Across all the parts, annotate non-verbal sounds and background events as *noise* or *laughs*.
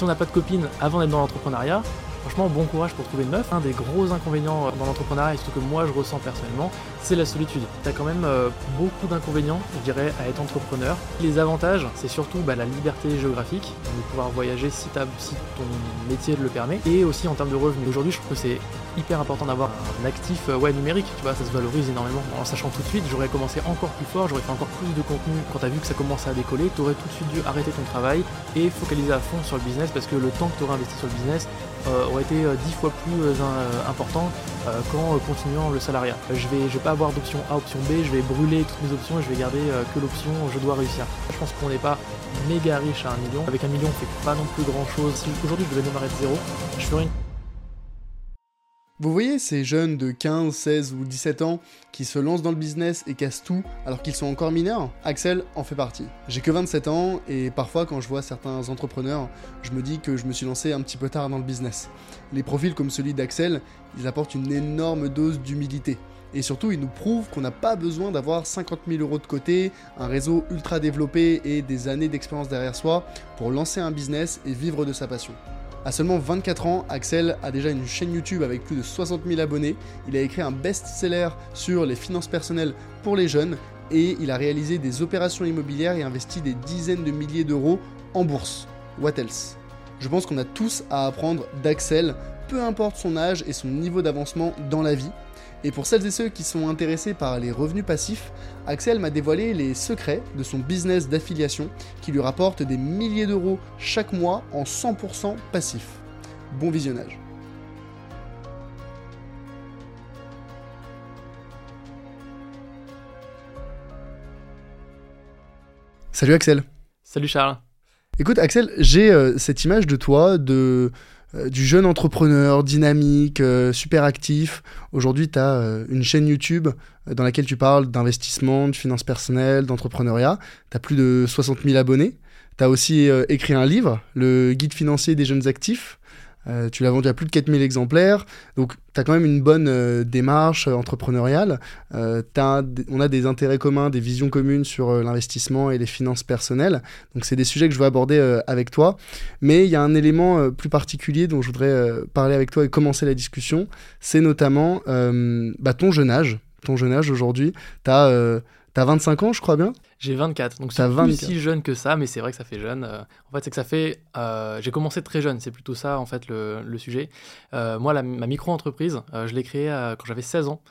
Si on n'a pas de copine avant d'être dans l'entrepreneuriat, Franchement, bon courage pour trouver une meuf. Un des gros inconvénients euh, dans l'entrepreneuriat, et surtout que moi je ressens personnellement, c'est la solitude. T'as quand même euh, beaucoup d'inconvénients, je dirais, à être entrepreneur. Les avantages, c'est surtout bah, la liberté géographique, de pouvoir voyager si, ton métier le permet, et aussi en termes de revenus. Aujourd'hui, je trouve que c'est hyper important d'avoir un actif euh, numérique, tu vois, ça se valorise énormément. En sachant tout de suite, j'aurais commencé encore plus fort, j'aurais fait encore plus de contenu. Quand t'as vu que ça commençait à décoller, t'aurais tout de suite dû arrêter ton travail et focaliser à fond sur le business parce que le temps que t'aurais investi sur le business, aurait été euh, dix fois plus euh, important qu'en continuant le salariat. Je vais, je vais pas avoir d'option A, option B, je vais brûler toutes mes options et je vais garder que l'option je dois réussir. Je pense qu'on n'est pas méga riche à un million. Avec un million, on fait pas non plus grand chose. Si aujourd'hui je devais démarrer de zéro, je ferais une vous voyez ces jeunes de 15, 16 ou 17 ans qui se lancent dans le business et cassent tout alors qu'ils sont encore mineurs? Axel en fait partie. J'ai que 27 ans et parfois quand je vois certains entrepreneurs, je me dis que je me suis lancé un petit peu tard dans le business. Les profils comme celui d'Axel, ils apportent une énorme dose d'humilité. Et surtout, ils nous prouvent qu'on n'a pas besoin d'avoir 50 000 euros de côté, un réseau ultra développé et des années d'expérience derrière soi pour lancer un business et vivre de sa passion. À seulement 24 ans, Axel a déjà une chaîne YouTube avec plus de 60 000 abonnés. Il a écrit un best-seller sur les finances personnelles pour les jeunes et il a réalisé des opérations immobilières et investi des dizaines de milliers d'euros en bourse. What else? Je pense qu'on a tous à apprendre d'Axel, peu importe son âge et son niveau d'avancement dans la vie. Et pour celles et ceux qui sont intéressés par les revenus passifs, Axel m'a dévoilé les secrets de son business d'affiliation qui lui rapporte des milliers d'euros chaque mois en 100% passif. Bon visionnage. Salut Axel. Salut Charles. Écoute Axel, j'ai euh, cette image de toi de du jeune entrepreneur dynamique, euh, super actif. Aujourd'hui, tu as euh, une chaîne YouTube dans laquelle tu parles d'investissement, de finances personnelles, d'entrepreneuriat. Tu as plus de 60 000 abonnés. Tu as aussi écrit un livre, Le guide financier des jeunes actifs. Euh, tu l'as vendu à plus de 4000 exemplaires, donc tu as quand même une bonne euh, démarche euh, entrepreneuriale. on a des intérêts communs, des visions communes sur l'investissement et les finances personnelles. Donc c'est des sujets que je veux aborder avec toi. Mais il y a un élément plus particulier dont je voudrais parler avec toi et commencer la discussion. C'est notamment bah, ton jeune âge. Ton jeune âge aujourd'hui. Tu as, as 25 ans, je crois bien? J'ai 24, donc c'est plus si jeune que ça, mais c'est vrai que ça fait jeune. Euh, en fait, c'est que ça fait. Euh, j'ai commencé très jeune, c'est plutôt ça en fait le, le sujet. Euh, moi, la, ma micro-entreprise, je l'ai créée quand j'avais 16 ans.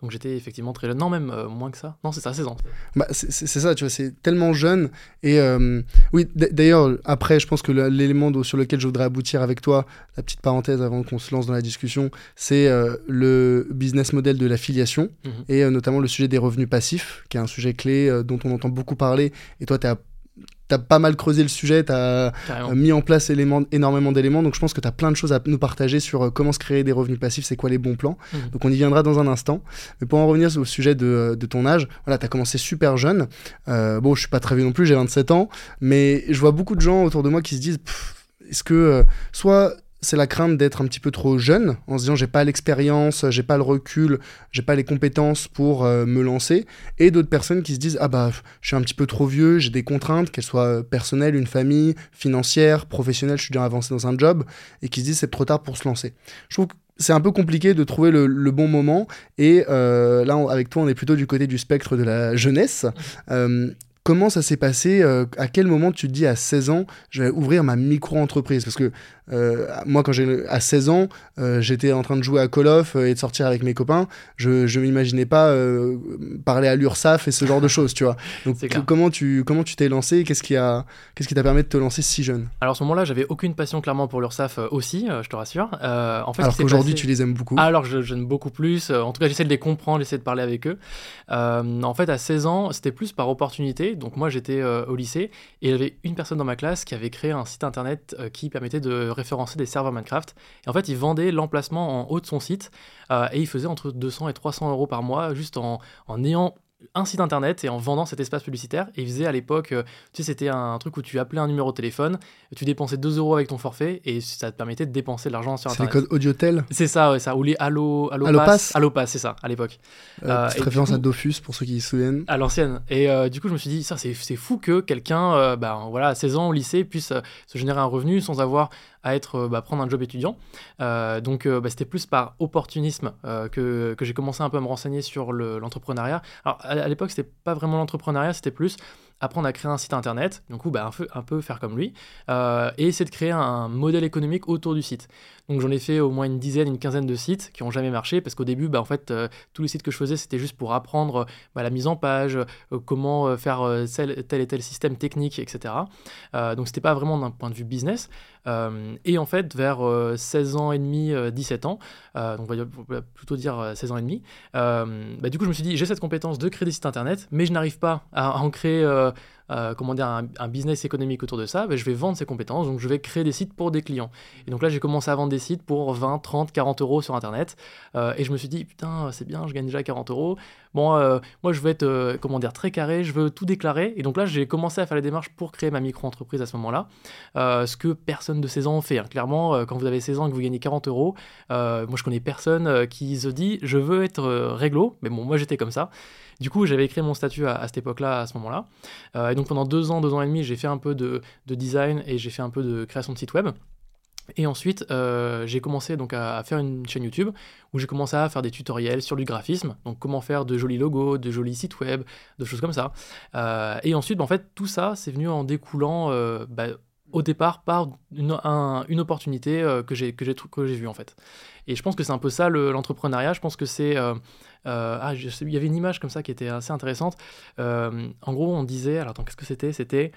Donc j'étais effectivement très jeune. Non, même euh, moins que ça. Non, c'est ça, 16 ans. Bah, c'est ça, tu vois, c'est tellement jeune. Et euh, oui, d'ailleurs, après, je pense que l'élément sur lequel je voudrais aboutir avec toi, la petite parenthèse avant qu'on se lance dans la discussion, c'est euh, le business model de l'affiliation mhm. et notamment le sujet des revenus passifs, qui est un sujet clé dont on entend beaucoup parler. Et toi, tu as t'as pas mal creusé le sujet, tu as mis en place énormément d'éléments, donc je pense que tu as plein de choses à nous partager sur euh, comment se créer des revenus passifs, c'est quoi les bons plans. Mhm. Donc on y viendra dans un instant. Mais pour en revenir au sujet de, de ton âge, voilà, tu as commencé super jeune. Euh, bon, je suis pas très vieux non plus, j'ai 27 ans, mais je vois beaucoup de gens autour de moi qui se disent, est-ce que euh, soit c'est la crainte d'être un petit peu trop jeune, en se disant j'ai pas l'expérience, j'ai pas le recul, j'ai pas les compétences pour euh, me lancer, et d'autres personnes qui se disent ah bah je suis un petit peu trop vieux, j'ai des contraintes, qu'elles soient personnelles, une famille, financière, professionnelle, je suis déjà avancé dans un job, et qui se disent c'est trop tard pour se lancer. Je trouve que c'est un peu compliqué de trouver le, bon moment, et euh, là avec toi on est plutôt du côté du spectre de la jeunesse. Euh, comment ça s'est passé À quel moment tu te dis à 16 ans, je vais ouvrir ma micro-entreprise? Parce que euh, moi, quand j'ai à 16 ans, euh, j'étais en train de jouer à Call of euh, et de sortir avec mes copains. Je ne m'imaginais pas parler à l'URSAF et ce genre de choses, tu vois. *laughs* Donc, comment tu comment tu t'es lancé Qu'est-ce qui a qu'est-ce qui t'a permis de te lancer si jeune? Alors, à ce moment-là, j'avais aucune passion clairement pour l'URSAF aussi, je te rassure. en fait, alors qu'aujourd'hui, tu les aimes beaucoup. Alors, je j'aime beaucoup plus. en tout cas, j'essaie de les comprendre, j'essaie de parler avec eux. en fait, à 16 ans, c'était plus par opportunité. Donc, moi, j'étais au lycée et il y avait une personne dans ma classe qui avait créé un site internet qui permettait de référencer des serveurs Minecraft. Et en fait, il vendait l'emplacement en haut de son site euh, et il faisait entre 200 et 300 euros par mois juste en, en ayant un site internet et en vendant cet espace publicitaire. Et il faisait à l'époque, euh, tu sais, c'était un truc où tu appelais un numéro de téléphone, tu dépensais 2 euros avec ton forfait et ça te permettait de dépenser de l'argent sur C'est les internet. codes Audiotel. C'est ça, ouais, ça. Ou les Allo, Allo, Allo Pass. Pass. C'est ça, à l'époque. Euh, Euh, petite référence à Dofus pour ceux qui se souviennent. À l'ancienne. Et euh, du coup, je me suis dit, ça, c'est fou que quelqu'un, bah, voilà, à 16 ans au lycée, puisse se générer un revenu sans avoir à euh, bah, prendre un job étudiant. Euh, donc, euh, bah, c'était plus par opportunisme que, j'ai commencé un peu à me renseigner sur le- l'entrepreneuriat. Alors, à, l'époque, c'était pas vraiment l'entrepreneuriat, c'était plus apprendre à créer un site internet, du coup, bah, un, peu, faire comme lui, et essayer de créer un modèle économique autour du site. Donc, j'en ai fait au moins une dizaine, une quinzaine de sites qui ont jamais marché, parce qu'au début, bah, en fait, euh, tous les sites que je faisais, c'était juste pour apprendre bah, la mise en page, euh, comment euh, faire euh, tel, et tel système technique, etc. Euh, donc c'était pas vraiment d'un point de vue business. Euh, et en fait, vers euh, 16 ans et demi, euh, 17 ans, euh, donc on va, plutôt dire euh, 16 ans et demi, euh, bah, du coup je me suis dit, j'ai cette compétence de créer des sites internet, mais je n'arrive pas à en créer... euh, comment dire, un, business économique autour de ça, bah, je vais vendre ces compétences, donc je vais créer des sites pour des clients. Et donc là, j'ai commencé à vendre des sites pour 20, 30, 40 euros sur Internet. Euh, et je me suis dit, putain, c'est bien, je gagne déjà 40 euros. Bon, euh, moi, je veux être, euh, très carré, je veux tout déclarer. Et donc là, j'ai commencé à faire les démarches pour créer ma micro-entreprise à ce moment-là. Euh, ce que personne de 16 ans fait. hein. Clairement, quand vous avez 16 ans et que vous gagnez 40 euros, moi, je connais personne qui se dit, je veux être réglo. Mais bon, moi, j'étais comme ça. Du coup, j'avais créé mon statut à, cette époque-là, à ce moment-là. Et donc pendant deux ans, deux ans et demi, j'ai fait un peu de, de design et j'ai fait un peu de création de site web. Et ensuite, euh, j'ai commencé donc à, faire une chaîne YouTube où j'ai commencé à faire des tutoriels sur du graphisme, donc comment faire de jolis logos, de jolis sites web, de choses comme ça. Euh, et ensuite, bah, en fait, tout ça, c'est venu en découlant euh, bah, au départ par une, un- une opportunité que j'ai que j'ai vue en fait. Et je pense que c'est un peu ça le- l'entrepreneuriat. Je pense que c'est ah, il y avait une image comme ça qui était assez intéressante. En gros, on disait, alors attends, qu'est-ce que c'était? C'était,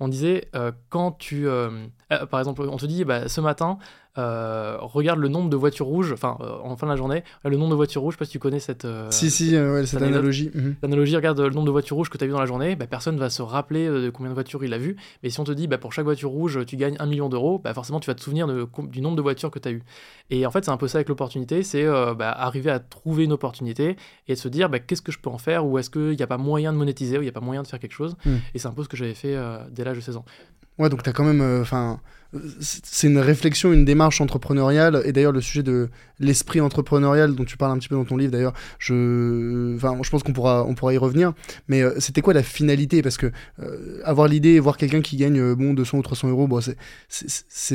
on disait euh, quand tu, euh, euh, par exemple, on te dit, bah, ce matin, euh, regarde le nombre de voitures rouges, enfin, euh, en fin de la journée, le nombre de voitures rouges, je sais pas si tu connais cette, euh, si, si, ouais, cette anecdote. analogie. mhm. L'analogie, regarde le nombre de voitures rouges que tu as vu dans la journée, bah, personne va se rappeler de combien de voitures il a vu. Mais si on te dit, bah, pour chaque voiture rouge, tu gagnes un million d'euros, bah, forcément, tu vas te souvenir de du nombre de voitures que tu as eu. Et en fait, c'est un peu ça avec l'opportunité, c'est bah, arriver à trouver une opportunité et se dire, bah, qu'est-ce que je peux en faire, ou est-ce qu'il n'y a pas moyen de monétiser, ou il n'y a pas moyen de faire quelque chose. Mm. Et c'est un peu ce que j'avais fait dès l'âge de 16 ans. Ouais, donc tu as quand même. Enfin, c'est une réflexion, une démarche entrepreneuriale. Et d'ailleurs, le sujet de l'esprit entrepreneurial dont tu parles un petit peu dans ton livre, d'ailleurs, je, enfin, je pense qu'on pourra, on pourra y revenir. Mais euh, c'était quoi la finalité? Parce que euh, avoir l'idée et voir quelqu'un qui gagne euh, bon 200 ou 300 euros, bon, c'est-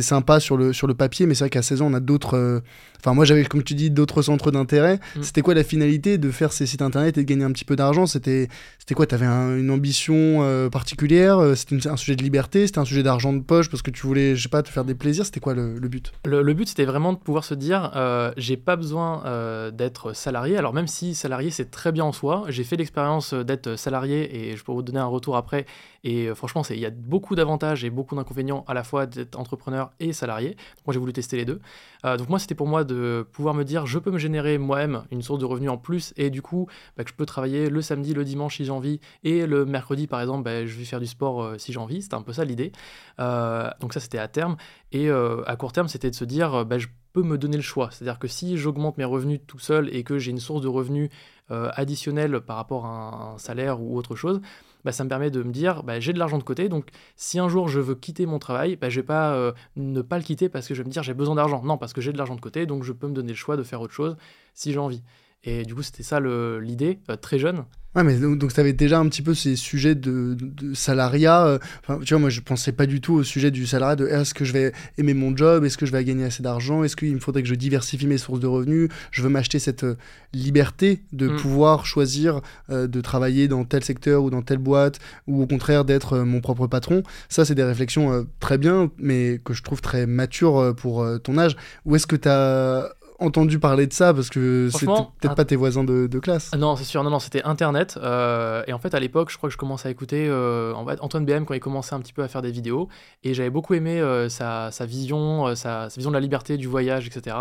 sympa sur le, sur le papier, mais c'est vrai qu'à 16 ans, on a d'autres. euh, Enfin, moi, j'avais, comme tu dis, d'autres centres d'intérêt. Mm. C'était quoi la finalité de faire ces sites internet et de gagner un petit peu d'argent? C'était quoi? T'avais un, une ambition particulière? C'était un sujet de liberté? C'était un sujet d'argent de poche parce que tu voulais, je sais pas, te faire des plaisirs C'était quoi le, but? Le, le but, c'était vraiment de pouvoir se dire, euh, j'ai pas besoin euh, d'être salarié. Alors même si salarié, c'est très bien en soi, j'ai fait l'expérience euh, d'être salarié et je peux vous donner un retour après. Et euh, franchement, il y a beaucoup d'avantages et beaucoup d'inconvénients à la fois d'être entrepreneur et salarié. Moi, j'ai voulu tester les deux. Euh, donc moi, c'était pour moi de pouvoir me dire, je peux me générer moi-même une source de revenus en plus et du coup, bah, je peux travailler le samedi, le dimanche si j'ai envie et le mercredi, par exemple, bah, je vais faire du sport euh, si j'ai envie. C'était un peu ça l'idée. Donc ça, c'était à terme. Et à court terme, c'était de se dire, bah, je peux me donner le choix. C'est-à-dire que si j'augmente mes revenus tout seul et que j'ai une source de revenus additionnelle par rapport à un salaire ou autre chose, bah, ça me permet de me dire, bah, j'ai de l'argent de côté, donc si un jour je veux quitter mon travail, bah, je vais pas euh, ne pas le quitter parce que je vais me dire j'ai besoin d'argent. Non, parce que j'ai de l'argent de côté, donc je peux me donner le choix de faire autre chose si j'ai envie. Et du coup, c'était ça l'idée, euh, très jeune. Ouais, mais donc, donc tu avais déjà un petit peu ces sujets de, de salariat. euh, Enfin, tu vois, moi, je pensais pas du tout au sujet du salariat de est-ce que je vais aimer mon job Est-ce que je vais gagner assez d'argent Est-ce qu'il me faudrait que je diversifie mes sources de revenus Je veux m'acheter cette euh, liberté de Mm. pouvoir choisir euh, de travailler dans tel secteur ou dans telle boîte ou au contraire d'être euh, mon propre patron. Ça, c'est des réflexions euh, très bien, mais que je trouve très matures pour ton âge. Où est-ce que tu as entendu parler de ça Parce que c'était peut-être un- pas tes voisins de, de classe. Ah non, c'est sûr, non, non, c'était Internet. euh, et en fait, à l'époque, je crois que je commençais à écouter euh, Antoine BM quand il commençait un petit peu à faire des vidéos. Et j'avais beaucoup aimé euh, sa, sa vision, sa, sa vision de la liberté, du voyage, etc.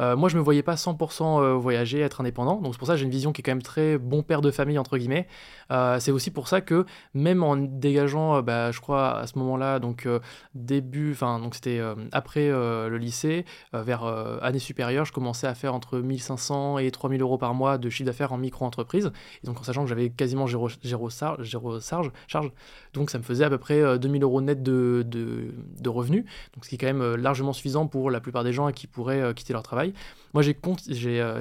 Euh, moi, je me voyais pas 100% euh, voyager, être indépendant. Donc, c'est pour ça que j'ai une vision qui est quand même très bon père de famille, entre guillemets. Euh, c'est aussi pour ça que, même en dégageant, bah, je crois, à ce moment-là, donc début, enfin, donc c'était après le lycée, vers année supérieure, je commençais à faire entre 1500 et 3000 euros par mois de chiffre d'affaires en micro-entreprise. Et donc en sachant que j'avais quasiment zéro, charge, charge, donc ça me faisait à peu près 2000 euros net de, de, revenus, donc ce qui est quand même largement suffisant pour la plupart des gens qui pourraient quitter leur travail. Moi j'ai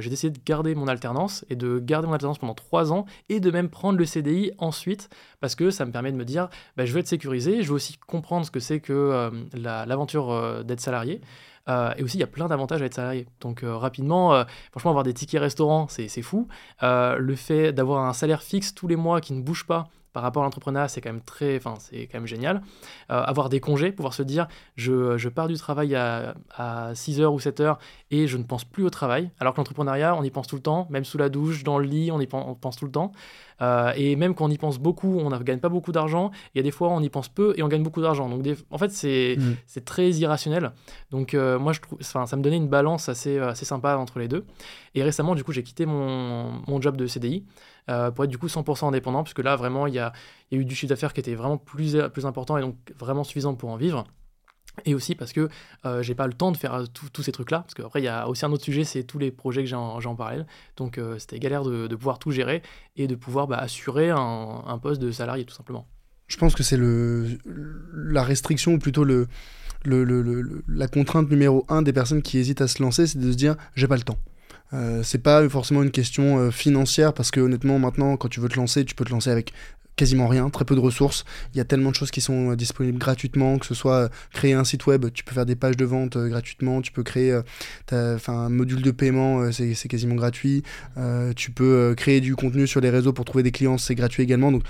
décidé de garder mon alternance et de garder mon alternance pendant 3 ans et de même prendre le CDI ensuite parce que ça me permet de me dire bah, je veux être sécurisé, je veux aussi comprendre ce que c'est que l'aventure d'être salarié. Euh, et aussi, il y a plein d'avantages à être salarié. Donc, euh, rapidement, euh, franchement, avoir des tickets restaurants, c'est fou. le fait d'avoir un salaire fixe tous les mois qui ne bouge pas par rapport à l'entrepreneuriat, c'est quand même très, enfin, c'est quand même génial. avoir des congés, pouvoir se dire, je, je pars du travail à, à 6h ou 7h et je ne pense plus au travail. Alors que l'entrepreneuriat, on y pense tout le temps, même sous la douche, dans le lit, on y pense, on pense tout le temps. Euh, et même quand on y pense beaucoup, on ne gagne pas beaucoup d'argent. Il y a des fois, on y pense peu et on gagne beaucoup d'argent. Donc, en fait, c'est mm. c'est très irrationnel. Donc, euh, moi, je trouve, ça me donnait une balance assez, assez sympa entre les deux. Et récemment, du coup, j'ai quitté mon, mon, job de CDI euh, pour être du coup 100% indépendant, puisque là, vraiment, il y a, y a eu du chiffre d'affaires qui était vraiment plus, plus important et donc vraiment suffisant pour en vivre. Et aussi parce que euh, j'ai pas le temps de faire euh, tous ces trucs-là. Parce qu'après, il y a aussi un autre sujet, c'est tous les projets que j'ai en, en, parallèle. Donc euh, c'était galère de, pouvoir tout gérer et de pouvoir bah, assurer un, poste de salarié, tout simplement. Je pense que c'est la restriction, ou plutôt le, la contrainte numéro un des personnes qui hésitent à se lancer, c'est de se dire j'ai pas le temps. C'est pas forcément une question financière parce que honnêtement maintenant quand tu veux te lancer tu peux te lancer avec quasiment rien, très peu de ressources. Il y a tellement de choses qui sont euh, disponibles gratuitement, que ce soit euh, créer un site web, tu peux faire des pages de vente euh, gratuitement, tu peux créer un module de paiement, c'est quasiment gratuit. tu peux créer du contenu sur les réseaux pour trouver des clients, c'est gratuit également. Donc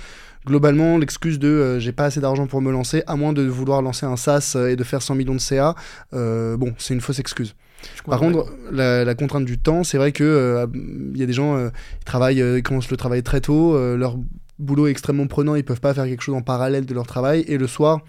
globalement, l'excuse de j'ai pas assez d'argent pour me lancer, à moins de vouloir lancer un SaaS et de faire 100 millions de CA, bon, c'est une fausse excuse. Par contre, la, contrainte du temps, c'est vrai que il y a des gens qui travaillent, ils commencent le travail très tôt, leur boulot extrêmement prenant, ils peuvent pas faire quelque chose en parallèle de leur travail, et le soir,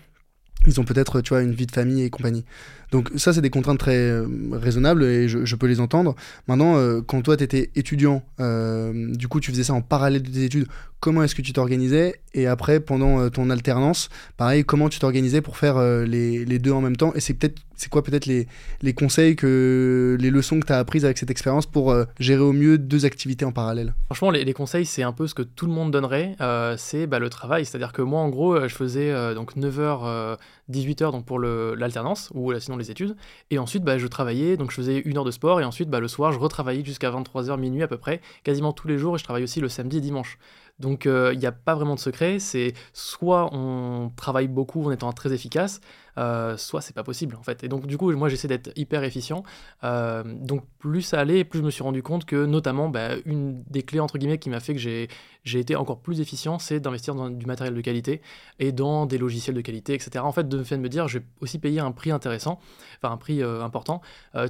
ils ont peut-être tu vois une vie de famille et compagnie. Donc ça c'est des contraintes très euh, raisonnables et je, peux les entendre. Maintenant euh, quand toi tu étais étudiant, euh, du coup tu faisais ça en parallèle de tes études, comment est-ce que tu t'organisais? Et après pendant ton alternance, pareil comment tu t'organisais pour faire les, les, deux en même temps? Et c'est peut-être c'est quoi peut-être les, les, conseils que les leçons que tu as apprises avec cette expérience pour gérer au mieux deux activités en parallèle? Franchement les, conseils c'est un peu ce que tout le monde donnerait, c'est bah, le travail, c'est-à-dire que moi en gros je faisais donc 9h 18h donc pour l'alternance ou sinon les études. Et ensuite, bah, je travaillais, donc je faisais une heure de sport, et ensuite, bah, le soir, je retravaillais jusqu'à 23h, minuit à peu près, quasiment tous les jours, et je travaille aussi le samedi et dimanche. Donc euh, il n'y a pas vraiment de secret, c'est soit on travaille beaucoup en étant très efficace, euh, soit c'est pas possible en fait. Et donc du coup, moi j'essaie d'être hyper efficient. Euh, donc plus ça allait, plus je me suis rendu compte que notamment bah, une des clés entre guillemets qui m'a fait que j'ai j'ai été encore plus efficient, c'est d'investir dans du matériel de qualité et dans des logiciels de qualité, etc. En fait, de fait de me dire, je vais aussi payer un prix intéressant, enfin un prix euh, important.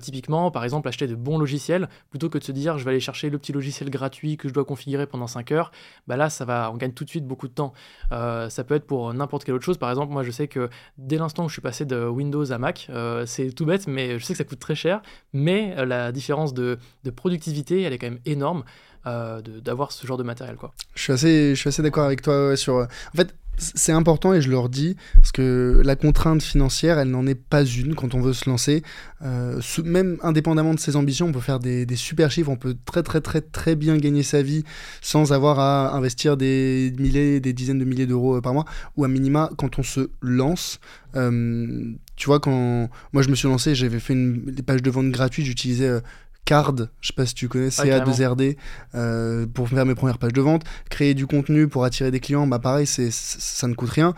typiquement, par exemple, acheter de bons logiciels plutôt que de se dire, je vais aller chercher le petit logiciel gratuit que je dois configurer pendant 5 heures. Bah là, ça va, on gagne tout de suite beaucoup de temps. ça peut être pour n'importe quelle autre chose. Par exemple, moi, je sais que dès l'instant où je suis passé de Windows à Mac. Euh, c'est tout bête, mais je sais que ça coûte très cher. Mais euh, la différence de, de, productivité, elle est quand même énorme euh, d'avoir ce genre de matériel. Quoi. Je suis assez, je suis assez d'accord avec toi sur. En fait, c'est important et je leur dis parce que la contrainte financière, elle n'en est pas une quand on veut se lancer. Euh, même indépendamment de ses ambitions, on peut faire des, super chiffres, on peut très très très très bien gagner sa vie sans avoir à investir des milliers, des dizaines de milliers d'euros euh, par mois. Ou à minima, quand on se lance, euh, tu vois, quand moi je me suis lancé, j'avais fait une, des pages de vente gratuites, j'utilisais Card, je sais pas si tu connais, CA2RD, euh, pour faire mes premières pages de vente. Créer du contenu pour attirer des clients, bah pareil, c'est, ça ne coûte rien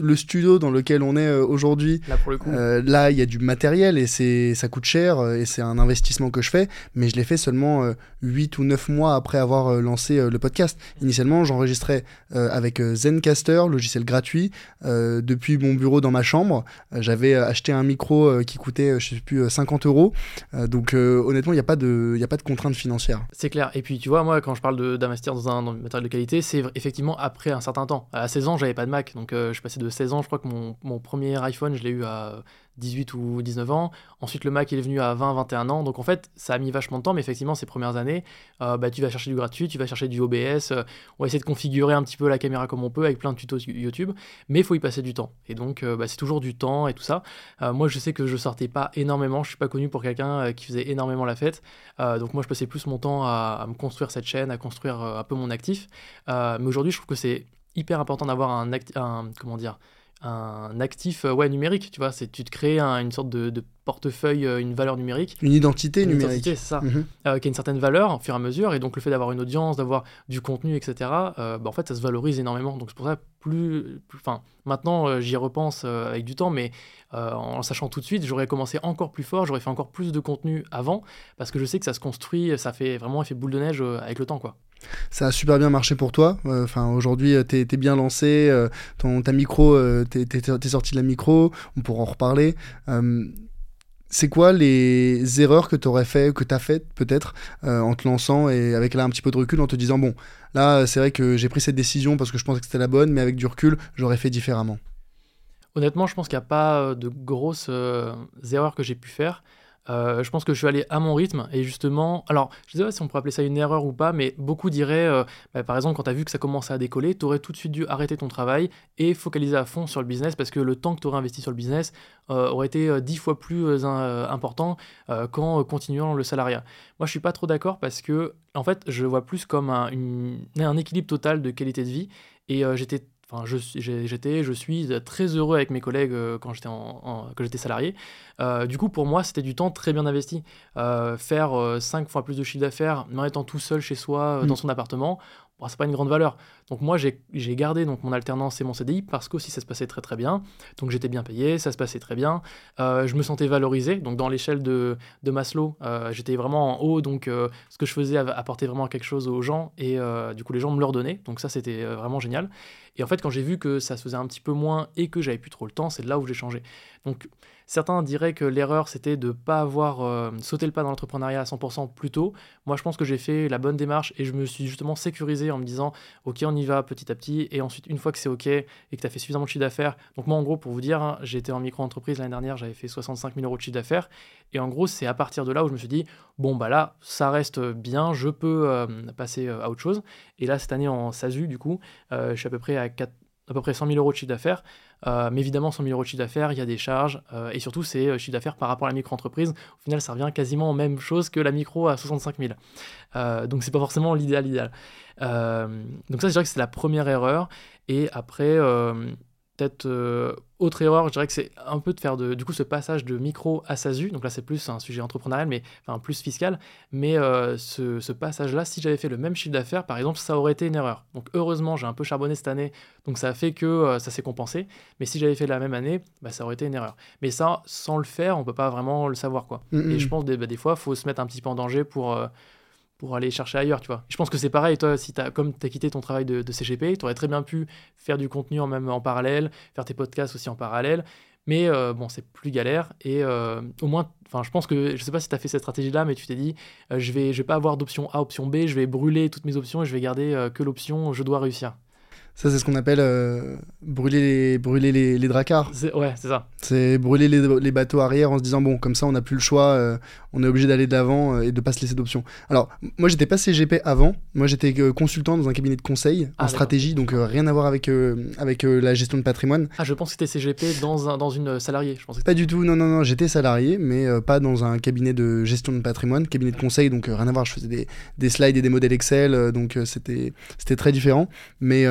le studio dans lequel on est euh, aujourd'hui, là, euh, là, il y a du matériel et c'est, ça coûte cher euh, et c'est un investissement que je fais, mais je l'ai fait seulement 8 ou 9 mois après avoir lancé le podcast. Initialement, j'enregistrais avec Zencaster, logiciel gratuit, depuis mon bureau dans ma chambre. J'avais acheté un micro qui coûtait, je sais plus, 50 euros. donc, honnêtement, il n'y a, pas de, y a pas de contrainte financière. C'est clair. Et puis, tu vois, moi, quand je parle d'investir dans un, matériel de qualité, c'est effectivement après un certain temps. À 16 ans, j'avais pas de Mac, donc je passais de 16 ans, je crois que mon, mon premier iPhone, je l'ai eu à 18 ou 19 ans. Ensuite, le Mac il est venu à 20, 21 ans. Donc en fait, ça a mis vachement de temps, mais effectivement, ces premières années, euh, bah, tu vas chercher du gratuit, tu vas chercher du OBS. Euh, on va essayer de configurer un petit peu la caméra comme on peut avec plein de tutos YouTube, mais il faut y passer du temps. Et donc, euh, bah, c'est toujours du temps et tout ça. moi, je sais que je sortais pas énormément. Je suis pas connu pour quelqu'un qui faisait énormément la fête. donc moi, je passais plus mon temps à, me construire cette chaîne, à construire un peu mon actif. mais aujourd'hui, je trouve que c'est hyper important d'avoir un, un, comment dire un actif euh, ouais, numérique, tu vois, c'est tu te crées une sorte de, portefeuille, euh, une valeur numérique. Une identité une numérique. c'est ça, mhm. euh, qui a une certaine valeur au fur et à mesure, et donc le fait d'avoir une audience, d'avoir du contenu, etc., bah, en fait, ça se valorise énormément. Donc c'est pour ça, plus, enfin, maintenant, j'y repense avec du temps, mais en sachant tout de suite, j'aurais commencé encore plus fort, j'aurais fait encore plus de contenu avant, parce que je sais que ça se construit, ça fait vraiment effet boule de neige avec le temps, quoi. Ça a super bien marché pour toi. Euh, enfin, aujourd'hui, euh, tu es, bien lancé. Euh, ton, ta micro, tu es, sorti de la micro. On pourra en reparler. C'est quoi les erreurs que tu aurais fait, que tu as faites peut-être en te lançant et avec là un petit peu de recul en te disant bon, là c'est vrai que j'ai pris cette décision parce que je pensais que c'était la bonne, mais avec du recul, j'aurais fait différemment. Honnêtement, je pense qu'il n'y a pas de grosses erreurs que j'ai pu faire. Euh, je pense que je suis allé à mon rythme et justement, alors je ne sais pas si on pourrait appeler ça une erreur ou pas, mais beaucoup diraient, euh, bah, par exemple, quand tu as vu que ça commençait à décoller, tu aurais tout de suite dû arrêter ton travail et focaliser à fond sur le business parce que le temps que tu aurais investi sur le business euh, aurait été dix fois plus important qu'en continuant le salariat. Moi, je suis pas trop d'accord parce que, en fait, je vois plus comme un, un équilibre total de qualité de vie et j'étais Enfin, j'étais, je suis très heureux avec mes collègues euh, quand j'étais en, j'étais salarié. Euh, du coup, pour moi, c'était du temps très bien investi. Euh, faire 5 fois plus de chiffre d'affaires en étant tout seul chez soi, dans mm. son appartement, c'est pas une grande valeur. Donc moi, j'ai gardé donc, mon alternance et mon CDI parce qu'aussi ça se passait très très bien. Donc j'étais bien payé, ça se passait très bien. Euh, je me sentais valorisé. Donc dans l'échelle de, de, Maslow, euh, j'étais vraiment en haut. Donc euh, ce que je faisais apportait vraiment quelque chose aux gens et du coup les gens me le redonnaient. Donc ça, c'était vraiment génial. Et en fait, quand j'ai vu que ça se faisait un petit peu moins et que j'avais plus trop le temps, c'est là où j'ai changé. Donc Certains diraient que l'erreur, c'était de ne pas avoir euh, sauté le pas dans l'entrepreneuriat à 100% plus tôt. Moi, je pense que j'ai fait la bonne démarche et je me suis justement sécurisé en me disant, OK, on y va petit à petit. Et ensuite, une fois que c'est OK et que tu as fait suffisamment de chiffre d'affaires, donc moi, en gros, pour vous dire, hein, j'étais en micro-entreprise l'année dernière, j'avais fait 65 000 euros de chiffre d'affaires. Et en gros, c'est à partir de là où je me suis dit, bon, bah là, ça reste bien, je peux euh, passer euh, à autre chose. Et là, cette année en SASU, du coup, je suis à peu près à 4 à peu près 100 000 euros de chiffre d'affaires. Euh, mais évidemment, 100 000 euros de chiffre d'affaires, il y a des charges. Euh, et surtout, c'est euh, chiffre d'affaires par rapport à la micro-entreprise. Au final, ça revient quasiment même chose que la micro à 65 000. donc, c'est pas forcément l'idéal idéal. donc, ça, je dirais que c'est la première erreur. Et après, peut-être euh, autre erreur, je dirais que c'est un peu de faire de, du coup ce passage de micro à SASU. Donc là, c'est plus un sujet entrepreneurial, mais enfin plus fiscal. Mais euh, ce, passage-là, si j'avais fait le même chiffre d'affaires, par exemple, ça aurait été une erreur. Donc heureusement, j'ai un peu charbonné cette année, donc ça a fait que euh, ça s'est compensé. Mais si j'avais fait la même année, bah, ça aurait été une erreur. Mais ça, sans le faire, on peut pas vraiment le savoir quoi. Mm, Et je pense des, bah, des fois, faut se mettre un petit peu en danger pour pour aller chercher ailleurs, tu vois. Je pense que c'est pareil, toi, si comme tu as quitté ton travail de, CGP, tu aurais très bien pu faire du contenu en même en parallèle, faire tes podcasts aussi en parallèle, mais euh, bon, c'est plus galère, et euh, au moins, je pense que, je sais pas si tu as fait cette stratégie-là, mais tu t'es dit, euh, je vais je vais pas avoir d'option A, option B, je vais brûler toutes mes options et je vais garder que l'option je dois réussir. Ça, c'est ce qu'on appelle euh, brûler les, brûler les, les dracars. Ouais, c'est ça. C'est brûler les, les, bateaux arrière en se disant, bon, comme ça, on n'a plus le choix, euh, on est obligé d'aller de l'avant euh, et de pas se laisser d'options. Alors, moi, j'étais pas CGP avant. Moi, j'étais consultant dans un cabinet de conseil en ah, stratégie, donc rien à voir avec, avec la gestion de patrimoine. Ah, je pense que c'était CGP dans, un, dans une salariée. Je pensais pas du tout, non, non, non, j'étais salarié, mais pas dans un cabinet de gestion de patrimoine, cabinet de conseil, donc rien à voir. Je faisais des, des slides et des modèles Excel, donc c'était c'était très différent. Mais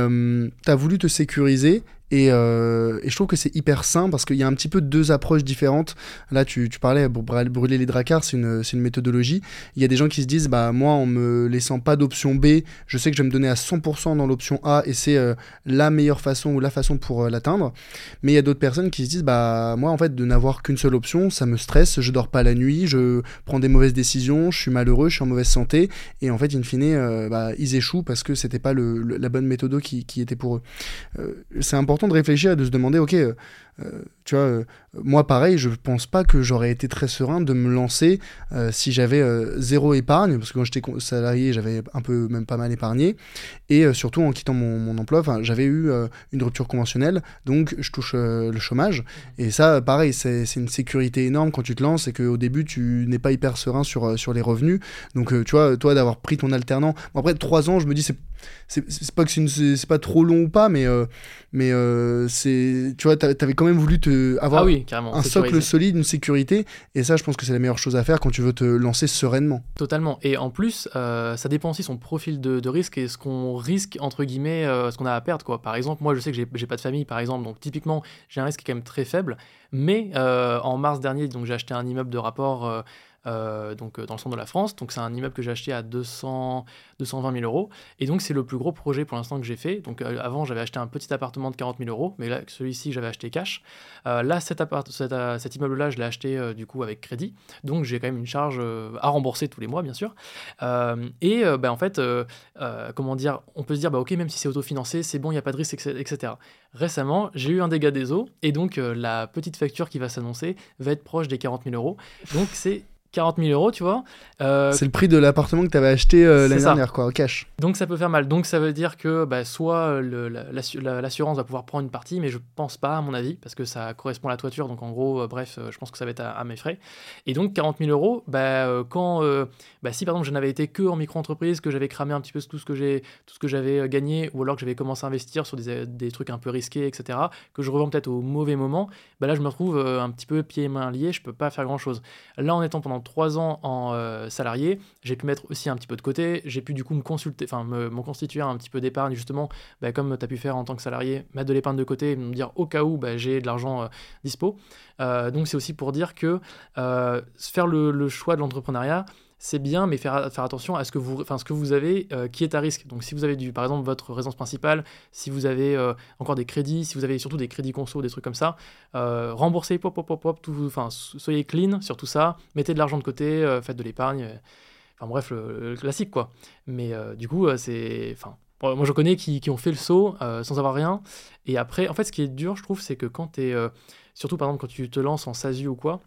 tu as voulu te sécuriser euh, et, je trouve que c'est hyper sain parce qu'il y a un petit peu deux approches différentes. Là, tu, parlais, pour brûler les dracars, c'est une, une, méthodologie. Il y a des gens qui se disent, bah, moi, en me laissant pas d'option B, je sais que je vais me donner à 100% dans l'option A et c'est euh, la meilleure façon ou la façon pour euh, l'atteindre. Mais il y a d'autres personnes qui se disent, bah, moi, en fait, de n'avoir qu'une seule option, ça me stresse, je dors pas la nuit, je prends des mauvaises décisions, je suis malheureux, je suis en mauvaise santé. Et en fait, in fine, bah, ils échouent parce que c'était pas la bonne méthode qui, qui était pour eux. c'est important de réfléchir et de se demander, ok, tu vois, moi pareil, je pense pas que j'aurais été très serein de me lancer si j'avais zéro épargne, parce que quand j'étais salarié, j'avais un peu, même pas mal épargné, et surtout en quittant mon, mon emploi, j'avais eu une rupture conventionnelle, donc je touche le chômage, et ça, pareil, c'est une sécurité énorme quand tu te lances, et qu'au début, tu n'es pas hyper serein sur, sur les revenus, donc tu vois, toi d'avoir pris ton alternant, bon, après trois ans, je me dis, c'est c'est pas que c'est pas trop long ou pas mais euh, mais euh, c'est tu vois t'avais quand même voulu te avoir ah un socle solide une sécurité. Et ça je pense que c'est la meilleure chose à faire quand tu veux te lancer sereinement. Totalement. Et en plus euh, ça dépend aussi son profil de, risque et ce qu'on risque entre guillemets ce qu'on a à perdre quoi. Par exemple moi je sais que j'ai pas de famille par exemple donc typiquement j'ai un risque quand même très faible. Mais en mars dernier donc j'ai acheté un immeuble de rapport euh, donc, euh, dans le centre de la France. Donc c'est un immeuble que j'ai acheté à 200, 220 000 euros. Et donc c'est le plus gros projet pour l'instant que j'ai fait. Donc euh, avant j'avais acheté un petit appartement de 40 000 euros, mais là celui-ci j'avais acheté cash. là cet, immeuble-là je l'ai acheté du coup avec crédit. Donc j'ai quand même une charge à rembourser tous les mois bien sûr. et ben, en fait, comment dire, on peut se dire bah ok même si c'est autofinancé, c'est bon, il n'y a pas de risque, etc. Récemment j'ai eu un dégât des eaux et donc la petite facture qui va s'annoncer va être proche des 40 000 euros. Donc c'est 40 000 euros, tu vois. Euh, c'est le prix de l'appartement que tu avais acheté euh, l'année dernière, quoi, au cash. Donc ça peut faire mal. Donc ça veut dire que bah, soit l'assurance va pouvoir prendre une partie, mais je pense pas, à mon avis, parce que ça correspond à la toiture. Donc en gros, euh, bref, je pense que ça va être à, mes frais. Et donc 40 000 euros, bah, quand, bah, si par exemple je n'avais été que en micro-entreprise, que j'avais cramé un petit peu tout ce que j'ai, tout ce que j'avais gagné, ou alors que j'avais commencé à investir sur des, des, trucs un peu risqués, etc., que je revends peut-être au mauvais moment, bah là je me retrouve un petit peu pieds et mains liés, je peux pas faire grand chose. Là en étant pendant trois ans en euh, salarié, j'ai pu mettre aussi un petit peu de côté, j'ai pu du coup me consulter, enfin me, constituer un petit peu d'épargne justement, bah, comme tu as pu faire en tant que salarié, mettre de l'épargne de côté me dire au cas où bah, j'ai de l'argent euh, dispo. Euh, donc c'est aussi pour dire que faire le choix de l'entrepreneuriat, c'est bien, mais faire, faire attention à ce que vous, enfin, ce que vous avez euh, qui est à risque. Donc si vous avez du, par exemple votre résidence principale, si vous avez euh, encore des crédits, si vous avez surtout des crédits conso, des trucs comme ça, euh, remboursez, pop, pop, pop, pop, tout, enfin, soyez clean sur tout ça, mettez de l'argent de côté, faites de l'épargne, enfin bref, le, classique quoi. Mais du coup, c'est, enfin, moi je connais qui, qui, ont fait le saut sans avoir rien, et après, en fait, ce qui est dur, je trouve, c'est que quand tu es, surtout par exemple quand tu te lances en SASU ou quoi,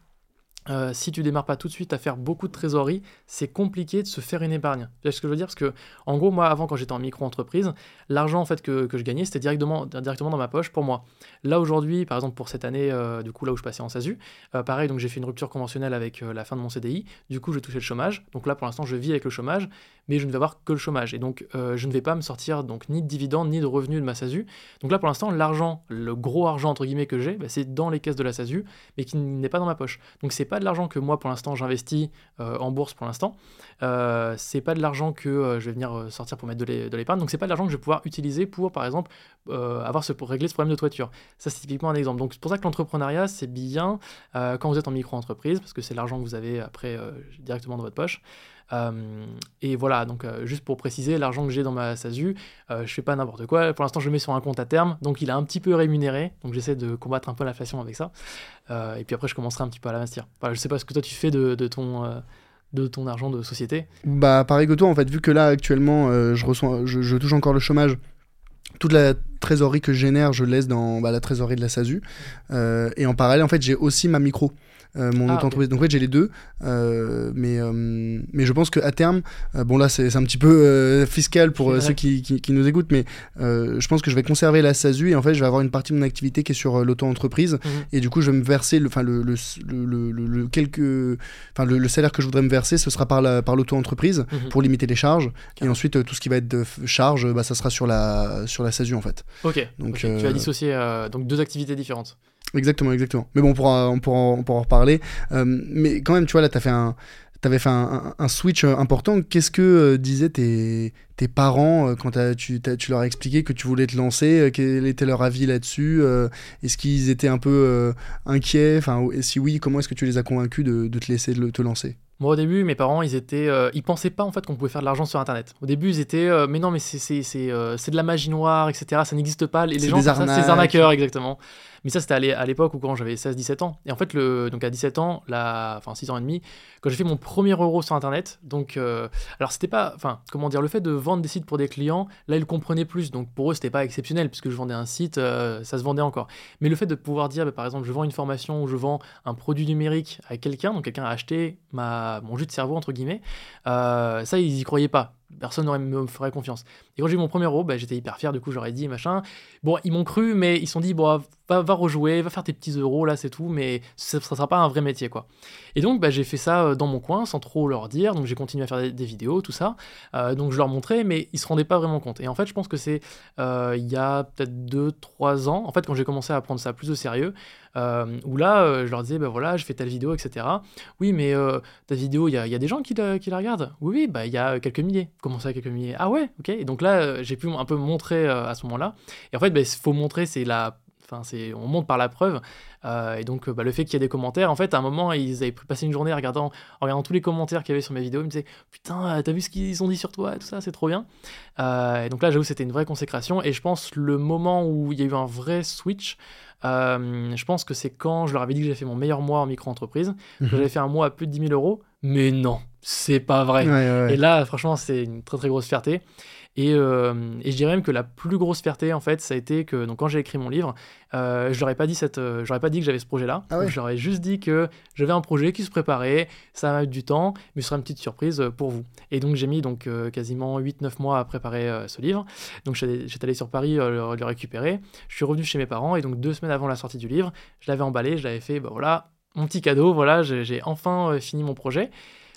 euh, si tu démarres pas tout de suite à faire beaucoup de trésorerie, c'est compliqué de se faire une épargne. C'est ce que je veux dire? Parce que, en gros, moi, avant, quand j'étais en micro-entreprise, l'argent en fait que, je gagnais, c'était directement, directement dans ma poche pour moi. Là, aujourd'hui, par exemple, pour cette année, euh, du coup, là où je passais en SASU, euh, pareil, donc j'ai fait une rupture conventionnelle avec la fin de mon CDI. Du coup, je touchais le chômage. Donc là, pour l'instant, je vis avec le chômage, mais je ne vais avoir que le chômage. Et donc, je ne vais pas me sortir donc ni de dividendes, ni de revenus de ma SASU. Donc là, pour l'instant, l'argent, le gros argent, entre guillemets, que j'ai, bah, c'est dans les caisses de la SASU, mais qui n'est pas dans ma poche. Donc, c'est pas de l'argent que moi pour l'instant j'investis euh, en bourse pour l'instant. Euh, c'est pas de l'argent que euh, je vais venir sortir pour mettre de l'épargne. Donc c'est pas de l'argent que je vais pouvoir utiliser pour par exemple avoir ce, pour régler ce problème de toiture. Ça c'est typiquement un exemple. Donc c'est pour ça que l'entrepreneuriat c'est bien quand vous êtes en micro-entreprise parce que c'est l'argent que vous avez après directement dans votre poche. Euh, et voilà, donc euh, juste pour préciser, l'argent que j'ai dans ma SASU, euh, je fais pas n'importe quoi. Pour l'instant, je le mets sur un compte à terme, donc il est un petit peu rémunéré. Donc j'essaie de combattre un peu l'inflation avec ça. et puis après, je commencerai un petit peu à l'investir. Voilà, je sais pas ce que toi tu fais de, ton de ton argent de société Bah pareil que toi en fait, vu que là actuellement je, reçois, je, touche encore le chômage, toute la trésorerie que je génère, je laisse dans bah, la trésorerie de la SASU. et en parallèle, en fait, j'ai aussi ma micro. Euh, mon ah, autre entreprise. Donc en fait, j'ai les deux, euh, mais euh, mais je pense qu'à terme, bon là c'est un petit peu fiscal pour ceux qui, qui, nous écoutent, mais je pense que je vais conserver la SASU et en fait je vais avoir une partie de mon activité qui est sur l'auto-entreprise mhm. et du coup je vais me verser le le, le, le, le, quelques enfin le, salaire que je voudrais me verser, ce sera par la par l'auto-entreprise mhm. pour limiter les charges et ensuite tout ce qui va être de charge, bah, ça sera sur la sur la SASU en fait. Ok. Donc tu as dissocié donc deux activités différentes. Exactement, exactement. Mais bon, on pourra, on pourra, on pourra en reparler. Euh, mais quand même, tu vois, là, tu fait un, avais fait un, un, switch euh, important. Qu'est-ce que euh, disaient tes, tes parents quand tu, tu, leur as expliqué que tu voulais te lancer Quel était leur avis là-dessus Est-ce qu'ils étaient un peu inquiets enfin, Si oui, comment est-ce que tu les as convaincus de, de te laisser te lancer? Moi, au début, mes parents, ils étaient, euh, ils pensaient pas en fait qu'on pouvait faire de l'argent sur Internet. Au début, ils étaient, euh, mais non, mais c'est euh, de la magie noire, etc. Ça n'existe pas. Les, gens, des font ça, c'est des arnaqueurs, exactement. Mais ça, c'était à l'é- à l'époque où quand j'avais 16-17 ans. Et en fait, le, donc à 17 ans, là, enfin 6 ans et demi, quand j'ai fait mon premier euro sur Internet, donc, euh, alors c'était pas, enfin, comment dire, le fait de vendre des sites pour des clients, là, ils comprenaient plus. Donc pour eux, c'était pas exceptionnel puisque je vendais un site, euh, ça se vendait encore. Mais le fait de pouvoir dire, bah, par exemple, je vends une formation ou je vends un produit numérique à quelqu'un, donc quelqu'un a acheté ma, mon jus de cerveau, entre guillemets, euh, ça, ils y croyaient pas. Personne n'aurait me ferait confiance. Et quand j'ai eu mon premier euro, bah, j'étais hyper fier, du coup, j'aurais dit, machin. Bon, ils m'ont cru, mais ils se sont dit, bon, va, va rejouer, va faire tes petits euros, là, c'est tout, mais ça ne sera pas un vrai métier, quoi. Et donc, bah, j'ai fait ça euh, dans mon coin, sans trop leur dire, donc j'ai continué à faire des, vidéos, tout ça. Euh, donc, je leur montrais, mais ils se rendaient pas vraiment compte. Et en fait, je pense que c'est euh, il y a peut-être 2-3 ans, en fait, quand j'ai commencé à prendre ça plus au sérieux, où là, euh, je leur disais, bah voilà, je fais telle vidéo, etc. Oui, mais euh, ta vidéo, il y a, y a des gens qui la, regardent? Oui, oui, bah il y a quelques milliers. Comment ça, quelques milliers? Ah ouais, ok. Et donc là, euh, j'ai pu un peu montrer euh, à ce moment-là. Et en fait, bah, il faut montrer, c'est la. Enfin, c'est, on monte par la preuve. Euh, et donc, euh, bah, le fait qu'il y ait des commentaires, en fait, à un moment, ils avaient passé une journée en regardant, en regardant tous les commentaires qu'il y avait sur mes vidéos. Ils me disaient Putain, euh, t'as vu ce qu'ils ont dit sur toi Tout ça, c'est trop bien. Euh, et donc là, j'avoue, c'était une vraie consécration. Et je pense le moment où il y a eu un vrai switch, euh, je pense que c'est quand je leur avais dit que j'avais fait mon meilleur mois en micro-entreprise, que Mhm. j'avais fait un mois à plus de 10 000 euros. Mais non, c'est pas vrai. Ouais, ouais, ouais. Et là, franchement, c'est une très très grosse fierté. Et, euh, et je dirais même que la plus grosse fierté, en fait, ça a été que donc, quand j'ai écrit mon livre, euh, je leur ai pas dit cette, euh, j'aurais pas dit que j'avais ce projet-là. Ah ouais. Je leur ai juste dit que j'avais un projet qui se préparait, ça mettre du temps, mais ce sera une petite surprise euh, pour vous. Et donc j'ai mis donc quasiment 8-9 mois à préparer ce livre. Donc j'étais allé sur Paris le, le récupérer. Je suis revenu chez mes parents et donc deux semaines avant la sortie du livre, je l'avais emballé, je l'avais fait, bah voilà, mon petit cadeau, voilà, j'ai enfin fini mon projet.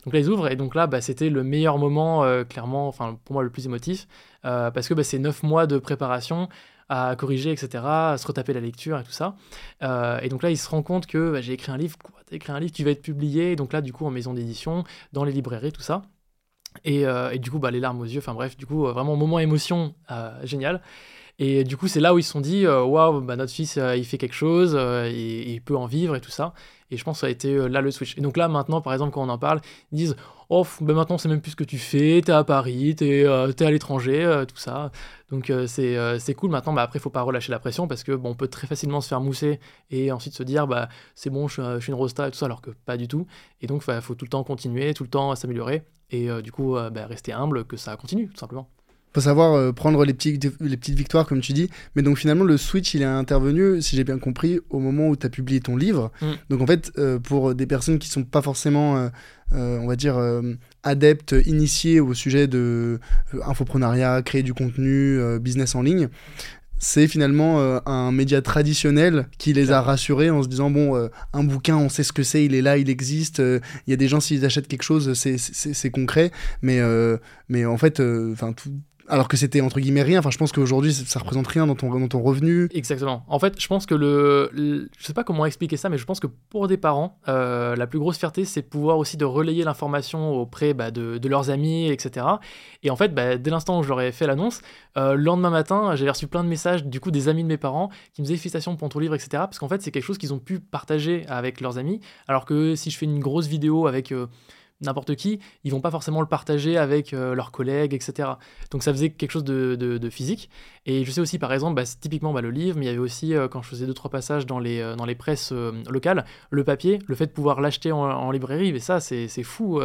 Donc là, ils ouvrent, et donc là, bah, c'était le meilleur moment, euh, clairement, enfin, pour moi, le plus émotif, euh, parce que bah, c'est neuf mois de préparation à corriger, etc., à se retaper la lecture et tout ça. Euh, et donc là, il se rend compte que bah, j'ai écrit un livre, quoi, t'as écrit un livre, tu vas être publié, donc là, du coup, en maison d'édition, dans les librairies, tout ça. Et, du coup, les larmes aux yeux, enfin bref, du coup, vraiment, moment émotion génial. Et du coup, c'est là où ils se sont dit, waouh, bah, notre fils, il fait quelque chose, il peut en vivre et tout ça. Et je pense que ça a été euh, là le switch. Et donc là, maintenant, par exemple, quand on en parle, ils disent, oh, ben maintenant, c'est même plus ce que tu fais, t'es à Paris, t'es euh, à l'étranger, euh, tout ça. Donc euh, c'est cool. Maintenant, bah, après, il faut pas relâcher la pression parce que bon, on peut très facilement se faire mousser et ensuite se dire, bah, c'est bon, je, suis une rosta et tout ça, alors que pas du tout. Et donc, il faut tout le temps continuer, tout le temps s'améliorer. Et du coup, bah, rester humble, que ça continue, tout simplement. Faut savoir euh, prendre les, petits, les petites victoires, comme tu dis. Mais donc finalement, le switch, il est intervenu, si j'ai bien compris, au moment où tu as publié ton livre. Mm. Donc en fait, euh, pour des personnes qui sont pas forcément, euh, on va dire, adeptes, initiées au sujet de infoprenariat, créer du contenu, business en ligne, c'est finalement euh, un média traditionnel qui les a rassurés en se disant bon euh, un bouquin on sait ce que c'est il est là il existe euh, il y a des gens s'ils achètent quelque chose c'est concret mais mais en fait enfin tout alors que c'était entre guillemets rien enfin je pense qu'aujourd'hui ça représente rien dans ton dans ton revenu Exactement. En fait, je pense que le, le- je sais pas comment expliquer ça, mais je pense que pour des parents, euh, la plus grosse fierté, c'est pouvoir aussi de relayer l'information auprès bah, de, de leurs amis, etc. Et en fait, bah, dès l'instant où j'aurais fait l'annonce, euh, le lendemain matin, j'avais reçu plein de messages du coup des amis de mes parents qui me disaient félicitations pour ton livre, etc. Parce qu'en fait, c'est quelque chose qu'ils ont pu partager avec leurs amis, alors que si je fais une grosse vidéo avec euh, n'importe qui, ils vont pas forcément le partager avec euh, leurs collègues, etc. Donc ça faisait quelque chose de, physique. Et je sais aussi, par exemple, bah, typiquement bah, le livre, mais il y avait aussi, euh, quand je faisais deux, trois passages dans les, euh, dans les presses locales, le papier, le fait de pouvoir l'acheter en, librairie, mais ça, c'est fou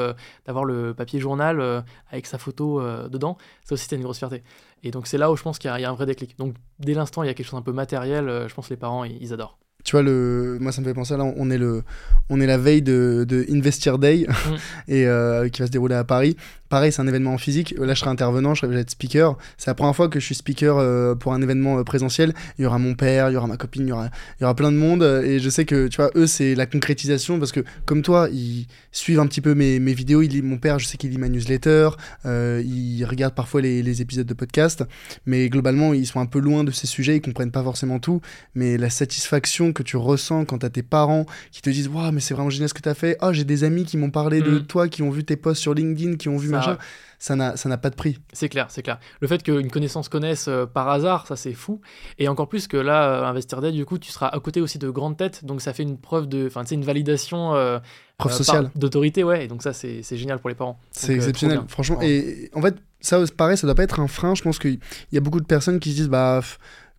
d'avoir le papier journal avec sa photo dedans. Ça aussi, c'était une grosse fierté. Et donc c'est là où je pense qu'il y, a- un vrai déclic. Donc dès l'instant, il y a quelque chose un peu matériel, je pense que les parents, ils adorent. Tu vois le moi ça me fait penser là on est le on est la veille de, de Investir Day *laughs* et euh, qui va se dérouler à Paris. Pareil c'est un événement en physique. Là je serai intervenant je serai- être speaker. C'est la première fois que je suis speaker euh, pour un événement euh, présentiel. Il y aura mon père il y aura ma copine il y aura il y aura plein de monde. Et je sais que tu vois eux c'est la concrétisation parce que comme toi ils suivent un petit peu mes, mes vidéos. Il lit, mon père je sais qu'il lit ma newsletter. Euh, il regarde parfois les, les épisodes de podcast. Mais globalement ils sont un peu loin de ces sujets. Ils comprennent pas forcément tout. Mais la satisfaction que tu ressens quand t'as tes parents qui te disent waouh mais c'est vraiment génial ce que t'as fait oh j'ai des amis qui m'ont parlé de Mm. toi qui ont vu tes posts sur LinkedIn qui ont vu Ça, machin ça n'a ça n'a pas de prix C'est clair, c'est clair. Le fait qu'une connaissance connaisse euh, par hasard, ça c'est fou. Et encore plus que là, euh, Investir Day, du coup, tu seras à côté aussi de grandes têtes, donc ça fait une preuve de, enfin, tu sais, une validation euh, Preuve sociale. D'autorité, ouais. Et donc ça, c'est génial pour les parents. C'est exceptionnel, franchement. Et en fait, ça, pareil, ça doit pas être un frein. Je pense qu'il y a beaucoup de personnes qui se disent, bah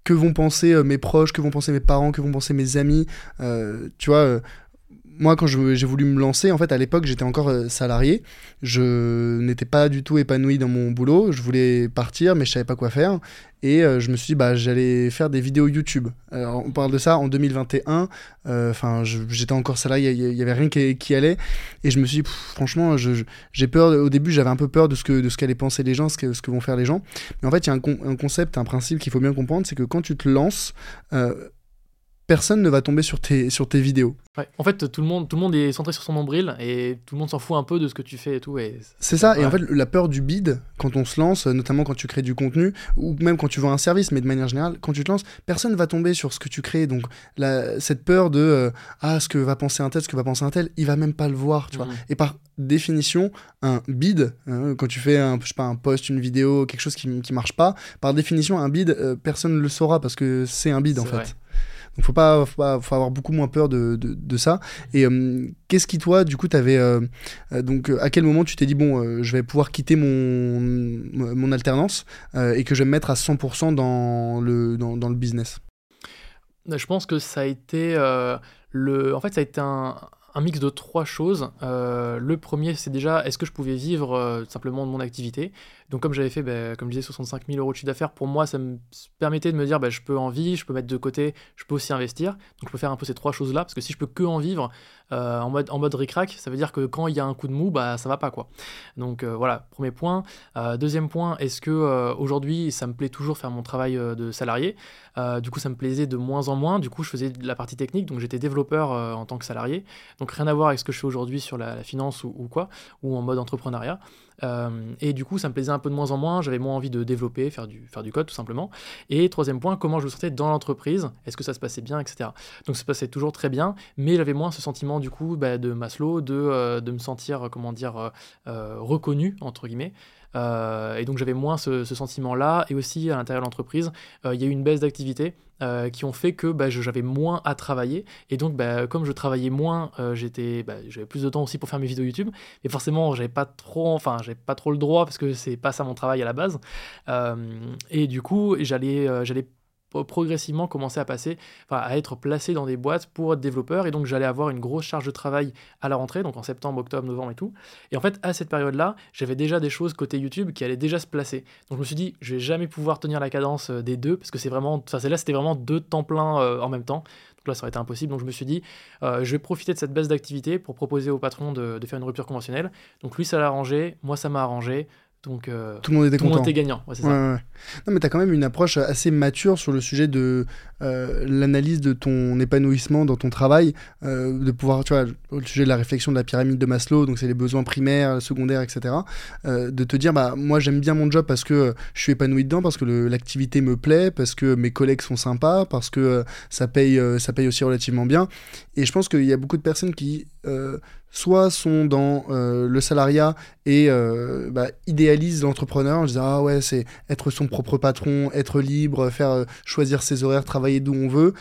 que vont penser mes proches, que vont penser mes parents, que vont penser mes amis. tu vois, moi, quand j'ai voulu me lancer, en fait, à l'époque, j'étais encore euh, salarié. Je n'étais pas du tout épanoui dans mon boulot. Je voulais partir, mais je savais pas quoi faire. Et euh, je me suis dit, bah, j'allais faire des vidéos YouTube. Alors, on parle de ça en 2021. Euh, enfin, j'étais encore salarié, il y avait rien qui, allait. Et je me suis dit, franchement, j'ai peur. Au début, j'avais un peu peur de ce que de qu'allaient penser les gens, ce que, vont faire les gens. Mais en fait, il y a un, concept, un principe qu'il faut bien comprendre, c'est que quand tu te lances personne ne va tomber sur tes, sur tes vidéos. En fait, tout le, monde, tout le monde est centré sur son nombril et tout le monde s'en fout un peu de ce que tu fais et tout. Et c'est ça, et en fait, la peur du bid, quand on se lance, notamment quand tu crées du contenu, ou même quand tu vends un service, mais de manière générale, quand tu te lances, personne ne va tomber sur ce que tu crées. Donc, la, cette peur de euh, Ah, ce que va penser un tel, ce que va penser un tel, il va même pas le voir, tu vois. Mhm. Et par définition, un bid, hein, quand tu fais un, je sais pas, un post, une vidéo, quelque chose qui, qui marche pas, par définition, un bid, euh, personne ne le saura parce que c'est un bid en fait. Donc faut pas, faut avoir beaucoup moins peur de, ça. Et euh, qu'est-ce qui toi, du coup, t'avais euh, euh, donc à quel moment tu t'es dit bon, je vais pouvoir quitter mon mon alternance et que je vais me mettre à 100% dans le dans, le business? Je pense que ça a été le, en fait, ça a été un un mix de trois choses. le premier, c'est déjà, est-ce que je pouvais vivre simplement de mon activité? Donc comme j'avais fait, bah, comme je disais, 65 000 euros de chiffre d'affaires, pour moi, ça me permettait de me dire, bah, je peux en vivre, je peux mettre de côté, je peux aussi investir. Donc je peux faire un peu ces trois choses-là, parce que si je peux que en vivre euh, en mode en mode ric ça veut dire que quand il y a un coup de mou, bah ça va pas quoi. Donc euh, voilà, premier point. Euh, deuxième point, est-ce que aujourd'hui ça me plaît toujours faire mon travail de salarié? Du coup, ça me plaisait de moins en moins. Du coup, je faisais de la partie technique, donc j'étais développeur en tant que salarié. Donc rien à voir avec ce que je fais aujourd'hui sur la, finance ou, quoi, ou en mode entrepreneuriat. Et du coup, ça me plaisait un peu de moins en moins, j'avais moins envie de développer, faire du, faire du code tout simplement. Et troisième point, comment je me sentais dans l'entreprise, est-ce que ça se passait bien, etc. Donc ça se passait toujours très bien, mais j'avais moins ce sentiment du coup bah, de Maslow, de, euh, de me sentir, comment dire, euh, euh, reconnu, entre guillemets. Et donc j'avais moins ce, sentiment-là. Et aussi à l'intérieur de l'entreprise, il y a eu une baisse d'activité. qui ont fait que bah, j'avais moins à travailler et donc bah, comme je travaillais moins j'étais j'avais plus de temps aussi pour faire mes vidéos YouTube mais forcément j'avais pas trop enfin j'avais pas trop le droit parce que c'est pas ça mon travail à la base et du coup j'allais progressivement commencer à passer, enfin, à être placé dans des boîtes pour être développeur. Et donc, j'allais avoir une grosse charge de travail à la rentrée, donc en septembre, octobre, novembre et tout. Et en fait, à cette période-là, j'avais déjà des choses côté YouTube qui allaient déjà se placer. Donc, je me suis dit, je vais jamais pouvoir tenir la cadence euh, des deux, parce que c'est vraiment, enfin, là, c'était vraiment deux temps plein euh, en même temps. Donc là, ça aurait été impossible. Donc, je me suis dit, euh, je vais profiter de cette baisse d'activité pour proposer au patron de, de faire une rupture conventionnelle. Donc, lui, ça l'a arrangé, moi, ça m'a arrangé. Donc euh, tout le monde était tout content. était gagnant. Ouais, ça. Non, mais tu as quand même une approche assez mature sur le sujet de euh, l'analyse de ton épanouissement dans ton travail, euh, de pouvoir, tu vois, au sujet de la réflexion de la pyramide de Maslow, donc c'est les besoins primaires, secondaires, etc. de te dire, bah moi j'aime bien mon job parce que je suis épanoui dedans, parce que l'activité me plaît, parce que mes collègues sont sympas, parce que ça paye, ça paye aussi relativement bien. Et je pense qu'il y a beaucoup de personnes qui soit sont dans euh, le salariat et euh, bah, idéalisent l'entrepreneur en disant ah ouais c'est être son propre patron, être libre, faire euh, choisir ses horaires, travailler d'où on veut.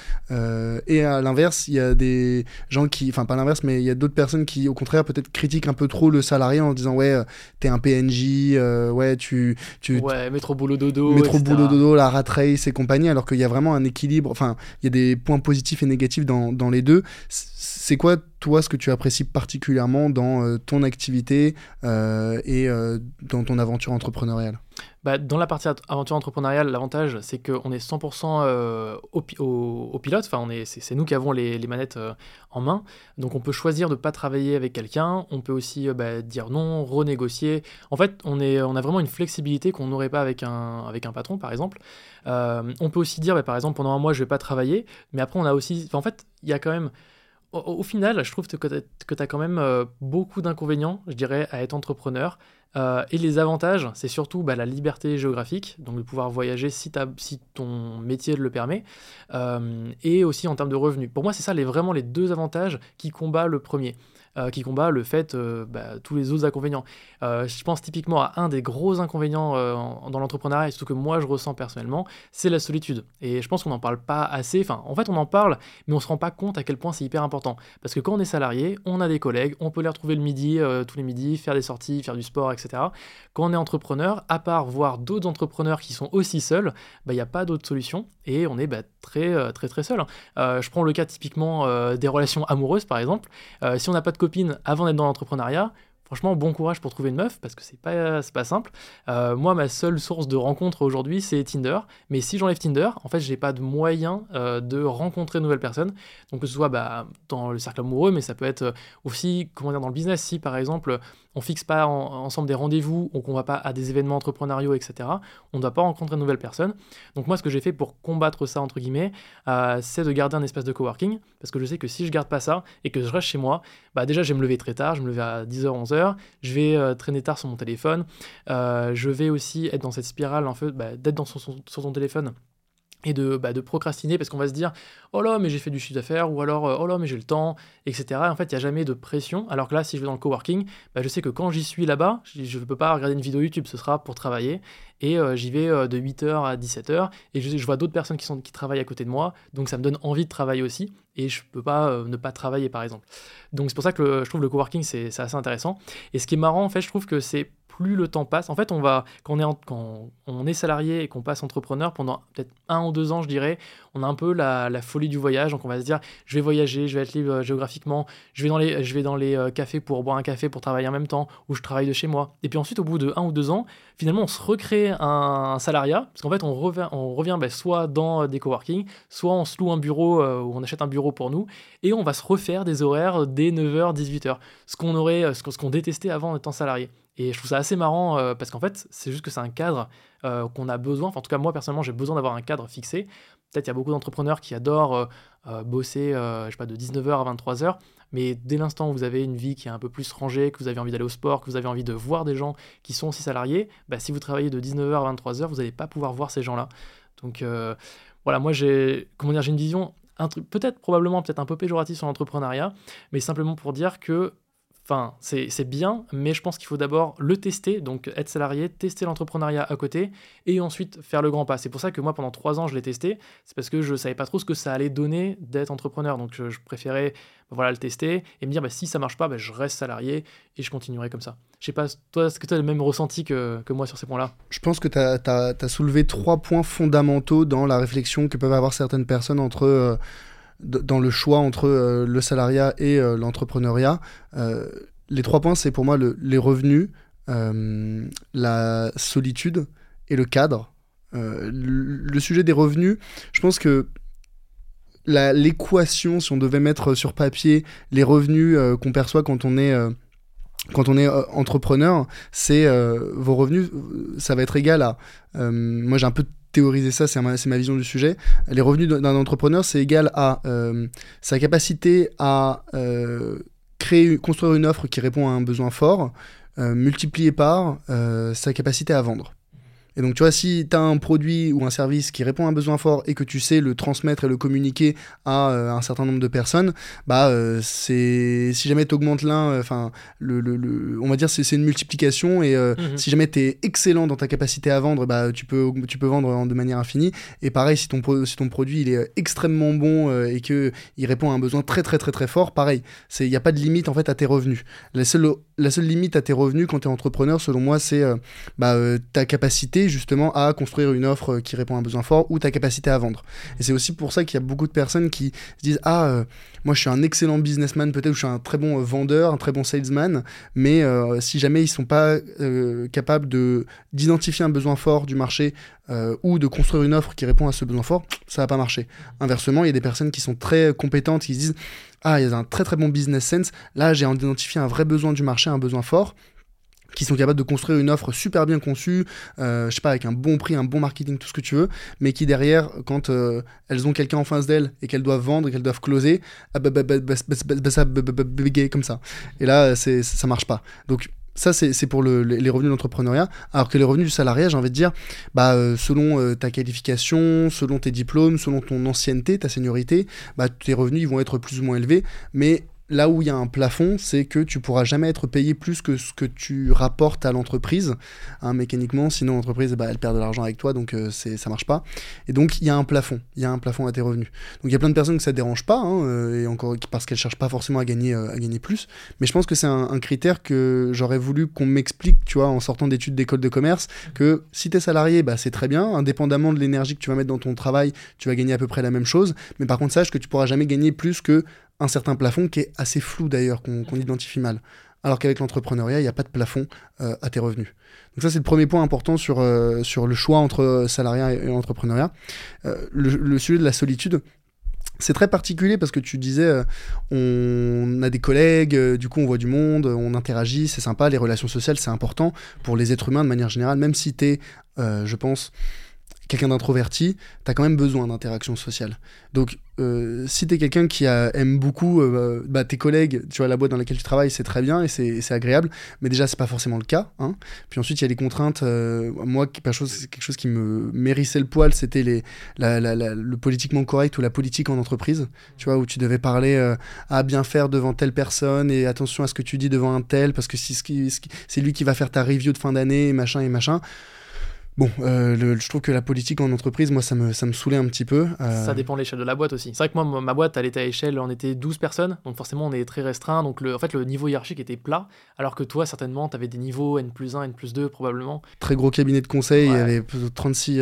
et à l'inverse, il y a des gens qui, enfin pas l'inverse, mais il y a d'autres personnes qui au contraire peut-être critiquent un peu trop le salarié en disant ouais t'es un PNJ, ouais tu, tu ouais métro boulot dodo, métro boulot dodo, la rat race et compagnie, alors qu'il y a vraiment un équilibre. Enfin il y a des points positifs et négatifs dans, dans les deux. C'est quoi toi ce que tu apprécies particulièrement dans euh, ton activité euh, et euh, dans ton aventure entrepreneuriale? Bah, Dans la partie aventure entrepreneuriale, l'avantage c'est qu'on est 100% au, au, pilote, enfin, c'est nous qui avons les, manettes en main, donc on peut choisir de ne pas travailler avec quelqu'un, on peut aussi bah, dire non, renégocier. En fait, on, est, on a vraiment une flexibilité qu'on n'aurait pas avec un, avec un patron par exemple. on peut aussi dire bah, par exemple pendant un mois je vais pas travailler, mais après on a aussi... En fait, il y a quand même au, final, je trouve que tu as quand même euh, beaucoup d'inconvénients, je dirais, à être entrepreneur. Euh, et les avantages, c'est surtout bah, la liberté géographique, donc de pouvoir voyager si, ton métier le permet, euh, et aussi en termes de revenus. Pour moi, c'est ça vraiment les deux avantages qui combattent le premier. Qui combat le fait, bah, tous les autres inconvénients. je pense typiquement à un des gros inconvénients dans l'entrepreneuriat, et surtout que moi je ressens personnellement, c'est la solitude. Et je pense qu'on n'en parle pas assez. Enfin, en fait, on en parle, mais on se rend pas compte à quel point c'est hyper important. Parce que quand on est salarié, on a des collègues, on peut les retrouver le midi, tous les midis, faire des sorties, faire du sport, etc. Quand on est entrepreneur, à part voir d'autres entrepreneurs qui sont aussi seuls, bah, il n'y a pas d'autre solution et on est bah, très, très, très seul. Hein. je prends le cas typiquement des relations amoureuses, par exemple. si on n'a pas de avant d'être dans l'entrepreneuriat, Franchement, bon courage pour trouver une meuf parce que c'est pas, pas simple. Euh, moi, ma seule source de rencontre aujourd'hui, c'est Tinder. Mais si j'enlève Tinder, en fait, j'ai pas de moyen euh, de rencontrer de nouvelles personnes. Donc, que ce soit bah, dans le cercle amoureux, mais ça peut être aussi, comment dire, dans le business. Si par exemple, on fixe pas ensemble des rendez-vous ou qu'on va pas à des événements entrepreneuriaux, etc., on ne doit pas rencontrer de nouvelles personnes. Donc, moi, ce que j'ai fait pour combattre ça, entre guillemets, euh, c'est de garder un espace de coworking. Parce que je sais que si je garde pas ça et que je reste chez moi, bah, déjà, je vais me lever très tard. Je me lever à 10h, 11h je vais euh, traîner tard sur mon téléphone, euh, je vais aussi être dans cette spirale bah, d'être sur son téléphone et de, bah, de procrastiner parce qu'on va se dire oh là mais j'ai fait du chiffre d'affaires ou alors euh, oh là mais j'ai le temps etc en fait il n'y a jamais de pression. Alors que là si je vais dans le coworking bah, je sais que quand j'y suis là-bas je ne peux pas regarder une vidéo YouTube. Ce sera pour travailler. Et euh, j'y vais euh, de 8h à 17h et je, vois d'autres personnes qui travaillent à côté de moi. Donc ça me donne envie de travailler aussi. Et je peux pas ne pas travailler par exemple. Donc c'est pour ça que je trouve le coworking c'est assez intéressant. Et ce qui est marrant en fait je trouve que c'est plus le temps passe. En fait, on va, quand on est, salarié et qu'on passe entrepreneur pendant peut-être un ou deux ans, je dirais, on a un peu la, folie du voyage. Donc, on va se dire, je vais voyager, je vais être libre euh, géographiquement, je vais dans les, je vais dans les euh, cafés pour boire un café, pour travailler en même temps, ou je travaille de chez moi. Et puis ensuite, au bout de un ou deux ans, finalement, on se recrée un, salariat, parce qu'en fait, on revient, on revient ben, soit dans des coworking, soit on se loue un bureau euh, ou on achète un bureau pour nous, et on va se refaire des horaires dès 9h, 18h, ce qu'on aurait, ce qu'on détestait avant en étant salarié. Et je trouve ça assez marrant euh, parce qu'en fait, c'est juste que c'est un cadre euh, qu'on a besoin. Enfin, en tout cas, moi personnellement, j'ai besoin d'avoir un cadre fixé. Peut-être il y a beaucoup d'entrepreneurs qui adorent euh, bosser, je sais pas, de 19h à 23h. Mais dès l'instant où vous avez une vie qui est un peu plus rangée, que vous avez envie d'aller au sport, que vous avez envie de voir des gens qui sont aussi salariés, bah, si vous travaillez de 19h à 23h, vous n'allez pas pouvoir voir ces gens-là. Donc voilà, moi j'ai comment dire, j'ai une vision peut-être probablement peut-être un peu péjorative sur l'entrepreneuriat, mais simplement pour dire que Enfin, c'est bien, mais je pense qu'il faut d'abord le tester, donc être salarié, tester l'entrepreneuriat à côté, et ensuite faire le grand pas. C'est pour ça que moi, pendant trois ans, je l'ai testé. C'est parce que je ne savais pas trop ce que ça allait donner d'être entrepreneur. Donc, je, préférais voilà, le tester et me dire, bah, si ça marche pas, bah, je reste salarié et je continuerai comme ça. Je sais pas, toi, est-ce que tu as le même ressenti que, que moi sur ces points-là? Je pense que tu as, soulevé trois points fondamentaux dans la réflexion que peuvent avoir certaines personnes entre... Euh, dans le choix entre euh, le salariat et euh, l'entrepreneuriat. Euh, les trois points, c'est pour moi les revenus, la solitude et le cadre. Le, sujet des revenus, je pense que l'équation, si on devait mettre sur papier les revenus qu'on perçoit quand on est quand on est entrepreneur, c'est vos revenus, ça va être égal à. moi, j'ai un peu théoriser ça, c'est ma, vision du sujet. Les revenus d'un entrepreneur, c'est égal à euh, sa capacité à euh, créer, construire une offre qui répond à un besoin fort, euh, multiplié par sa capacité à vendre. Et donc, tu vois, si tu as un produit ou un service qui répond à un besoin fort et que tu sais le transmettre et le communiquer à euh, un certain nombre de personnes, bah, euh, c'est si jamais tu augmentes l'un, euh, enfin, le, le, on va dire c'est une multiplication. Et mhm. si jamais tu es excellent dans ta capacité à vendre, bah, tu, peux, tu peux vendre de manière infinie. Et pareil, si ton, si ton produit il est extrêmement bon et qu'il répond à un besoin très, très, très, très fort, pareil, il n'y a pas de limite en fait à tes revenus. La seule, la seule limite à tes revenus quand tu es entrepreneur, selon moi, c'est bah, ta capacité justement à construire une offre qui répond à un besoin fort ou ta capacité à vendre. Et c'est aussi pour ça qu'il y a beaucoup de personnes qui se disent Ah, euh, moi je suis un excellent businessman, peut-être, je suis un très bon euh, vendeur, un très bon salesman, mais euh, si jamais ils sont pas capables de, d'identifier un besoin fort du marché ou de construire une offre qui répond à ce besoin fort, ça va pas marcher. Inversement, il y a des personnes qui sont très compétentes, qui se disent Ah, il y a un très très bon business sense, là j'ai identifié un vrai besoin du marché, un besoin fort qui sont capables de construire une offre super bien conçue, euh, je sais pas, avec un bon prix, un bon marketing, tout ce que tu veux, mais qui derrière, quand euh, elles ont quelqu'un en face d'elles et qu'elles doivent vendre, qu'elles doivent closer. Donc, ça, c'est pour le, les revenus de l'entrepreneuriat. Alors que les revenus du salariat, j'ai envie de dire, bah, euh, selon ta qualification, selon tes diplômes, selon ton ancienneté, ta seniorité, bah, tes revenus vont être plus ou moins élevés. Mais là où il y a un plafond, c'est que tu pourras jamais être payé plus que ce que tu rapportes à l'entreprise, hein, mécaniquement, sinon l'entreprise, bah, elle perd de l'argent avec toi, donc euh, c'est ça marche pas. Et donc il y a un plafond, il y a un plafond à tes revenus. Donc il y a plein de personnes que ça dérange pas, hein, euh, et encore parce qu'elles cherchent pas forcément à gagner, euh, à gagner plus. Mais je pense que c'est un, un, critère que j'aurais voulu qu'on m'explique, tu vois, en sortant d'études d'école de commerce, que si tu es salarié, bah, c'est très bien, indépendamment de l'énergie que tu vas mettre dans ton travail, tu vas gagner à peu près la même chose, mais par contre sache que tu pourras jamais gagner plus que un certain plafond qui est assez flou d'ailleurs, qu'on identifie mal. Alors qu'avec l'entrepreneuriat, il n'y a pas de plafond euh, à tes revenus. Donc ça, c'est le premier point important sur, euh, sur le choix entre salariat et, entrepreneuriat. Euh, le, sujet de la solitude, c'est très particulier parce que tu disais, on a des collègues, du coup on voit du monde, on interagit, c'est sympa, les relations sociales c'est important pour les êtres humains de manière générale, même si tu es, je pense, quelqu'un d'introverti, tu as quand même besoin d'interaction sociale. Donc, euh, si tu es quelqu'un qui aime beaucoup euh, bah, tes collègues, tu vois, la boîte dans laquelle tu travailles, c'est très bien et c'est agréable, mais déjà, c'est pas forcément le cas. Hein. Puis ensuite, il y a les contraintes. Euh, moi, quelque chose, quelque chose qui me mérissait le poil, c'était les, le politiquement correct ou la politique en entreprise, tu vois, où tu devais parler à bien faire devant telle personne et attention à ce que tu dis devant un tel, parce que c'est lui qui va faire ta review de fin d'année, machin et machin. Bon, euh, je trouve que la politique en entreprise, moi, ça me, ça me saoulait un petit peu. Euh. Ça dépend de l'échelle de la boîte aussi. C'est vrai que moi, ma boîte, elle était à échelle, on était 12 personnes, donc forcément, on est très restreint. Donc, le, en fait, le niveau hiérarchique était plat, alors que toi, certainement, tu avais des niveaux N plus 1, N plus 2, probablement. Très gros cabinet de conseil, il y avait 36,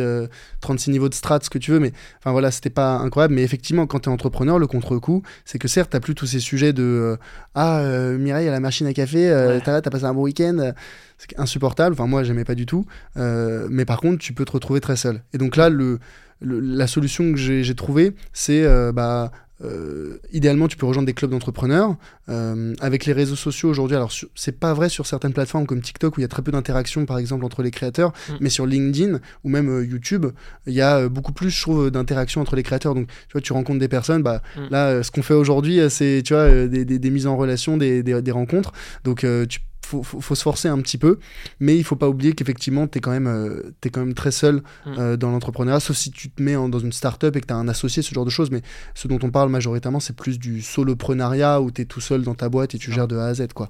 36 euh, niveaux de strat, ce que tu veux, mais enfin voilà, c'était pas incroyable. Mais effectivement, quand tu es entrepreneur, le contre-coup, c'est que certes, tu plus tous ces sujets de Ah, Mireille, à la machine à café, ouais. t'as passé un bon week-end c'est insupportable. Enfin, moi, j'aimais pas du tout. Euh, mais par contre, tu peux te retrouver très seul. Et donc là, le, la solution que j'ai trouvée, c'est euh, bah, euh, idéalement, tu peux rejoindre des clubs d'entrepreneurs. avec les réseaux sociaux aujourd'hui, alors c'est pas vrai sur certaines plateformes comme TikTok où il y a très peu d'interaction, par exemple, entre les créateurs, mm. mais sur LinkedIn ou même YouTube, il y a beaucoup plus, je trouve, d'interaction entre les créateurs. Donc, tu vois, tu rencontres des personnes. Bah, mm. Là, ce qu'on fait aujourd'hui, c'est, tu vois, des, des, des, mises en relation, des, des rencontres. Donc, tu faut, faut, se forcer un petit peu, mais il faut pas oublier qu'effectivement, tu es, quand même, euh, es quand même très seul mm. euh, dans l'entrepreneuriat, sauf si tu te mets dans une start-up et que tu as un associé, ce genre de choses. Mais ce dont on parle majoritairement, c'est plus du soloprenariat où tu es tout seul dans ta boîte et tu gères de A à Z. Quoi.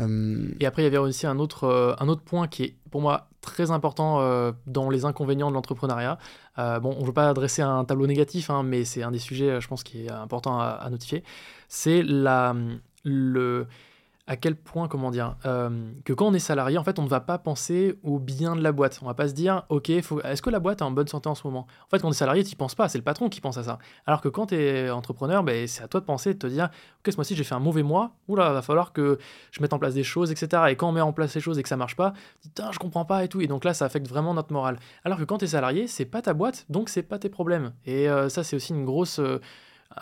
Euh, et après, il y avait aussi un autre, un autre point qui est pour moi très important dans les inconvénients de l'entrepreneuriat. bon, on ne veut pas adresser un tableau négatif, hein, mais c'est un des sujets, je pense, qui est important à, à notifier. C'est la, le à quel point, comment dire, euh, que quand on est salarié, en fait, on ne va pas penser au bien de la boîte. On va pas se dire, ok, est-ce que la boîte est en bonne santé en ce moment? En fait, quand on est salarié, tu n'y penses pas, c'est le patron qui pense à ça. Alors que quand tu es entrepreneur, ben, c'est à toi de penser, de te dire, ok, ce mois-ci, j'ai fait un mauvais mois, oula, va falloir que je mette en place des choses, etc. Et quand on met en place les choses et que ça marche pas, putain, je comprends pas et tout. Et donc là, ça affecte vraiment notre morale. Alors que quand tu es salarié, c'est pas ta boîte, donc c'est pas tes problèmes. Et euh, ça, c'est aussi une grosse. Euh,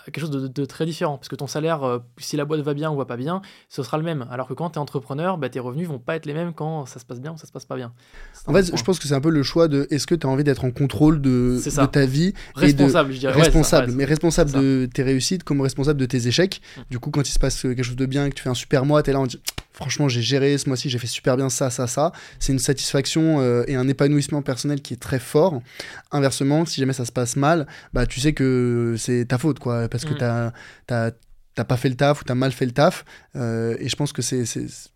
quelque chose de, très différent. Parce que ton salaire, euh, si la boîte va bien ou va pas bien, ce sera le même. Alors que quand tu es entrepreneur, bah, tes revenus vont pas être les mêmes quand ça se passe bien ou ça se passe pas bien. En fait, je pense que c'est un peu le choix de est-ce que tu as envie d'être en contrôle de, ta vie Responsable, je dirais. Responsable, mais responsable de tes réussites comme responsable de tes échecs. Mm. Du coup, quand il se passe quelque chose de bien et que tu fais un super mois, tu es là, on dit franchement, j'ai géré ce mois-ci, j'ai fait super bien ça, ça, ça. C'est une satisfaction euh, et un épanouissement personnel qui est très fort. Inversement, si jamais ça se passe mal, bah tu sais que c'est ta faute, quoi, parce que mm. t'as t'as pas fait le taf ou t'as mal fait le taf. Euh, et je pense que c'est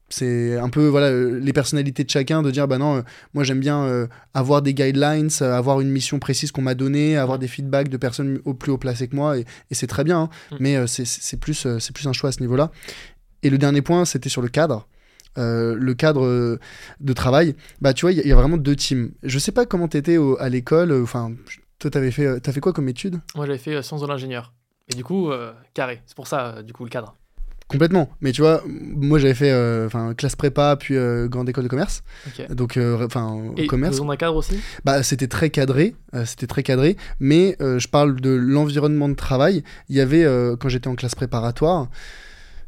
c'est un peu voilà les personnalités de chacun de dire bah non euh, moi j'aime bien avoir des guidelines avoir une mission précise qu'on m'a donnée avoir mm. des feedbacks de personnes au plus haut placées que moi et, c'est très bien hein. mm. mais c'est plus c'est plus un choix à ce niveau là et le dernier point, c'était sur le cadre. Euh, le cadre euh, de travail, bah tu vois, il y, a vraiment deux teams. Je sais pas comment tu étais à l'école, euh, enfin, toi, t'avais fait, fait quoi comme étude? Moi, j'avais fait sciences de l'ingénieur. Et du coup, carré. C'est pour ça, du coup, le cadre. Complètement. Mais tu vois, moi j'avais fait enfin classe prépa puis grande école de commerce. Donc enfin commerce. Et un cadre aussi? Bah c'était très cadré, c'était très cadré, mais je parle de l'environnement de travail, il y avait quand j'étais en classe préparatoire,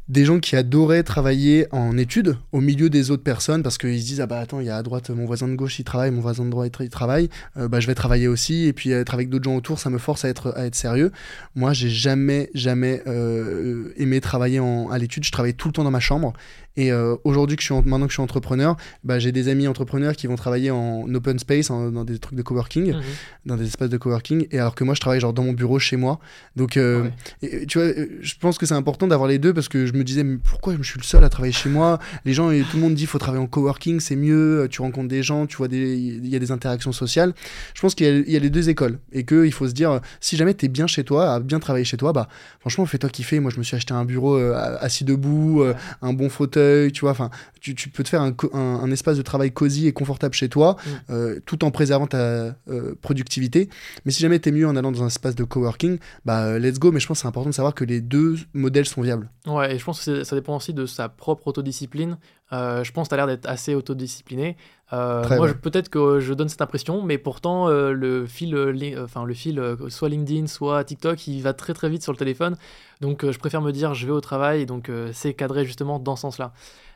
des gens qui adoraient travailler en études au milieu des autres personnes parce qu'ils se disent ah bah attends il y a à droite mon voisin de gauche il travaille mon voisin de droite il travaille. Euh, bah je vais travailler aussi et puis être avec d'autres gens autour ça me force à être à sérieux. Moi j'ai jamais jamais euh, aimé travailler en, à l'étude. Je travaillais tout le temps dans ma chambre Et aujourd'hui, que je suis maintenant que je suis entrepreneur, bah, j'ai des amis entrepreneurs qui vont travailler en open space, dans des trucs de coworking, mhm. dans des espaces de coworking, et alors que moi, je travaille genre dans mon bureau chez moi. Donc, et, tu vois, je pense que c'est important d'avoir les deux parce que je me disais, mais pourquoi je suis le seul à travailler chez moi? Les gens, et tout le monde dit, faut travailler en coworking, c'est mieux, tu rencontres des gens, tu vois, il y a des interactions sociales. Je pense qu'il y, a les deux écoles et qu'il faut se dire, si jamais tu es bien chez toi, à bien travailler chez toi, bah franchement, fais-toi kiffer. Moi, je me suis acheté un bureau euh, assis debout, euh, un bon fauteuil, tu vois, enfin, tu, tu, peux te faire un, un, espace de travail cosy et confortable chez toi, mm. euh, tout en préservant ta productivité. Mais si jamais tu es mieux en allant dans un espace de coworking, bah let's go. Mais je pense que c'est important de savoir que les deux modèles sont viables. Ouais, et je pense que ça dépend aussi de sa propre autodiscipline. Je pense que tu as l'air d'être assez autodiscipliné. Euh, moi, peut-être que je donne cette impression, mais pourtant, euh, le fil, euh, enfin, le fil soit LinkedIn, soit TikTok, il va très très vite sur le téléphone. Donc, je préfère me dire, je vais au travail, donc c'est cadré justement dans ce sens-là.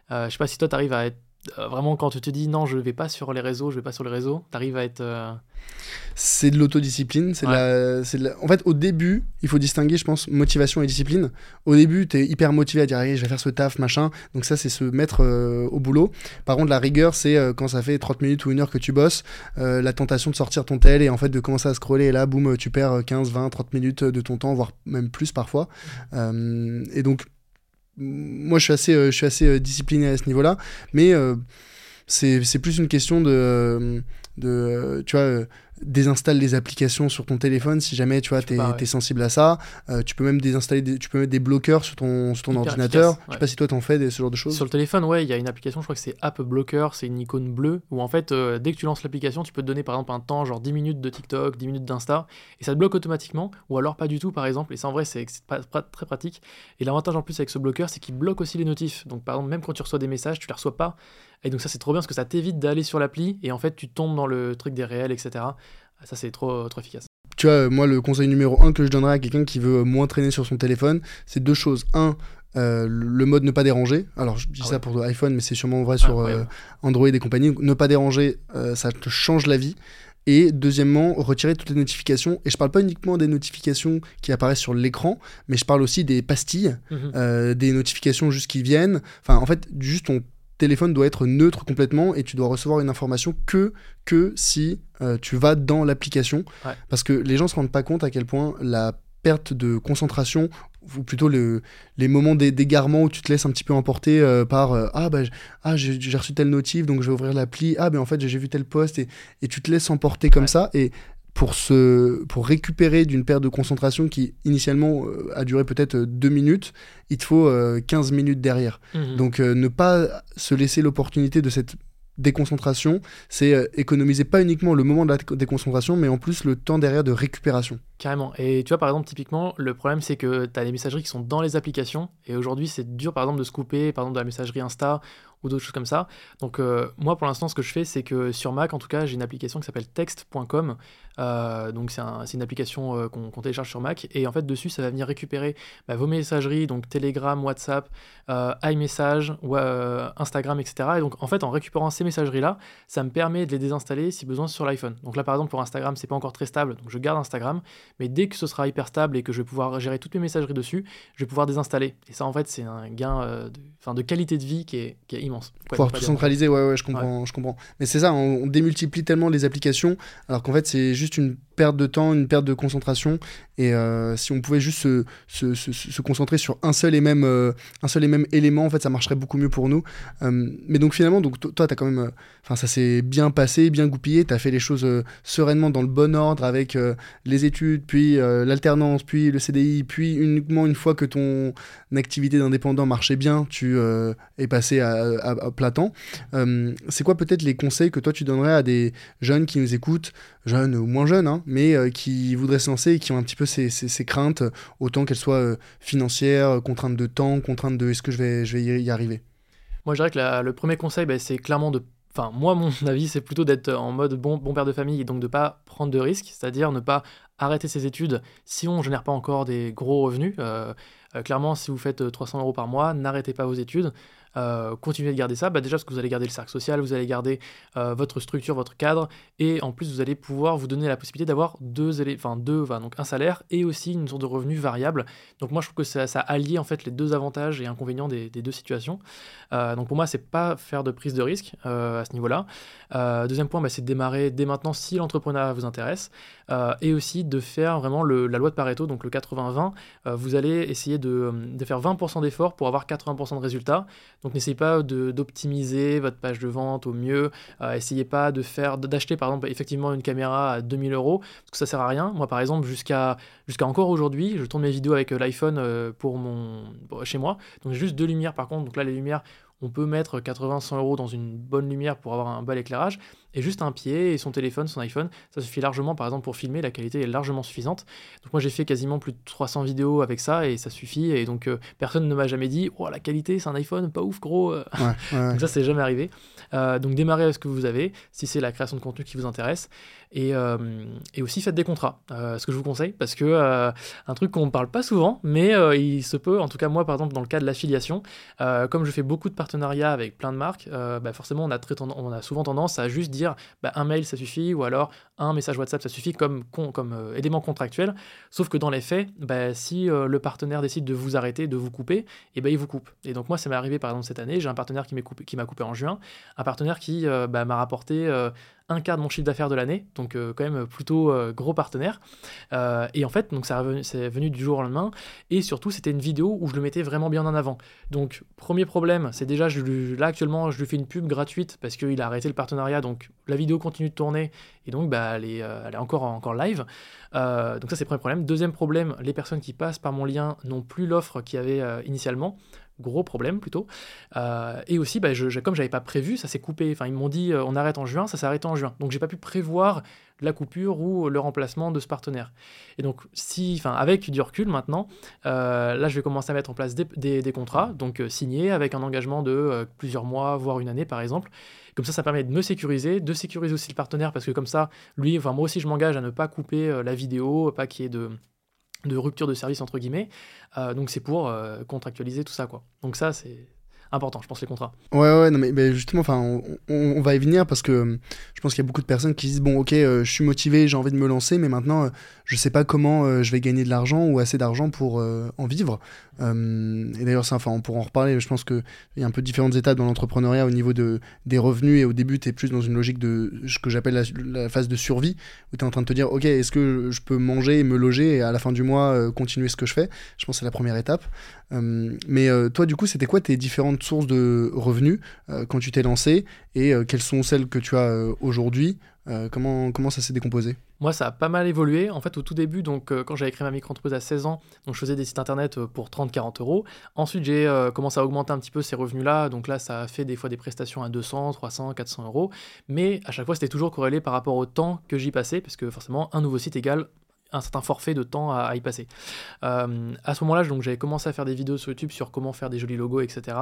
je sais pas si toi, tu arrives à être vraiment quand tu te dis non, je vais pas sur les réseaux, je vais pas sur les réseaux, tu arrives à être c'est de l'autodiscipline. C'est la, En fait, au début, il faut distinguer, je pense, motivation et discipline. Au début, tu es hyper motivé à dire, je vais faire ce taf, machin. Donc, ça, c'est se mettre euh, au boulot. Par contre, la rigueur, c'est euh, quand ça fait 30 minutes ou une heure que tu bosses, euh, la tentation de sortir ton tel et en fait de commencer à scroller. Et là, boum, tu perds 15, 20, 30 minutes de ton temps, voire même plus parfois. et donc, moi, je suis assez, je suis assez discipliné à ce niveau-là. Mais c'est plus une question de de tu vois désinstalle les applications sur ton téléphone si jamais tu vois t'es es sensible à ça. Euh, tu peux même désinstaller des, tu peux mettre des bloqueurs sur ton sur ton ordinateur. Je sais pas si toi t'en fais des, ce genre de choses. Sur le téléphone ouais il y a une application je crois que c'est App Blocker c'est une icône bleue où en fait euh, dès que tu lances l'application tu peux te donner par exemple un temps genre 10 minutes de TikTok 10 minutes d'Insta et ça te bloque automatiquement ou alors pas du tout par exemple et ça en vrai c'est très pratique. Et l'avantage en plus avec ce bloqueur c'est qu'il bloque aussi les notifs. Donc par exemple même quand tu reçois des messages tu les reçois pas et donc ça c'est trop bien parce que ça t'évite d'aller sur l'appli et en fait tu tombes dans le truc des réels etc ça, c'est trop, trop efficace. Tu vois, moi, le conseil numéro un que je donnerais à quelqu'un qui veut moins traîner sur son téléphone, c'est deux choses. Un, euh, le mode ne pas déranger. Alors, je dis ah ça pour iPhone, mais c'est sûrement vrai sur euh, Android et compagnie. Ne pas déranger, euh, ça te change la vie. Et deuxièmement, retirer toutes les notifications. Et je parle pas uniquement des notifications qui apparaissent sur l'écran, mais je parle aussi des pastilles, mhm. des notifications juste qui viennent. Enfin, en fait, juste ton téléphone doit être neutre complètement et tu dois recevoir une information que, que si euh, tu vas dans l'application. Parce que les gens se rendent pas compte à quel point la perte de concentration ou plutôt le, les moments d'égarement où tu te laisses un petit peu emporter euh, par euh, ah bah ah j'ai reçu tel notif donc je vais ouvrir l'appli. Ah ben en fait j'ai vu tel poste et, et, tu te laisses emporter comme ça. Et pour, se, pour récupérer d'une perte de concentration qui initialement euh, a duré peut-être euh, deux minutes, il te faut 15 euh, minutes derrière. Mhm. Donc ne pas se laisser l'opportunité de cette déconcentration, c'est économiser pas uniquement le moment de la déconcentration, mais en plus le temps derrière de récupération. Carrément. Et tu vois, par exemple, typiquement, le problème, c'est que tu as des messageries qui sont dans les applications, et aujourd'hui, c'est dur, par exemple, de se couper, par exemple, de la messagerie Insta ou d'autres choses comme ça. Donc euh, moi pour l'instant ce que je fais c'est que sur Mac en tout cas j'ai une application qui s'appelle text.com. Euh, donc c'est une application euh, qu'on télécharge sur Mac et en fait dessus ça va venir récupérer bah, vos messageries, donc Telegram, WhatsApp, iMessage, Instagram, etc. Et donc en fait en récupérant ces messageries là, ça me permet de les désinstaller si besoin sur l'iPhone. Donc là par exemple pour Instagram c'est pas encore très stable, donc je garde Instagram, mais dès que ce sera hyper stable et que je vais pouvoir gérer toutes mes messageries dessus, je vais pouvoir désinstaller. Et ça en fait c'est un gain de, de qualité de vie qui est, qui est immense. Pouvoir tout centraliser, ouais, ouais, je comprends, je comprends. Mais c'est ça, on, démultiplie tellement les applications, alors qu'en fait, c'est juste une perte de temps, une perte de concentration. Et euh, si on pouvait juste se, se, concentrer sur un seul et même, euh, un seul et même élément, en fait, ça marcherait beaucoup mieux pour nous. Euh, mais donc finalement, donc toi, as quand même, enfin, ça s'est bien passé, bien goupillé. Tu as fait les choses sereinement dans le bon ordre avec les études, puis l'alternance, puis le CDI, puis uniquement une fois que ton activité d'indépendant marchait bien, tu es passé à, à, à temps. C'est quoi peut-être les conseils que toi tu donnerais à des jeunes qui nous écoutent, jeunes ou moins jeunes, hein, mais euh, qui voudraient se lancer et qui ont un petit peu ces, ces, craintes, autant qu'elles soient euh, financières, euh, contraintes de temps, contraintes de est-ce que je vais, je vais y arriver Moi, je dirais que le premier conseil, bah, c'est clairement de. Enfin, moi, mon *laughs* avis, c'est plutôt d'être en mode bon, bon père de famille et donc de pas prendre de risques, c'est-à-dire ne pas arrêter ses études si on ne génère pas encore des gros revenus. clairement, si vous faites 300 euros par mois, n'arrêtez pas vos études. Euh, continuez de garder ça bah Déjà parce que vous allez garder le cercle social, vous allez garder euh, votre structure, votre cadre, et en plus vous allez pouvoir vous donner la possibilité d'avoir deux, enfin deux, donc un salaire et aussi une source de revenus variable. Donc moi je trouve que ça, ça allie en fait les deux avantages et inconvénients des, deux situations. Euh, donc pour moi c'est pas faire de prise de risque à ce niveau-là. deuxième point, bah, c'est démarrer dès maintenant si l'entrepreneuriat vous intéresse, et aussi de faire vraiment le, la loi de Pareto, donc le 80-20. vous allez essayer de, de faire 20% d'efforts pour avoir 80% de résultats. Donc n'essayez pas d'optimiser votre page de vente au mieux. Euh, essayez pas de faire d'acheter par exemple effectivement une caméra à 2000 euros parce que ça sert à rien. Moi par exemple jusqu'à jusqu'à encore aujourd'hui, je tourne mes vidéos avec euh, l'iPhone euh, pour mon chez moi. Donc j'ai juste deux lumières par contre. Donc là les lumières on peut mettre 80-100 euros dans une bonne lumière pour avoir un bel éclairage, et juste un pied et son téléphone, son iPhone, ça suffit largement, par exemple, pour filmer, la qualité est largement suffisante. Donc moi j'ai fait quasiment plus de 300 vidéos avec ça, et ça suffit, et donc euh, personne ne m'a jamais dit, oh la qualité, c'est un iPhone, pas ouf gros. *laughs* donc ça c'est jamais arrivé. Euh, donc démarrez avec ce que vous avez, si c'est la création de contenu qui vous intéresse, et, euh, et aussi faites des contrats, ce que je vous conseille, parce que un truc qu'on ne parle pas souvent, mais il se peut, en tout cas moi par exemple dans le cas de l'affiliation, comme je fais beaucoup de partenariats, avec plein de marques, euh, bah, forcément on a, souvent tendance à juste dire bah, un mail ça suffit ou alors un message WhatsApp ça suffit comme, comme euh, élément contractuel. Sauf que dans les faits, bah, si euh, le partenaire décide de vous arrêter, de vous couper, et eh ben il vous coupe. Et donc moi ça m'est arrivé par exemple cette année, j'ai un partenaire qui m'a coupé en juin, un partenaire qui m'a rapporté un quart de mon chiffre d'affaires de l'année, donc euh, quand même plutôt euh, gros partenaire. Euh, et en fait, donc ça c'est venu du jour au lendemain, et surtout c'était une vidéo où je le mettais vraiment bien en avant. Donc premier problème, c'est déjà je là actuellement je lui fais une pub gratuite parce qu'il a arrêté le partenariat, donc la vidéo continue de tourner et donc bah, elle, est, elle est encore, encore live. donc ça c'est premier problème. Deuxième problème, les personnes qui passent par mon lien n'ont plus l'offre qu'il y avait initialement gros problème plutôt. Euh, et aussi, bah, je, comme j'avais pas prévu, ça s'est coupé. Enfin, ils m'ont dit euh, on arrête en juin, ça s'est arrêté en juin. Donc j'ai pas pu prévoir la coupure ou le remplacement de ce partenaire. Et donc, si, enfin, avec du recul maintenant, euh, là je vais commencer à mettre en place des, contrats, donc signés avec un engagement de plusieurs mois, voire une année par exemple. Comme ça, ça permet de me sécuriser, de sécuriser aussi le partenaire parce que comme ça, lui, enfin moi aussi je m'engage à ne pas couper la vidéo, pas qu'il y ait de de rupture de service entre guillemets. Euh, donc c'est pour euh, contractualiser tout ça quoi. Donc ça c'est important, je pense, les contrats. Ouais, ouais, non, mais, justement, enfin, on, va y venir parce que je pense qu'il y a beaucoup de personnes qui disent bon, ok, euh, je suis motivé, j'ai envie de me lancer, mais maintenant, je sais pas comment je vais gagner de l'argent ou assez d'argent pour en vivre. et d'ailleurs, enfin, on pourra en reparler. Je pense qu'il y a un peu différentes étapes dans l'entrepreneuriat au niveau de, des revenus. Et au début, tu es plus dans une logique de ce que j'appelle la, la, phase de survie, où tu es en train de te dire ok, est-ce que je peux manger et me loger et à la fin du mois continuer ce que je fais? Je pense que c'est la première étape. mais toi, du coup, c'était quoi tes différentes sources de revenus euh, quand tu t'es lancé et euh, quelles sont celles que tu as euh, aujourd'hui comment, comment ça s'est décomposé? Moi, ça a pas mal évolué. En fait, au tout début, donc, quand j'avais créé ma micro-entreprise à 16 ans, donc, je faisais des sites internet pour 30-40 euros. Ensuite, j'ai commencé à augmenter un petit peu ces revenus-là. Donc là, ça a fait des fois des prestations à 200, 300, 400 euros. Mais à chaque fois, c'était toujours corrélé par rapport au temps que j'y passais, parce que forcément, un nouveau site égale un certain forfait de temps à, y passer. Euh, à ce moment-là, donc j'avais commencé à faire des vidéos sur YouTube sur comment faire des jolis logos, etc.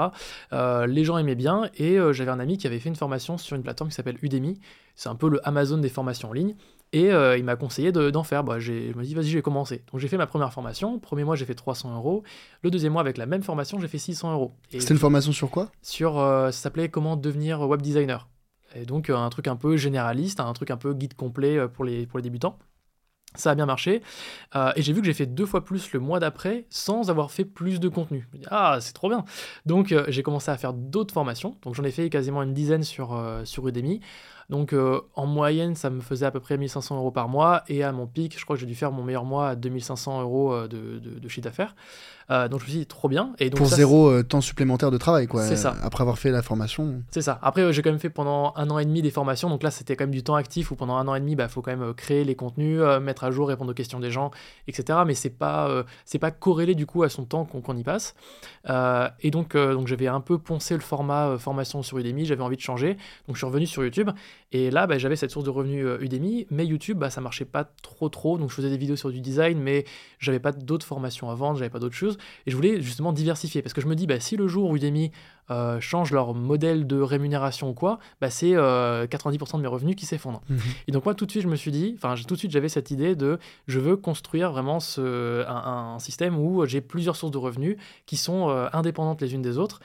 Euh, les gens aimaient bien et euh, j'avais un ami qui avait fait une formation sur une plateforme qui s'appelle Udemy. C'est un peu le Amazon des formations en ligne. Et il m'a conseillé d'en faire. Bah, je me dit, vas-y, je vais commencer. Donc j'ai fait ma première formation. Premier mois, j'ai fait 300 euros. Le deuxième mois, avec la même formation, j'ai fait 600 euros. C'était une formation sur quoi? Sur, ça s'appelait comment devenir web designer. Et donc un truc un peu généraliste, un truc un peu guide complet pour les, pour les débutants. Ça a bien marché. Euh, et j'ai vu que j'ai fait deux fois plus le mois d'après sans avoir fait plus de contenu. ah, c'est trop bien. Donc euh, j'ai commencé à faire d'autres formations. Donc j'en ai fait quasiment une dizaine sur, euh, Udemy. Donc en moyenne, ça me faisait à peu près 1500 euros par mois. Et à mon pic, je crois que j'ai dû faire mon meilleur mois à 2500 euros de, de chiffre d'affaires. Euh, donc je me suis dit, trop bien. Et donc, Pour zéro euh, temps supplémentaire de travail, quoi. C'est ça. Après avoir fait la formation. C'est ça. Après, j'ai quand même fait pendant un an et demi des formations. Donc là, c'était quand même du temps actif où pendant un an et demi, il bah, faut quand même euh, créer les contenus, mettre à jour, répondre aux questions des gens, etc. Mais c'est pas, c'est pas corrélé du coup à son temps qu'on y passe. et donc, donc j'avais un peu poncé le format formation sur Udemy. J'avais envie de changer. Donc je suis revenu sur YouTube. Et là, bah, j'avais cette source de revenus Udemy. Mais YouTube, bah, ça marchait pas trop trop. Donc je faisais des vidéos sur du design, mais j'avais pas d'autres formations à vendre, j'avais pas d'autres choses. et je voulais justement diversifier parce que je me dis bah, si le jour où Udemy euh, change leur modèle de rémunération ou quoi, bah, c'est 90% euh, de mes revenus qui s'effondrent. Mhm. Et donc moi tout de suite je me suis dit, enfin tout de suite j'avais cette idée de je veux construire vraiment ce, un, système où j'ai plusieurs sources de revenus qui sont euh, indépendantes les unes des autres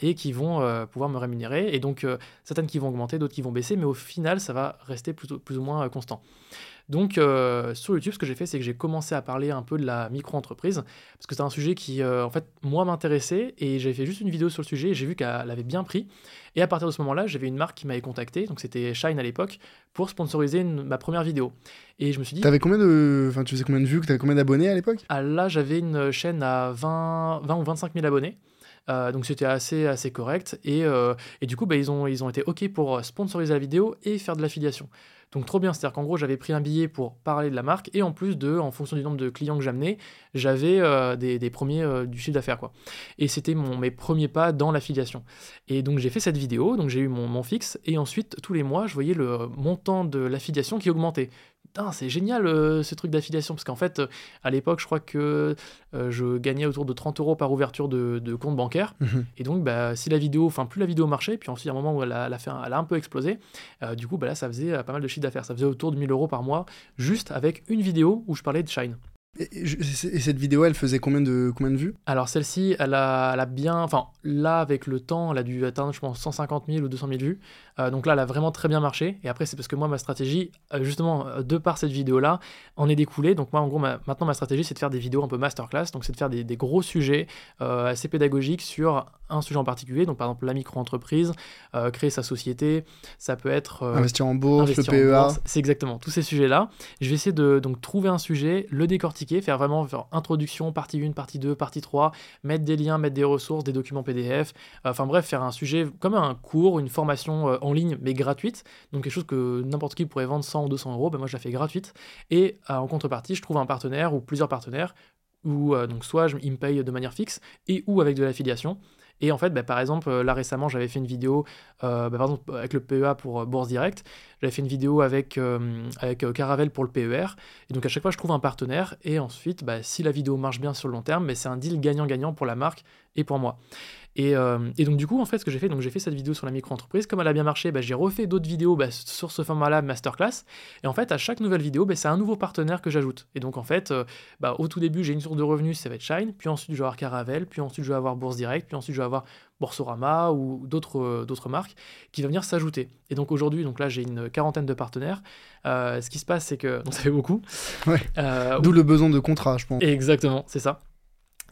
et qui vont pouvoir me rémunérer. Et donc certaines qui vont augmenter, d'autres qui vont baisser, mais au final ça va rester plutôt, plus ou moins constant. Donc euh, sur YouTube, ce que j'ai fait, c'est que j'ai commencé à parler un peu de la micro-entreprise, parce que c'est un sujet qui, euh, en fait, moi m'intéressait, et j'avais fait juste une vidéo sur le sujet, et j'ai vu qu'elle avait bien pris. Et à partir de ce moment-là, j'avais une marque qui m'avait contacté, donc c'était Shine à l'époque, pour sponsoriser ma première vidéo. Et je me suis dit... T'avais combien de... Enfin, tu faisais combien de vues, t'avais combien d'abonnés à l'époque? Ah, Là, j'avais une chaîne à 20, 20 ou 25 000 abonnés. Euh, donc c'était assez, assez correct. Et, et du coup, bah, ils, ont, ils ont été OK pour sponsoriser la vidéo et faire de l'affiliation. Donc trop bien, c'est-à-dire qu'en gros j'avais pris un billet pour parler de la marque et en plus de, en fonction du nombre de clients que j'amenais, j'avais euh, des, premiers euh, du chiffre d'affaires quoi. Et c'était mes premiers pas dans l'affiliation. Et donc j'ai fait cette vidéo, donc j'ai eu mon, mon fixe et ensuite tous les mois je voyais le montant de l'affiliation qui augmentait c'est génial euh, ce truc d'affiliation, parce qu'en fait, à l'époque, je crois que euh, je gagnais autour de 30 euros par ouverture de, compte bancaire. Mhm. Et donc, bah, si la vidéo, enfin, plus la vidéo marchait, puis ensuite, à un moment où elle a, fait elle a un peu explosé, euh, du coup, bah, là, ça faisait pas mal de chiffre d'affaires. Ça faisait autour de 1000 euros par mois, juste avec une vidéo où je parlais de Shine. Et, cette vidéo, elle faisait combien de, combien de vues? Alors celle-ci, elle a, elle a bien... Enfin, là, avec le temps, elle a dû atteindre, je pense, 150 000 ou 200 000 vues. Euh, donc là, elle a vraiment très bien marché. Et après, c'est parce que moi, ma stratégie, euh, justement, euh, de par cette vidéo-là, en est découlée. Donc moi, en gros, maintenant, ma stratégie, c'est de faire des vidéos un peu masterclass. Donc c'est de faire des, gros sujets assez pédagogiques sur un sujet en particulier. Donc par exemple, la micro-entreprise, créer sa société, ça peut être... investir en bourse, le PEA. C'est exactement, tous ces sujets-là. Je vais essayer de donc, trouver un sujet, le décortiquer, faire vraiment faire introduction, partie 1, partie 2, partie 3, mettre des liens, mettre des ressources, des documents PDF. Enfin bref, faire un sujet comme un cours, une formation en ligne, mais gratuite. Donc quelque chose que n'importe qui pourrait vendre 100 ou 200 euros, ben moi je la fais gratuite. Et euh, en contrepartie, je trouve un partenaire ou plusieurs partenaires, ou euh, donc soit je, me payent de manière fixe, et ou avec de l'affiliation. Et en fait, bah, par exemple, euh, là récemment, j'avais fait une vidéo, bah, par exemple, avec le PEA pour Bourse Direct, j'avais fait une vidéo avec, avec Caravel pour le PER. Et donc à chaque fois, je trouve un partenaire. Et ensuite, bah, si la vidéo marche bien sur le long terme, mais c'est un deal gagnant-gagnant pour la marque et pour moi. Euh, et, donc du coup, en fait, ce que j'ai fait, donc j'ai fait cette vidéo sur la micro-entreprise. Comme elle a bien marché, bah, j'ai refait d'autres vidéos bah, sur ce format-là, masterclass. Et en fait, à chaque nouvelle vidéo, bah, c'est un nouveau partenaire que j'ajoute. Et donc en fait, euh, au tout début, j'ai une source de revenus, ça va être Shine. Puis ensuite, je vais avoir Caravel. Puis ensuite, je vais avoir Bourse Direct. Puis ensuite, je vais avoir Boursorama ou d'autres euh, marques qui vont venir s'ajouter. Et donc aujourd'hui, donc là, j'ai une quarantaine de partenaires. ce qui se passe, c'est que *laughs* donc ça fait beaucoup. D'où le besoin de contrat, je pense. Exactement, c'est ça.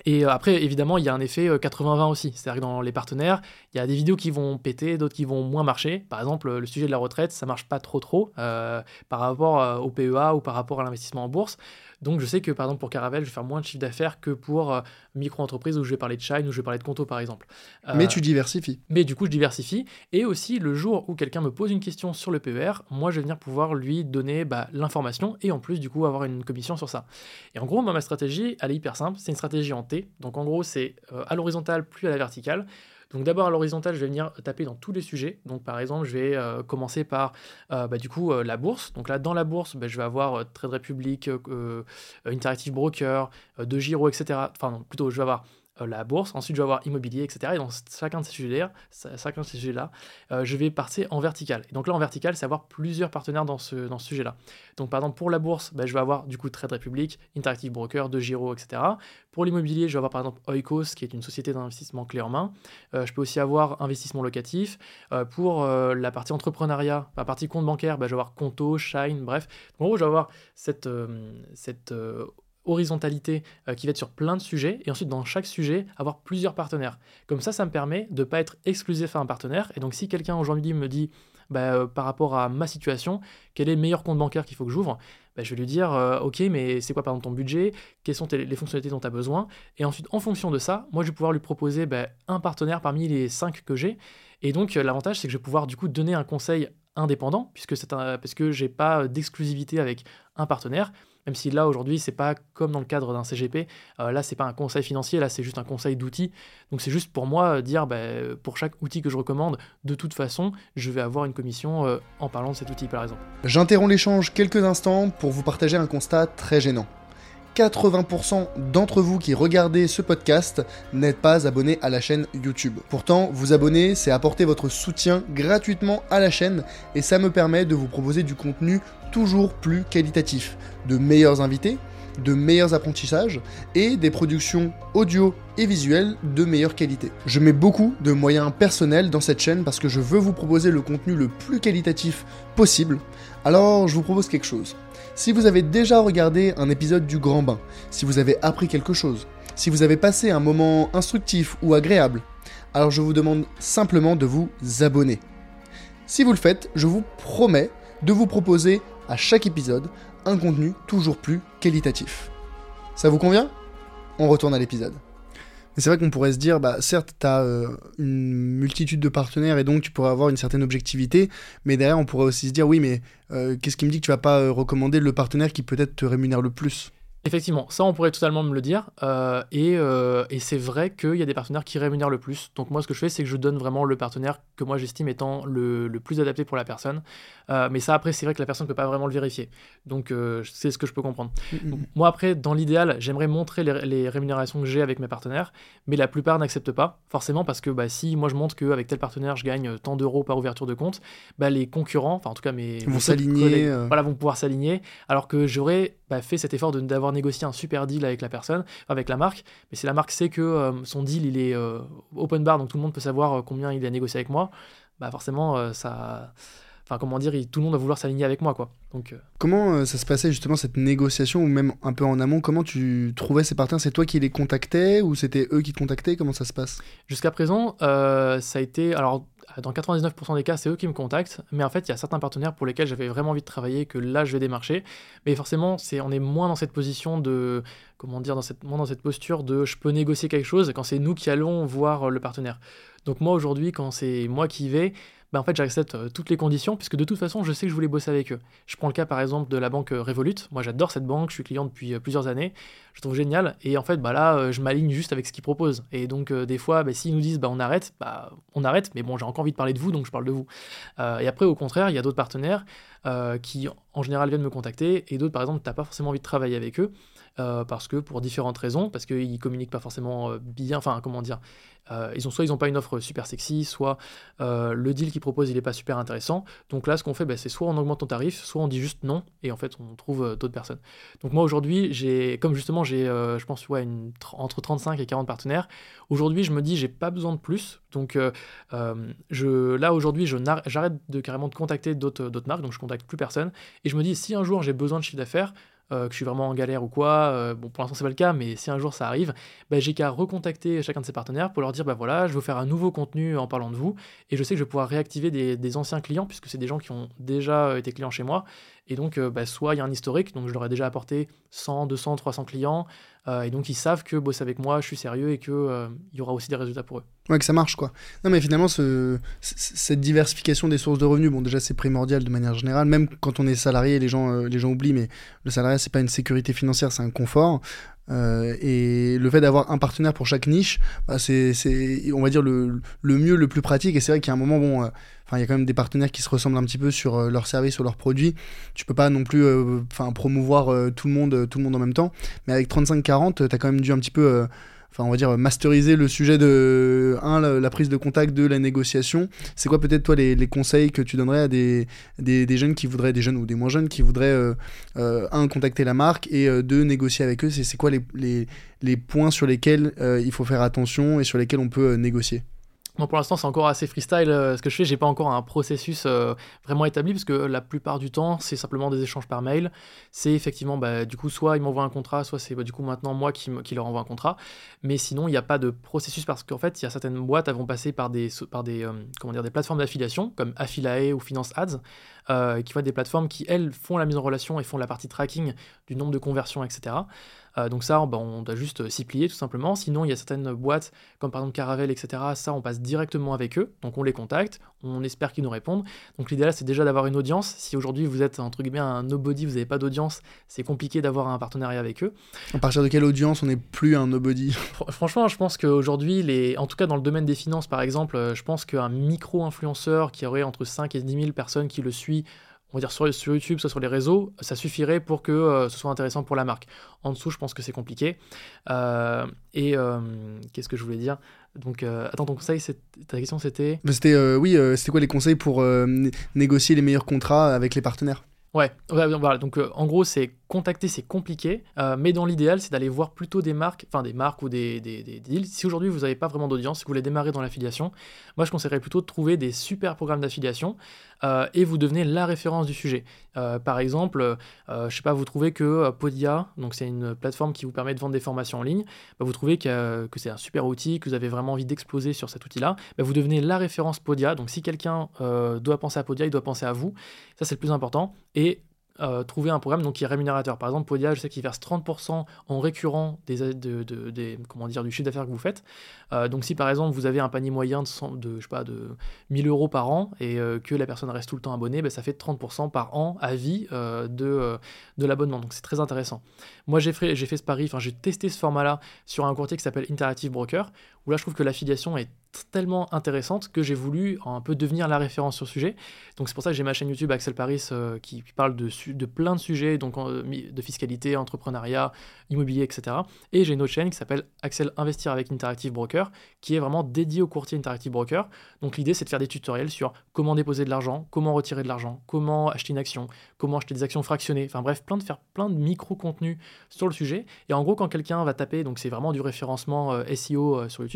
Et euh, après, évidemment, il y a un effet 80-20 euh, aussi. C'est-à-dire que dans les partenaires, il y a des vidéos qui vont péter, d'autres qui vont moins marcher. Par exemple, le sujet de la retraite, ça marche pas trop trop euh, par rapport au PEA ou par rapport à l'investissement en bourse. Donc je sais que par exemple pour Caravel, je vais faire moins de chiffre d'affaires que pour euh, micro-entreprise où je vais parler de Shine ou je vais parler de Conto par exemple. Euh, mais tu diversifies. Mais du coup je diversifie. Et aussi le jour où quelqu'un me pose une question sur le PER, moi je vais venir pouvoir lui donner bah, l'information et en plus du coup avoir une commission sur ça. Et en gros ma stratégie elle est hyper simple, c'est une stratégie en T. Donc en gros c'est euh, à l'horizontale plus à la verticale. Donc d'abord à l'horizontale, je vais venir taper dans tous les sujets. Donc par exemple, je vais euh, commencer par euh, bah, euh, la bourse. Donc là dans la bourse, bah, je vais avoir Trade Republic, Interactive Broker, De Giro, etc. Enfin non, plutôt je vais avoir la bourse, ensuite je vais avoir immobilier, etc. Et dans chacun de ces sujets-là, chacun de ces sujets-là euh, je vais passer en vertical. Et donc là, en vertical, c'est avoir plusieurs partenaires dans ce, dans ce sujet-là. Donc par exemple, pour la bourse, bah, je vais avoir du coup Trade Republic, Interactive Broker, De Giro, etc. Pour l'immobilier, je vais avoir par exemple Oikos, qui est une société d'investissement clé en main. Euh, je peux aussi avoir investissement locatif. pour la partie entrepreneuriat, la partie compte bancaire, bah, je vais avoir Conto, Shine, bref. en gros, je vais avoir cette, cette horizontalité euh, qui va être sur plein de sujets et ensuite dans chaque sujet avoir plusieurs partenaires. Comme ça, ça me permet de ne pas être exclusif à un partenaire. Et donc si quelqu'un aujourd'hui me dit bah, euh, par rapport à ma situation, quel est le meilleur compte bancaire qu'il faut que j'ouvre bah, Je vais lui dire euh, ok mais c'est quoi par exemple ton budget? Quelles sont les fonctionnalités dont tu as besoin? Et ensuite en fonction de ça, moi je vais pouvoir lui proposer bah, un partenaire parmi les cinq que j'ai. Et donc l'avantage c'est que je vais pouvoir du coup donner un conseil indépendant puisque c'est parce que j'ai pas d'exclusivité avec un partenaire même si là aujourd'hui c'est pas comme dans le cadre d'un CGP, euh, là c'est pas un conseil financier, là c'est juste un conseil d'outils. Donc c'est juste pour moi euh, dire bah, pour chaque outil que je recommande, de toute façon je vais avoir une commission euh, en parlant de cet outil par exemple. J'interromps l'échange quelques instants pour vous partager un constat très gênant. 80% d'entre vous qui regardez ce podcast n'êtes pas abonnés à la chaîne YouTube. Pourtant, vous abonner, c'est apporter votre soutien gratuitement à la chaîne et ça me permet de vous proposer du contenu toujours plus qualitatif, de meilleurs invités, de meilleurs apprentissages et des productions audio et visuelles de meilleure qualité. Je mets beaucoup de moyens personnels dans cette chaîne parce que je veux vous proposer le contenu le plus qualitatif possible. Alors, je vous propose quelque chose. Si vous avez déjà regardé un épisode du Grand Bain, si vous avez appris quelque chose, si vous avez passé un moment instructif ou agréable, alors je vous demande simplement de vous abonner. Si vous le faites, je vous promets de vous proposer à chaque épisode un contenu toujours plus qualitatif. Ça vous convient? On retourne à l'épisode. C'est vrai qu'on pourrait se dire, bah, certes, tu as euh, une multitude de partenaires et donc tu pourrais avoir une certaine objectivité, mais derrière, on pourrait aussi se dire, oui, mais euh, qu'est-ce qui me dit que tu vas pas euh, recommander le partenaire qui peut-être te rémunère le plus? Effectivement, ça on pourrait totalement me le dire. Euh, et, euh, et c'est vrai qu'il y a des partenaires qui rémunèrent le plus. Donc moi ce que je fais c'est que je donne vraiment le partenaire que moi j'estime étant le, le, plus adapté pour la personne. Euh, mais ça après c'est vrai que la personne ne peut pas vraiment le vérifier. Donc c'est ce que je peux comprendre. Mm-hmm. moi après dans l'idéal j'aimerais montrer les, les, rémunérations que j'ai avec mes partenaires. Mais la plupart n'acceptent pas. Forcément parce que bah, si moi je montre qu'avec tel partenaire je gagne tant d'euros par ouverture de compte, bah, les concurrents, enfin en tout cas mes... Vont s'aligner. Voilà, vont pouvoir s'aligner. Alors que j'aurais bah, fait cet effort d'avoir négocier un super deal avec la personne, avec la marque. Mais si la marque sait que euh, son deal il est euh, open bar, donc tout le monde peut savoir euh, combien il a négocié avec moi, bah forcément ça. Enfin, comment dire, tout le monde va vouloir s'aligner avec moi, quoi. Donc, Comment ça se passait justement cette négociation, ou même un peu en amont Comment tu trouvais ces partenaires? C'est toi qui les contactais, ou c'était eux qui te contactaient? Comment ça se passe? Jusqu'à présent, ça a été. Alors, dans 99% des cas, c'est eux qui me contactent, mais en fait, il y a certains partenaires pour lesquels j'avais vraiment envie de travailler que là, je vais démarcher. Mais forcément, c'est, on est moins dans cette position de, comment dire, dans cette, moins dans cette posture de je peux négocier quelque chose quand c'est nous qui allons voir le partenaire. Donc moi, aujourd'hui, quand c'est moi qui vais, bah, en fait j'accepte euh, toutes les conditions puisque de toute façon je sais que je voulais bosser avec eux. Je prends le cas par exemple de la banque euh, Revolut. Moi j'adore cette banque, je suis client depuis euh, plusieurs années, je trouve génial et en fait bah là je m'aligne juste avec ce qu'ils proposent. Et donc des fois bah, s'ils nous disent bah on arrête, bah on arrête, mais bon j'ai encore envie de parler de vous donc je parle de vous. et après au contraire il y a d'autres partenaires qui en général viennent me contacter et d'autres par exemple t'as pas forcément envie de travailler avec eux. Parce que pour différentes raisons, parce qu'ils communiquent pas forcément bien, enfin comment dire, euh, ils ont soit ils n'ont pas une offre super sexy, soit euh, le deal qu'ils proposent il n'est pas super intéressant. Donc là, ce qu'on fait, bah, c'est soit on augmente ton tarif, soit on dit juste non, et en fait on trouve euh, d'autres personnes. Donc moi aujourd'hui, j'ai, comme justement j'ai, je pense ouais, une, entre 35 et 40 partenaires. Aujourd'hui, je me dis j'ai pas besoin de plus. Donc je, là aujourd'hui, j'arrête de carrément de contacter d'autres, d'autres marques, donc je contacte plus personne. Et je me dis si un jour j'ai besoin de chiffre d'affaires, euh, que je suis vraiment en galère ou quoi, euh, bon pour l'instant c'est pas le cas, mais si un jour ça arrive, bah, j'ai qu'à recontacter chacun de ces partenaires pour leur dire bah voilà, je veux faire un nouveau contenu en parlant de vous, et je sais que je vais pouvoir réactiver des, des anciens clients, puisque c'est des gens qui ont déjà euh, été clients chez moi, et donc bah, soit il y a un historique, donc je leur ai déjà apporté 100, 200, 300 clients, et donc ils savent que bosser avec moi, je suis sérieux et qu'il il y aura aussi des résultats pour eux. Ouais, que ça marche quoi. Non, mais finalement, ce, cette diversification des sources de revenus, bon, déjà, c'est primordial de manière générale. Même quand on est salarié, les gens, les gens oublient, mais le salariat, c'est pas une sécurité financière, c'est un confort. Euh, et le fait d'avoir un partenaire pour chaque niche, bah, c'est, on va dire, le, le, mieux, le plus pratique. Et c'est vrai qu'il y a un moment, bon, euh, il y a quand même des partenaires qui se ressemblent un petit peu sur euh, leurs services ou leurs produits. Tu peux pas non plus enfin promouvoir tout, le monde, tout le monde en même temps. Mais avec 35-40, tu as quand même dû un petit peu enfin on va dire masteriser le sujet de un la, prise de contact de la négociation. C'est quoi peut-être toi les, conseils que tu donnerais à des, des, jeunes qui voudraient des jeunes ou des moins jeunes qui voudraient euh, euh, un contacter la marque et euh, deux négocier avec eux? C'est quoi les, les, les, points sur lesquels il faut faire attention et sur lesquels on peut négocier? Bon, pour l'instant, c'est encore assez freestyle euh, ce que je fais. J'ai pas encore un processus euh, vraiment établi parce que la plupart du temps, c'est simplement des échanges par mail. C'est effectivement, bah, du coup, soit ils m'envoient un contrat, soit c'est bah, du coup maintenant moi qui, qui, leur envoie un contrat. Mais sinon, il n'y a pas de processus parce qu'en fait, il y a certaines boîtes qui vont passer par des, par des, euh, comment dire, des plateformes d'affiliation comme Affilae ou Finance Ads, qui vont être des plateformes qui, elles, font la mise en relation et font la partie tracking du nombre de conversions, etc. Euh, donc ça, bah, on doit juste s'y plier tout simplement. Sinon, il y a certaines boîtes, comme par exemple Caravelle, etc. Ça, on passe directement avec eux. Donc on les contacte, on espère qu'ils nous répondent. Donc l'idéal, c'est déjà d'avoir une audience. Si aujourd'hui vous êtes entre guillemets un nobody, vous n'avez pas d'audience, c'est compliqué d'avoir un partenariat avec eux. À partir de quelle audience on n'est plus un nobody? Franchement, je pense qu'aujourd'hui, les... en tout cas dans le domaine des finances par exemple, euh, je pense qu'un micro-influenceur qui aurait entre 5 et 10 000 personnes qui le suit on va dire sur, sur, YouTube, soit sur les réseaux, ça suffirait pour que ce soit intéressant pour la marque. En dessous, je pense que c'est compliqué. et qu'est-ce que je voulais dire? Donc, attends, ton conseil, ta question c'était? C'était, oui, c'était quoi les conseils pour négocier les meilleurs contrats avec les partenaires? Ouais, voilà. Donc, en gros, c'est contacter, c'est compliqué, euh, mais dans l'idéal, c'est d'aller voir plutôt des marques, enfin des marques ou des, deals. Si aujourd'hui vous n'avez pas vraiment d'audience, vous voulez démarrer dans l'affiliation, moi je conseillerais plutôt de trouver des super programmes d'affiliation euh, et vous devenez la référence du sujet. Euh, par exemple, je sais pas, vous trouvez que Podia, donc c'est une plateforme qui vous permet de vendre des formations en ligne, bah, vous trouvez que, que c'est un super outil, que vous avez vraiment envie d'exploser sur cet outil-là, bah, vous devenez la référence Podia. Donc si quelqu'un doit penser à Podia, il doit penser à vous. Ça c'est le plus important. Et euh, trouver un programme donc, qui est rémunérateur. Par exemple, Podia, je sais qu'il verse 30% en récurrent des, des, comment dire, du chiffre d'affaires que vous faites. Euh, donc si par exemple vous avez un panier moyen de, de, je sais pas, de 1000 euros par an et euh, que la personne reste tout le temps abonnée, ben, ça fait 30% par an à vie de, de l'abonnement. Donc c'est très intéressant. Moi j'ai fait, fait ce pari, enfin j'ai testé ce format-là sur un courtier qui s'appelle Interactive Broker, où là je trouve que l'affiliation est tellement intéressante que j'ai voulu un peu devenir la référence sur le sujet. Donc c'est pour ça que j'ai ma chaîne YouTube Axel Paris euh, qui, parle de, plein de sujets, donc de fiscalité, entrepreneuriat, immobilier, etc. Et j'ai une autre chaîne qui s'appelle Axel Investir avec Interactive Broker, qui est vraiment dédiée au courtier Interactive Broker. Donc l'idée c'est de faire des tutoriels sur comment déposer de l'argent, comment retirer de l'argent, comment acheter une action, comment acheter des actions fractionnées, enfin bref, plein de faire plein de micro-contenus sur le sujet. Et en gros quand quelqu'un va taper, donc c'est vraiment du référencement euh, SEO euh, sur YouTube,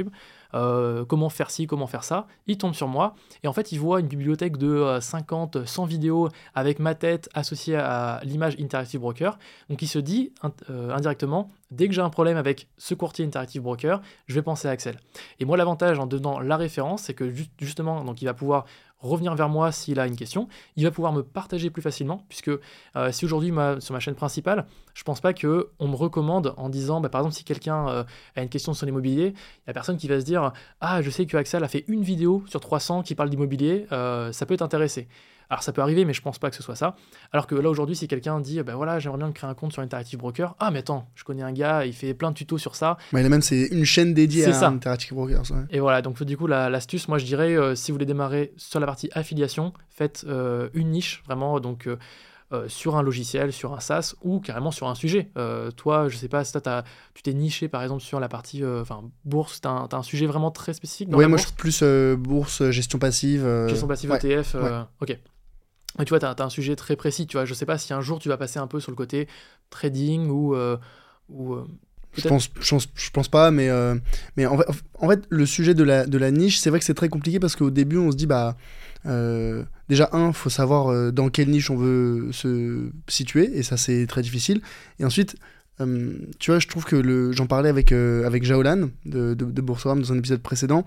euh, comment faire ci, comment faire ça, il tombe sur moi et en fait il voit une bibliothèque de 50, euh, 100 vidéos avec ma tête associée à l'image Interactive Broker. Donc il se dit euh, indirectement, dès que j'ai un problème avec ce courtier Interactive Broker, je vais penser à Axel. Et moi l'avantage en devenant la référence, c'est que justement donc il va pouvoir revenir vers moi s'il a une question. Il va pouvoir me partager plus facilement, puisque euh, si aujourd'hui, sur ma chaîne principale, je pense pas qu'on me recommande en disant, bah, par exemple, si quelqu'un euh, a une question sur l'immobilier, il y a personne qui va se dire, ah, je sais que Axel a fait une vidéo sur 300 qui parle d'immobilier, euh, ça peut t'intéresser. Alors ça peut arriver, mais je pense pas que ce soit ça. Alors que là aujourd'hui, si quelqu'un dit, ben voilà, j'aimerais bien créer un compte sur Interactive Broker, ah mais attends, je connais un gars, il fait plein de tutos sur ça. Mais même c'est une chaîne dédiée à Interactive Broker. Et voilà, donc du coup l'astuce, moi je dirais, euh, si vous voulez démarrer sur la partie affiliation, faites euh, une niche vraiment, donc. Euh, sur un logiciel, sur un SaaS ou carrément sur un sujet. toi, je sais pas, si tu t'es niché par exemple sur la partie enfin bourse, tu as, un sujet vraiment très spécifique Oui, moi je suis plus bourse, gestion passive. Gestion passive ETF, ok. Mais tu vois, tu as, un sujet très précis. Tu vois, je sais pas si un jour tu vas passer un peu sur le côté trading ou. Euh, ou euh, je pense, je pense, je pense pas, mais, euh, mais en, fait, en, fait, le sujet de la, de la niche, c'est vrai que c'est très compliqué parce qu'au début, on se dit, bah, déjà, un, faut savoir dans quelle niche on veut se situer, et ça, c'est très difficile. Et ensuite, euh, tu vois, je trouve que le, j'en parlais avec, euh, avec Jaolan de, de, de dans un épisode précédent.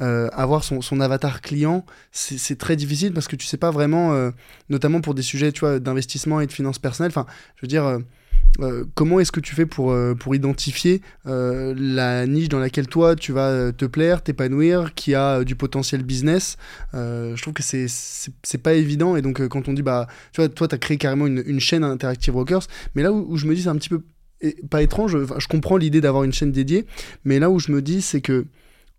Euh, avoir son, son, avatar client, c'est, très difficile parce que tu sais pas vraiment, notamment pour des sujets tu vois, d'investissement et de finances personnelles. Enfin, je veux dire, comment est-ce que tu fais pour, pour identifier la niche dans laquelle toi tu vas te plaire, t'épanouir, qui a du potentiel business? Je trouve que c'est, pas évident. Et donc, quand on dit, bah, tu vois, toi, tu as créé carrément une, une chaîne Interactive Brokers, mais là où je me dis, c'est un petit peu pas étrange, je comprends l'idée d'avoir une chaîne dédiée, mais là où je me dis, c'est que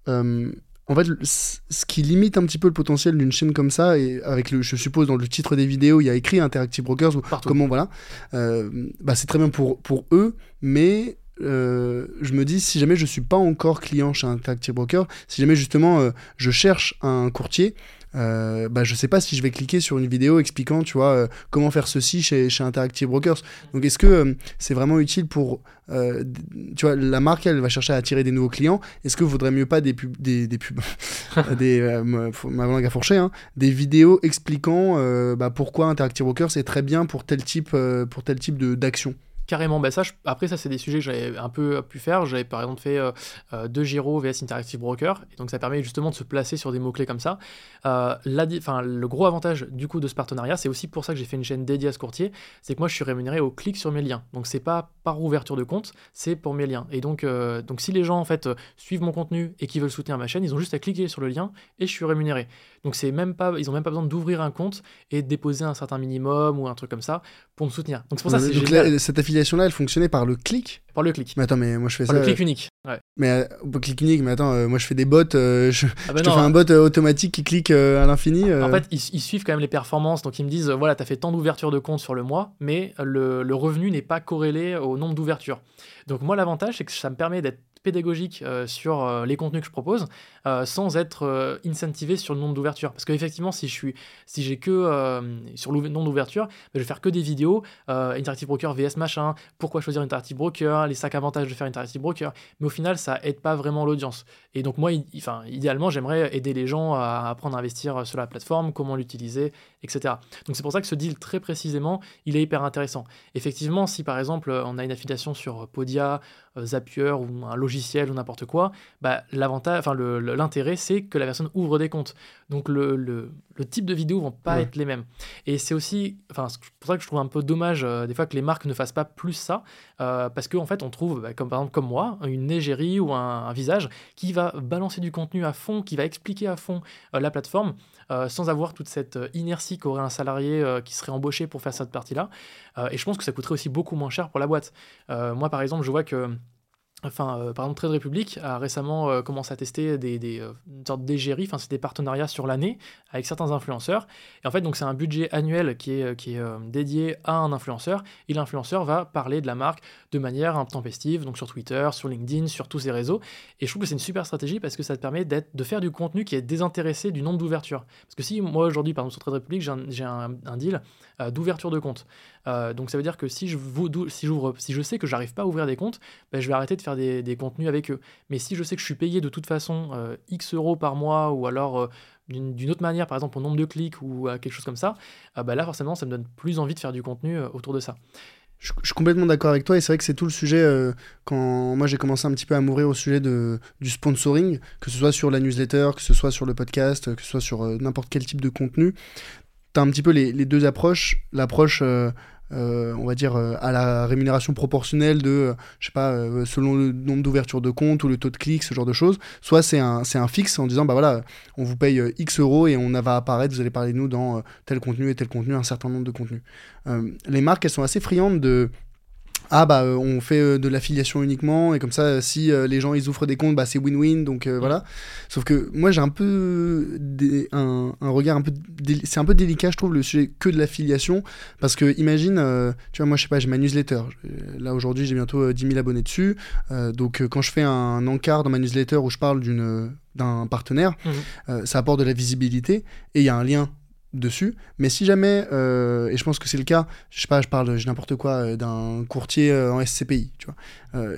euh, en fait, ce qui limite un petit peu le potentiel d'une chaîne comme ça, et avec le, je suppose dans le titre des vidéos, il y a écrit Interactive Brokers ou comment voilà, euh, bah c'est très bien pour, pour eux, mais euh, je me dis si jamais je suis pas encore client chez Interactive Broker, si jamais justement je cherche un courtier, euh, bah, je sais pas si je vais cliquer sur une vidéo expliquant, tu vois, euh, comment faire ceci chez, chez Interactive Brokers. Donc, est-ce que euh, c'est vraiment utile pour, tu vois, la marque, elle va chercher à attirer des nouveaux clients. Est-ce que vaudrait mieux pas des pubs, des pubs, *laughs* des, ma langue à fourcher, hein, des vidéos expliquant bah, pourquoi Interactive Brokers est très bien pour tel type, pour tel type d'action Carrément, bah ça, après ça c'est des sujets que j'avais un peu pu faire. J'avais par exemple fait euh, euh, Giro VS Interactive Broker, et donc ça permet justement de se placer sur des mots-clés comme ça. Euh, le gros avantage du coup de ce partenariat, c'est aussi pour ça que j'ai fait une chaîne dédiée à ce courtier, c'est que moi je suis rémunéré au clic sur mes liens. Donc c'est pas par ouverture de compte, c'est pour mes liens. Et donc, donc si les gens en fait suivent mon contenu et qui veulent soutenir ma chaîne, ils ont juste à cliquer sur le lien et je suis rémunéré. Donc c'est même pas, ils ont même pas besoin d'ouvrir un compte et de déposer un certain minimum ou un truc comme ça pour me soutenir. Donc c'est pour ça c'est cette affiliation affiliation-là, elle fonctionnait par le clic Par le clic. Mais attends, mais moi je fais Par ça. le clic unique. Ouais. Mais euh, clic unique, mais attends, euh, moi je fais des bots, euh, *laughs* je, Ah bah je te non, fais un bot euh, automatique qui clique euh, à l'infini. euh. En fait, ils, ils suivent quand même les performances. Donc, ils me disent, euh, voilà, tu as fait tant d'ouvertures de compte sur le mois, mais le, le revenu n'est pas corrélé au nombre d'ouvertures. Donc, moi, l'avantage, c'est que ça me permet d'être pédagogique euh, sur euh, les contenus que je propose euh, sans être incentivé sur le nombre d'ouvertures. Parce qu'effectivement, si je suis, si j'ai que sur le nombre d'ouvertures, bah, je vais faire que des vidéos, Interactive Broker VS machin, pourquoi choisir Interactive Broker, les cinq avantages de faire Interactive Broker. Mais au final, ça aide pas vraiment l'audience. Et donc moi, idéalement, j'aimerais aider les gens à apprendre à investir sur la plateforme, comment l'utiliser, etc. Donc c'est pour ça que ce deal, très précisément, il est hyper intéressant. Effectivement, si par exemple, on a une affiliation sur Podia, euh, Zapier ou un logiciel ou n'importe quoi, bah, l'intérêt, c'est que la personne ouvre des comptes. Donc le, le- le type de vidéos vont pas Ouais. être les mêmes. Et c'est aussi, enfin, c'est pour ça que je trouve un peu dommage euh, des fois que les marques ne fassent pas plus ça, euh, parce qu'en fait, on trouve, bah, comme par exemple comme moi, une égérie ou un, un visage qui va balancer du contenu à fond, qui va expliquer à fond euh, la plateforme, sans avoir toute cette inertie qu'aurait un salarié qui serait embauché pour faire cette partie-là. Et je pense que ça coûterait aussi beaucoup moins cher pour la boîte. Moi, par exemple, je vois que Enfin, euh, par exemple, Trade Republic a récemment euh, commencé à tester des, des, euh, d'égérie, enfin, c'est des partenariats sur l'année avec certains influenceurs. Et en fait, donc, c'est un budget annuel qui est, dédié à un influenceur. Et l'influenceur va parler de la marque de manière un peu tempestive, donc sur Twitter, sur LinkedIn, sur tous ces réseaux. Et je trouve que c'est une super stratégie parce que ça te permet de faire du contenu qui est désintéressé du nombre d'ouvertures. Parce que si moi, aujourd'hui, par exemple, sur Trade Republic, j'ai un, deal d'ouverture de compte. Euh, donc ça veut dire que si je, si si je sais que j'arrive pas à ouvrir des comptes, ben, je vais arrêter de faire des, des contenus avec eux. Mais si je sais que je suis payé de toute façon euh, X euros par mois ou alors euh, d'une autre manière, par exemple au nombre de clics ou à quelque chose comme ça, ben là forcément ça me donne plus envie de faire du contenu autour de ça. Je, suis complètement d'accord avec toi et c'est vrai que c'est tout le sujet quand moi j'ai commencé un petit peu à m'ouvrir au sujet de, du sponsoring, que ce soit sur la newsletter, que ce soit sur le podcast, que ce soit sur n'importe quel type de contenu. As un petit peu les, deux approches. L'approche, euh, euh, on va dire, euh, à la rémunération proportionnelle de, euh, je sais pas, selon le nombre d'ouvertures de compte ou le taux de clics, ce genre de choses. Soit c'est un, c'est un fixe en disant, bah voilà, on vous paye X euros et on va apparaître, vous allez parler de nous dans tel contenu et tel contenu, un certain nombre de contenus. Les marques, elles sont assez friandes de ah bah euh, on fait euh, de l'affiliation uniquement et comme ça euh, si euh, les gens ils ouvrent des comptes bah c'est win-win donc voilà. Sauf que moi j'ai un peu des- un, un regard un peu c'est un peu délicat je trouve le sujet que de l'affiliation parce que imagine tu vois moi je sais pas j'ai ma newsletter là aujourd'hui j'ai bientôt euh, 10 000 abonnés dessus donc quand je fais un encart dans ma newsletter où je parle d'une d'un partenaire euh, ça apporte de la visibilité et il y a un lien dessus. Mais si jamais euh, et je pense que c'est le cas je sais pas je parle j'ai n'importe quoi euh, d'un courtier euh, en SCPI tu vois.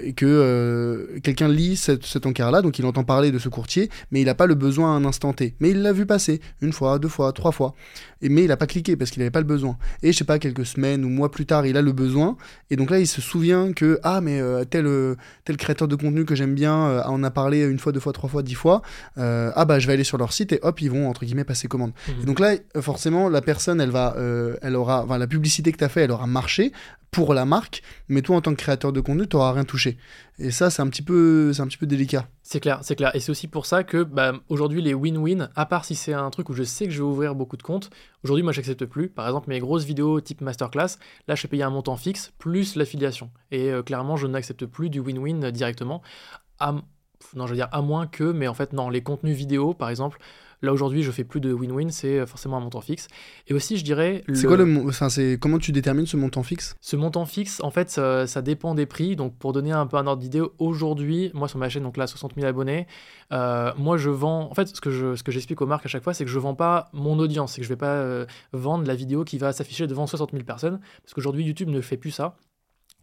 Et que quelqu'un lit cette- cet encart là donc il entend parler de ce courtier mais il n'a pas le besoin à un instant T. Mais il l'a vu passer une fois deux fois trois fois. Et mais il n'a pas cliqué parce qu'il n'avait pas le besoin. Et je sais pas quelques semaines ou mois plus tard il a le besoin. Et donc là il se souvient que ah mais tel tel créateur de contenu que j'aime bien en a parlé une fois deux fois trois fois dix fois ah bah je vais aller sur leur site et hop ils vont entre guillemets passer commande. Et donc là, forcément, la personne, elle va, euh, elle aura, enfin, la publicité que tu as fait, elle aura marché pour la marque, mais toi, en tant que créateur de contenu, tu n'auras rien touché. Et ça, c'est un petit peu, c'est un petit peu délicat. C'est clair, c'est clair. Et c'est aussi pour ça que bah, aujourd'hui, les win-win, à part si c'est un truc où je sais que je vais ouvrir beaucoup de comptes, aujourd'hui, moi, j'accepte plus. Par exemple, mes grosses vidéos type masterclass, là, je suis payé un montant fixe plus l'affiliation. Et euh, clairement, je n'accepte plus du win-win directement. À, non, je veux dire à moins que, mais en fait, non, les contenus vidéo, par exemple, là aujourd'hui, je fais plus de win-win, c'est euh, forcément un montant fixe. Et aussi, je dirais. C'est quoi le, enfin, c'est comment tu détermines ce montant fixe? Ce montant fixe, en fait, ça, ça dépend des prix. Donc, pour donner un peu un ordre d'idée, aujourd'hui, moi sur ma chaîne, donc là, 60 000 abonnés, euh, moi je vends. En fait, ce que je, ce que j'explique aux marques à chaque fois, c'est que je vends pas mon audience, c'est que je vais pas euh, vendre la vidéo qui va s'afficher devant 60 000 personnes, parce qu'aujourd'hui YouTube ne fait plus ça.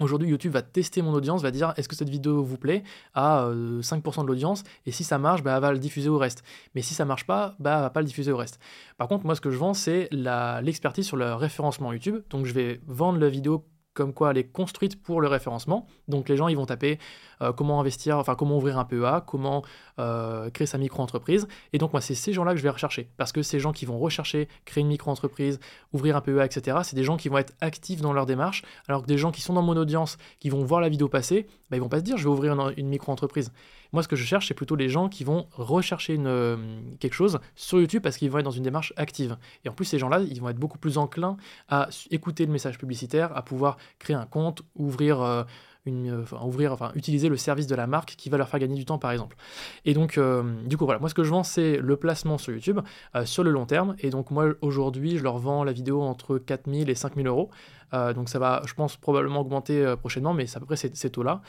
Aujourd'hui, YouTube va tester mon audience, va dire est-ce que cette vidéo vous plaît à euh, 5% de l'audience, et si ça marche, bah, elle va le diffuser au reste. Mais si ça marche pas, bah, elle va pas le diffuser au reste. Par contre, moi, ce que je vends, c'est l'expertise sur le référencement YouTube. Donc, je vais vendre la vidéo comme quoi elle est construite pour le référencement. Donc les gens ils vont taper euh, comment investir, enfin comment ouvrir un PEA, comment euh, créer sa micro-entreprise. Et donc moi c'est ces gens-là que je vais rechercher. Parce que ces gens qui vont rechercher, créer une micro-entreprise, ouvrir un PEA, etc., c'est des gens qui vont être actifs dans leur démarche. Alors que des gens qui sont dans mon audience, qui vont voir la vidéo passer, bah, ils vont pas se dire je vais ouvrir une, une micro-entreprise. Moi, ce que je cherche, c'est plutôt les gens qui vont rechercher une, quelque chose sur YouTube parce qu'ils vont être dans une démarche active. Et en plus, ces gens-là, ils vont être beaucoup plus enclins à écouter le message publicitaire, à pouvoir créer un compte, ouvrir une, euh, enfin, ouvrir, enfin, utiliser le service de la marque qui va leur faire gagner du temps, par exemple. Et donc, euh, du coup, voilà, moi, ce que je vends, c'est le placement sur YouTube euh, sur le long terme. Et donc, moi, aujourd'hui, je leur vends la vidéo entre 4000 et 5000 euros. Donc, ça va, je pense, probablement augmenter prochainement, mais c'est à peu près ces, taux-là.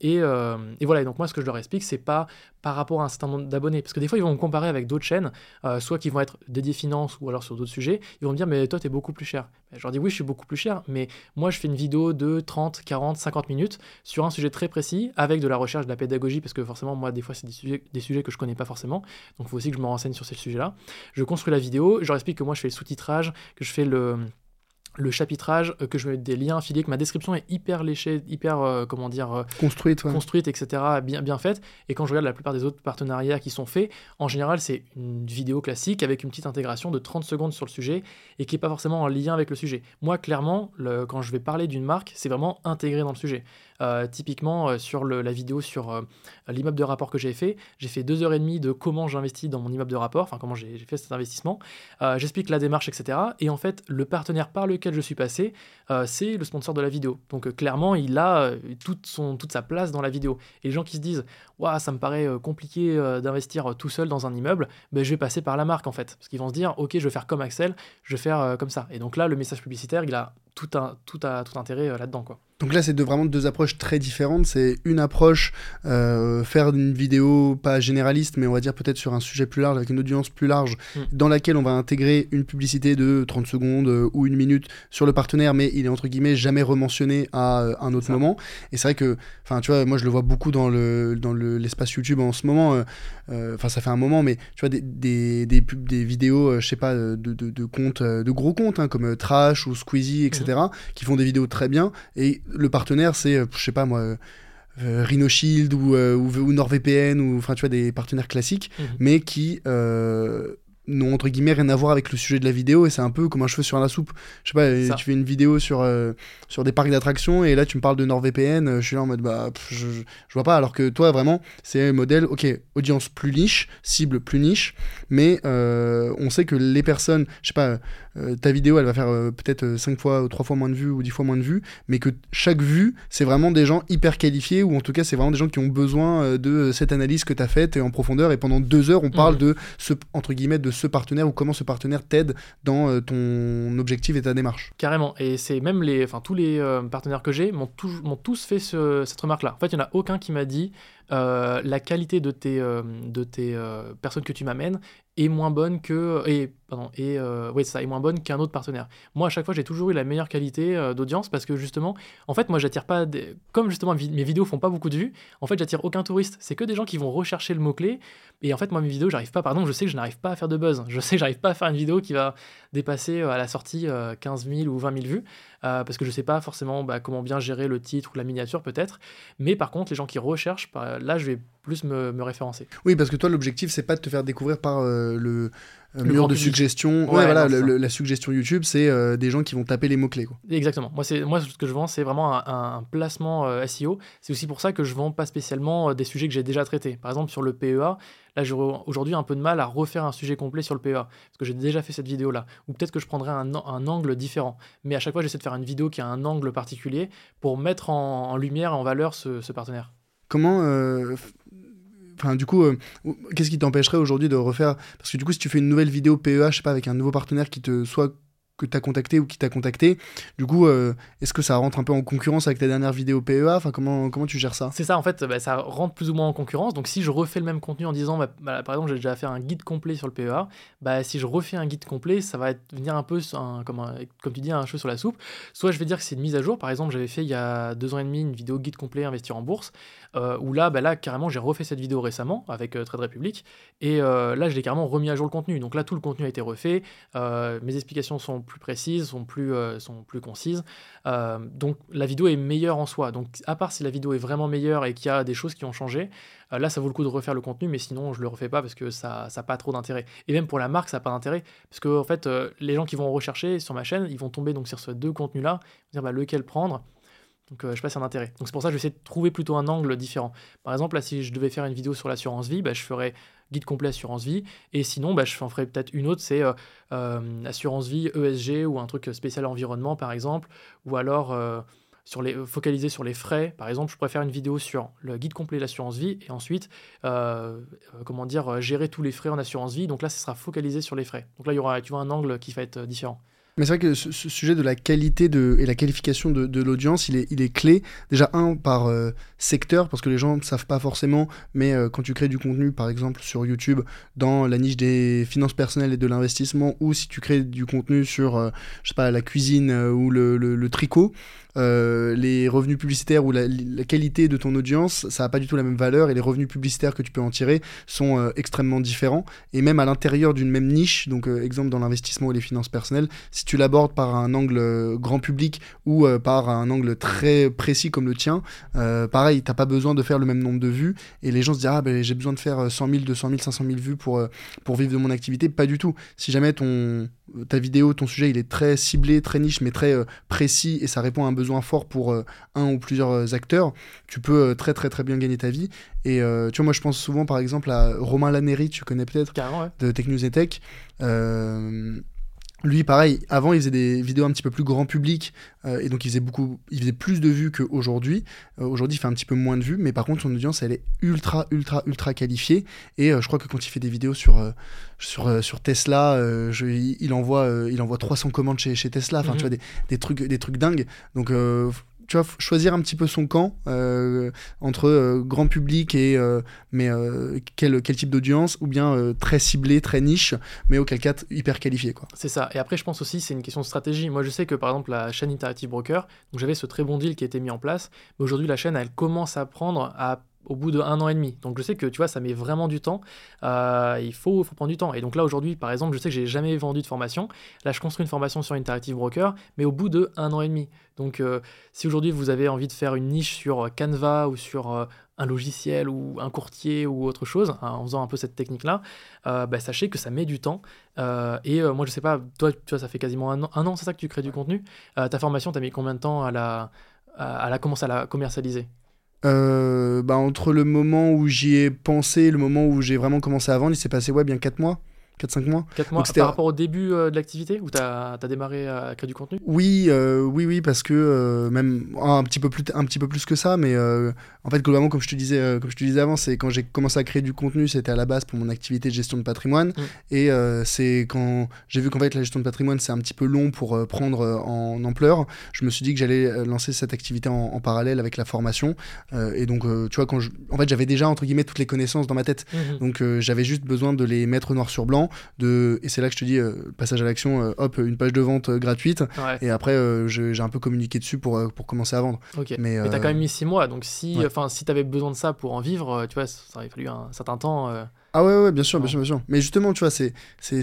Et, et, voilà, et donc, moi, ce que je leur explique, c'est pas par rapport à un certain nombre d'abonnés. Parce que des fois, ils vont me comparer avec d'autres chaînes, soit qui vont être dédiées finance ou alors sur d'autres sujets. Ils vont me dire, mais toi, tu es beaucoup plus cher. Je leur dis, oui, je suis beaucoup plus cher, mais moi, je fais une vidéo de 30, 40, 50 minutes sur un sujet très précis avec de la recherche, de la pédagogie, parce que forcément, moi, des fois, c'est des sujets, des sujets que je connais pas forcément. Donc, il faut aussi que je me renseigne sur ces sujets-là. Je construis la vidéo, je leur explique que moi, je fais le sous-titrage, que je fais le le chapitrage, euh, que je mets des liens affiliés, que ma description est hyper léchée, hyper, euh, comment dire, euh, construite, construite, etc., bien, bien faite. Et quand je regarde la plupart des autres partenariats qui sont faits, en général, c'est une vidéo classique avec une petite intégration de 30 secondes sur le sujet et qui n'est pas forcément en lien avec le sujet. Moi, clairement, le, quand je vais parler d'une marque, c'est vraiment intégré dans le sujet. Typiquement, sur la vidéo sur l'immeuble de rapport que j'ai fait, j'ai fait deux heures et demie de comment j'investis dans mon immeuble de rapport, enfin comment j'ai fait cet investissement. J'explique la démarche, etc. Et en fait, le partenaire par lequel je suis passé, euh, c'est le sponsor de la vidéo. Donc euh, clairement, il a euh, toute sa place dans la vidéo. Et les gens qui se disent, ça me paraît compliqué d'investir tout seul dans un immeuble, ben, je vais passer par la marque en fait. Parce qu'ils vont se dire, ok, je vais faire comme Axel, je vais faire comme ça. Et donc là, le message publicitaire, il a tout, un, tout, a, tout intérêt là-dedans. quoi. Donc là, c'est de, vraiment deux approches très différentes. C'est une approche, euh, faire une vidéo pas généraliste, mais on va dire peut-être sur un sujet plus large, avec une audience plus large, mm. dans laquelle on va intégrer une publicité de 30 secondes euh, ou une minute sur le partenaire, mais il est entre guillemets jamais rementionné à euh, un autre moment. Et c'est vrai que, enfin, tu vois, moi je le vois beaucoup dans le dans l'espace YouTube en ce moment. Enfin, ça fait un moment, mais tu vois des des, des, des vidéos, je sais pas, de, de, de, comptes, de gros comptes hein, comme Trash ou Squeezie, etc., mm. qui font des vidéos très bien et le partenaire, c'est, euh, je sais pas moi, euh, Rhino Shield ou, euh, ou, NordVPN, ou enfin tu vois, des partenaires classiques, mhm. mais qui n'ont entre guillemets rien à voir avec le sujet de la vidéo et c'est un peu comme un cheveu sur la soupe. Je sais pas, tu fais une vidéo sur, sur des parcs d'attractions et là tu me parles de NordVPN, je suis là en mode bah je, je, vois pas alors que toi vraiment c'est un modèle, ok, audience plus niche, cible plus niche, mais on sait que les personnes, je sais pas, euh, ta vidéo, elle va faire euh, peut-être 5 euh, fois ou 3 fois moins de vues ou 10 fois moins de vues, mais que chaque vue, c'est vraiment des gens hyper qualifiés, ou en tout cas, c'est vraiment des gens qui ont besoin de cette analyse que tu as faite et en profondeur. Et pendant deux heures, on parle mhm. de ce, entre guillemets, de ce partenaire ou comment ce partenaire t'aide dans ton objectif et ta démarche. Carrément. Et c'est même les, enfin, tous les partenaires que j'ai m'ont tous fait cette remarque-là. En fait, il n'y en a aucun qui m'a dit la qualité de tes, de tes personnes que tu m'amènes est moins bonne que euh, est moins bonne qu'un autre partenaire. Moi à chaque fois j'ai toujours eu la meilleure qualité euh, d'audience parce que justement en fait moi j'attire pas des... comme justement mes vidéos font pas beaucoup de vues en fait j'attire aucun touriste c'est que des gens qui vont rechercher le mot clé et en fait moi mes vidéos j'arrive pas pardon je sais que je n'arrive pas à faire de buzz je sais que j'arrive pas à faire une vidéo qui va dépasser euh, à la sortie 15 000 ou 20 000 vues parce que je sais pas forcément bah, comment bien gérer le titre ou la miniature peut-être mais par contre les gens qui recherchent bah, là je vais plus me, référencer. Oui parce que toi l'objectif c'est pas de te faire découvrir par le, euh, mur de suggestion. Ouais, voilà, la suggestion YouTube, c'est euh, des gens qui vont taper les mots-cles. Exactement. Moi, moi, ce que je vends, c'est vraiment un, placement euh, SEO. C'est aussi pour ça que je vends pas spécialement des sujets que j'ai déjà traités. Par exemple, sur le PEA, là, j'ai aujourd'hui un peu de mal à refaire un sujet complet sur le PEA, parce que j'ai déjà fait cette vidéo-là. Ou peut-être que je prendrais un, un, angle différent. Mais à chaque fois, j'essaie de faire une vidéo qui a un angle particulier pour mettre en, lumière et en valeur ce, ce partenaire. Comment Enfin, du coup, euh, qu'est-ce qui t'empêcherait aujourd'hui de refaire Parce que du coup, si tu fais une nouvelle vidéo PEA, je sais pas, avec un nouveau partenaire qui te soit que tu as contacté ou qui t'a contacté. Du coup, euh, est-ce que ça rentre un peu en concurrence avec ta dernière vidéo PEA Enfin, comment, comment tu gères ça? C'est ça, en fait, bah, ça rentre plus ou moins en concurrence. Donc, si je refais le même contenu en disant, bah, bah, par exemple, j'ai déjà fait un guide complet sur le PEA, bah, si je refais un guide complet, ça va venir un peu, comme, comme tu dis, un cheveu sur la soupe. Soit je vais dire que c'est une mise à jour. Par exemple, j'avais fait il y a deux ans et demi une vidéo guide complet investir en bourse, euh, où là, bah, là, carrément, j'ai refait cette vidéo récemment avec euh, Trade Republic. Et euh, là, je l'ai carrément remis à jour le contenu. Donc là, tout le contenu a été refait. mes explications sont plus précises, sont plus, euh, sont plus concises. Euh, donc la vidéo est meilleure en soi. Donc à part si la vidéo est vraiment meilleure et qu'il y a des choses qui ont changé, euh, là ça vaut le coup de refaire le contenu, mais sinon je le refais pas parce que ça n'a pas trop d'intérêt. Et même pour la marque, ça n'a pas d'intérêt parce que en fait les gens qui vont rechercher sur ma chaîne, ils vont tomber donc sur ces deux contenus-là, dire bah, lequel prendre? Donc, je sais pas si un intérêt. Donc, c'est pour ça que je vais essayer de trouver plutôt un angle différent. Par exemple, là, si je devais faire une vidéo sur l'assurance vie, bah, je ferais guide complet assurance vie. Et sinon, bah, je en ferai peut-être une autre, c'est assurance vie ESG ou un truc spécial environnement, par exemple. Ou alors sur les, focaliser sur les frais. Par exemple, je préfère une vidéo sur le guide complet de l'assurance vie et ensuite, euh, euh, comment dire, euh, gérer tous les frais en assurance vie. Donc là, ce sera focalisé sur les frais. Donc là, il y aura, un angle qui va être différent. Mais c'est vrai que ce, sujet de la qualité de, et la qualification de, l'audience, il est, clé. Déjà, un, par secteur, parce que les gens ne savent pas forcément, mais quand tu crées du contenu, par exemple, sur YouTube, dans la niche des finances personnelles et de l'investissement, ou si tu crées du contenu sur, je sais pas, la cuisine ou le tricot, euh, les revenus publicitaires ou la, qualité de ton audience, ça n'a pas du tout la même valeur et les revenus publicitaires que tu peux en tirer sont euh, extrêmement différents. Et même à l'intérieur d'une même niche, donc euh, exemple dans l'investissement ou les finances personnelles, si tu l'abordes par un angle grand public ou par un angle très précis comme le tien, pareil, t'as pas besoin de faire le même nombre de vues et les gens se disent ah ben j'ai besoin de faire 100 000, 200 000, 500 000 vues pour, pour vivre de mon activité. Pas du tout. Si jamais ton, ta vidéo, ton sujet, il est très ciblé, très niche, mais très précis et ça répond à un besoin fort pour euh, un ou plusieurs euh, acteurs, tu peux euh, très très très bien gagner ta vie. Et tu vois, moi je pense souvent par exemple à Romain Laneri, tu connais peut-être, de Tech News et Tech. Lui, pareil, avant, il faisait des vidéos un petit peu plus grand public, et donc il faisait beaucoup, il faisait plus de vues qu'aujourd'hui. aujourd'hui, il fait un petit peu moins de vues, mais par contre, son audience, elle est ultra, ultra, ultra qualifiée. Et je crois que quand il fait des vidéos sur, sur, sur Tesla, je, il, envoie, il envoie 300 commandes chez, chez Tesla, enfin, tu mhm. vois, des, des, trucs, des trucs dingues. Donc, tu vois, choisir un petit peu son camp euh, entre euh, grand public et euh, mais quel, quel type d'audience ou bien très ciblé, très niche, mais auquel cas hyper qualifié quoi. C'est ça. Et après, je pense aussi c'est une question de stratégie. Moi, je sais que par exemple la chaîne Interactive Broker, j'avais ce très bon deal qui a été mis en place, mais aujourd'hui la chaîne elle commence à prendre à au bout de un an et demi. Donc je sais que tu vois, ça met vraiment du temps. Euh, il faut, prendre du temps. Et donc là aujourd'hui, par exemple, je sais que j'ai jamais vendu de formation. Là, je construis une formation sur Interactive Broker, mais au bout de un an et demi. Donc euh, si aujourd'hui vous avez envie de faire une niche sur Canva ou sur euh, un logiciel ou un courtier ou autre chose, hein, en faisant un peu cette technique-là, bah, sachez que ça met du temps. et moi, je sais pas, toi, tu ça fait quasiment un an, c'est ça que tu crées du contenu. ta formation, tu as mis combien de temps à la, à à la commercialiser? Euh, bah, entre le moment où j'y ai pensé et le moment où j'ai vraiment commencé à vendre, il s'est passé ouais, bien 4 mois. 4-5 mois. 4 mois par rapport au début euh, de l'activité où tu as, démarré à créer du contenu? Oui, euh, oui, oui, parce que euh, même un petit, peu plus, un petit peu plus que ça, mais en fait, globalement, comme je te disais, comme je te disais avant, c'est quand j'ai commencé à créer du contenu, c'était à la base pour mon activité de gestion de patrimoine. Mm. Et c'est quand j'ai vu qu'en fait, la gestion de patrimoine, c'est un petit peu long pour prendre en ampleur. Je me suis dit que j'allais lancer cette activité en, parallèle avec la formation. et donc, tu vois, quand en fait, j'avais déjà, entre guillemets, toutes les connaissances dans ma tête. Mm-hmm. Donc, j'avais juste besoin de les mettre noir sur blanc de et c'est là que je te dis euh, passage à l'action euh, hop une page de vente euh, gratuite. Et après j'ai un peu communiqué dessus pour pour commencer à vendre. Mais, t'as quand même mis six mois donc si enfin si t'avais besoin de ça pour en vivre tu vois ça aurait fallu un certain temps ah ouais ouais bien sûr bien sûr bien sûr. Mais justement tu vois c'est c'est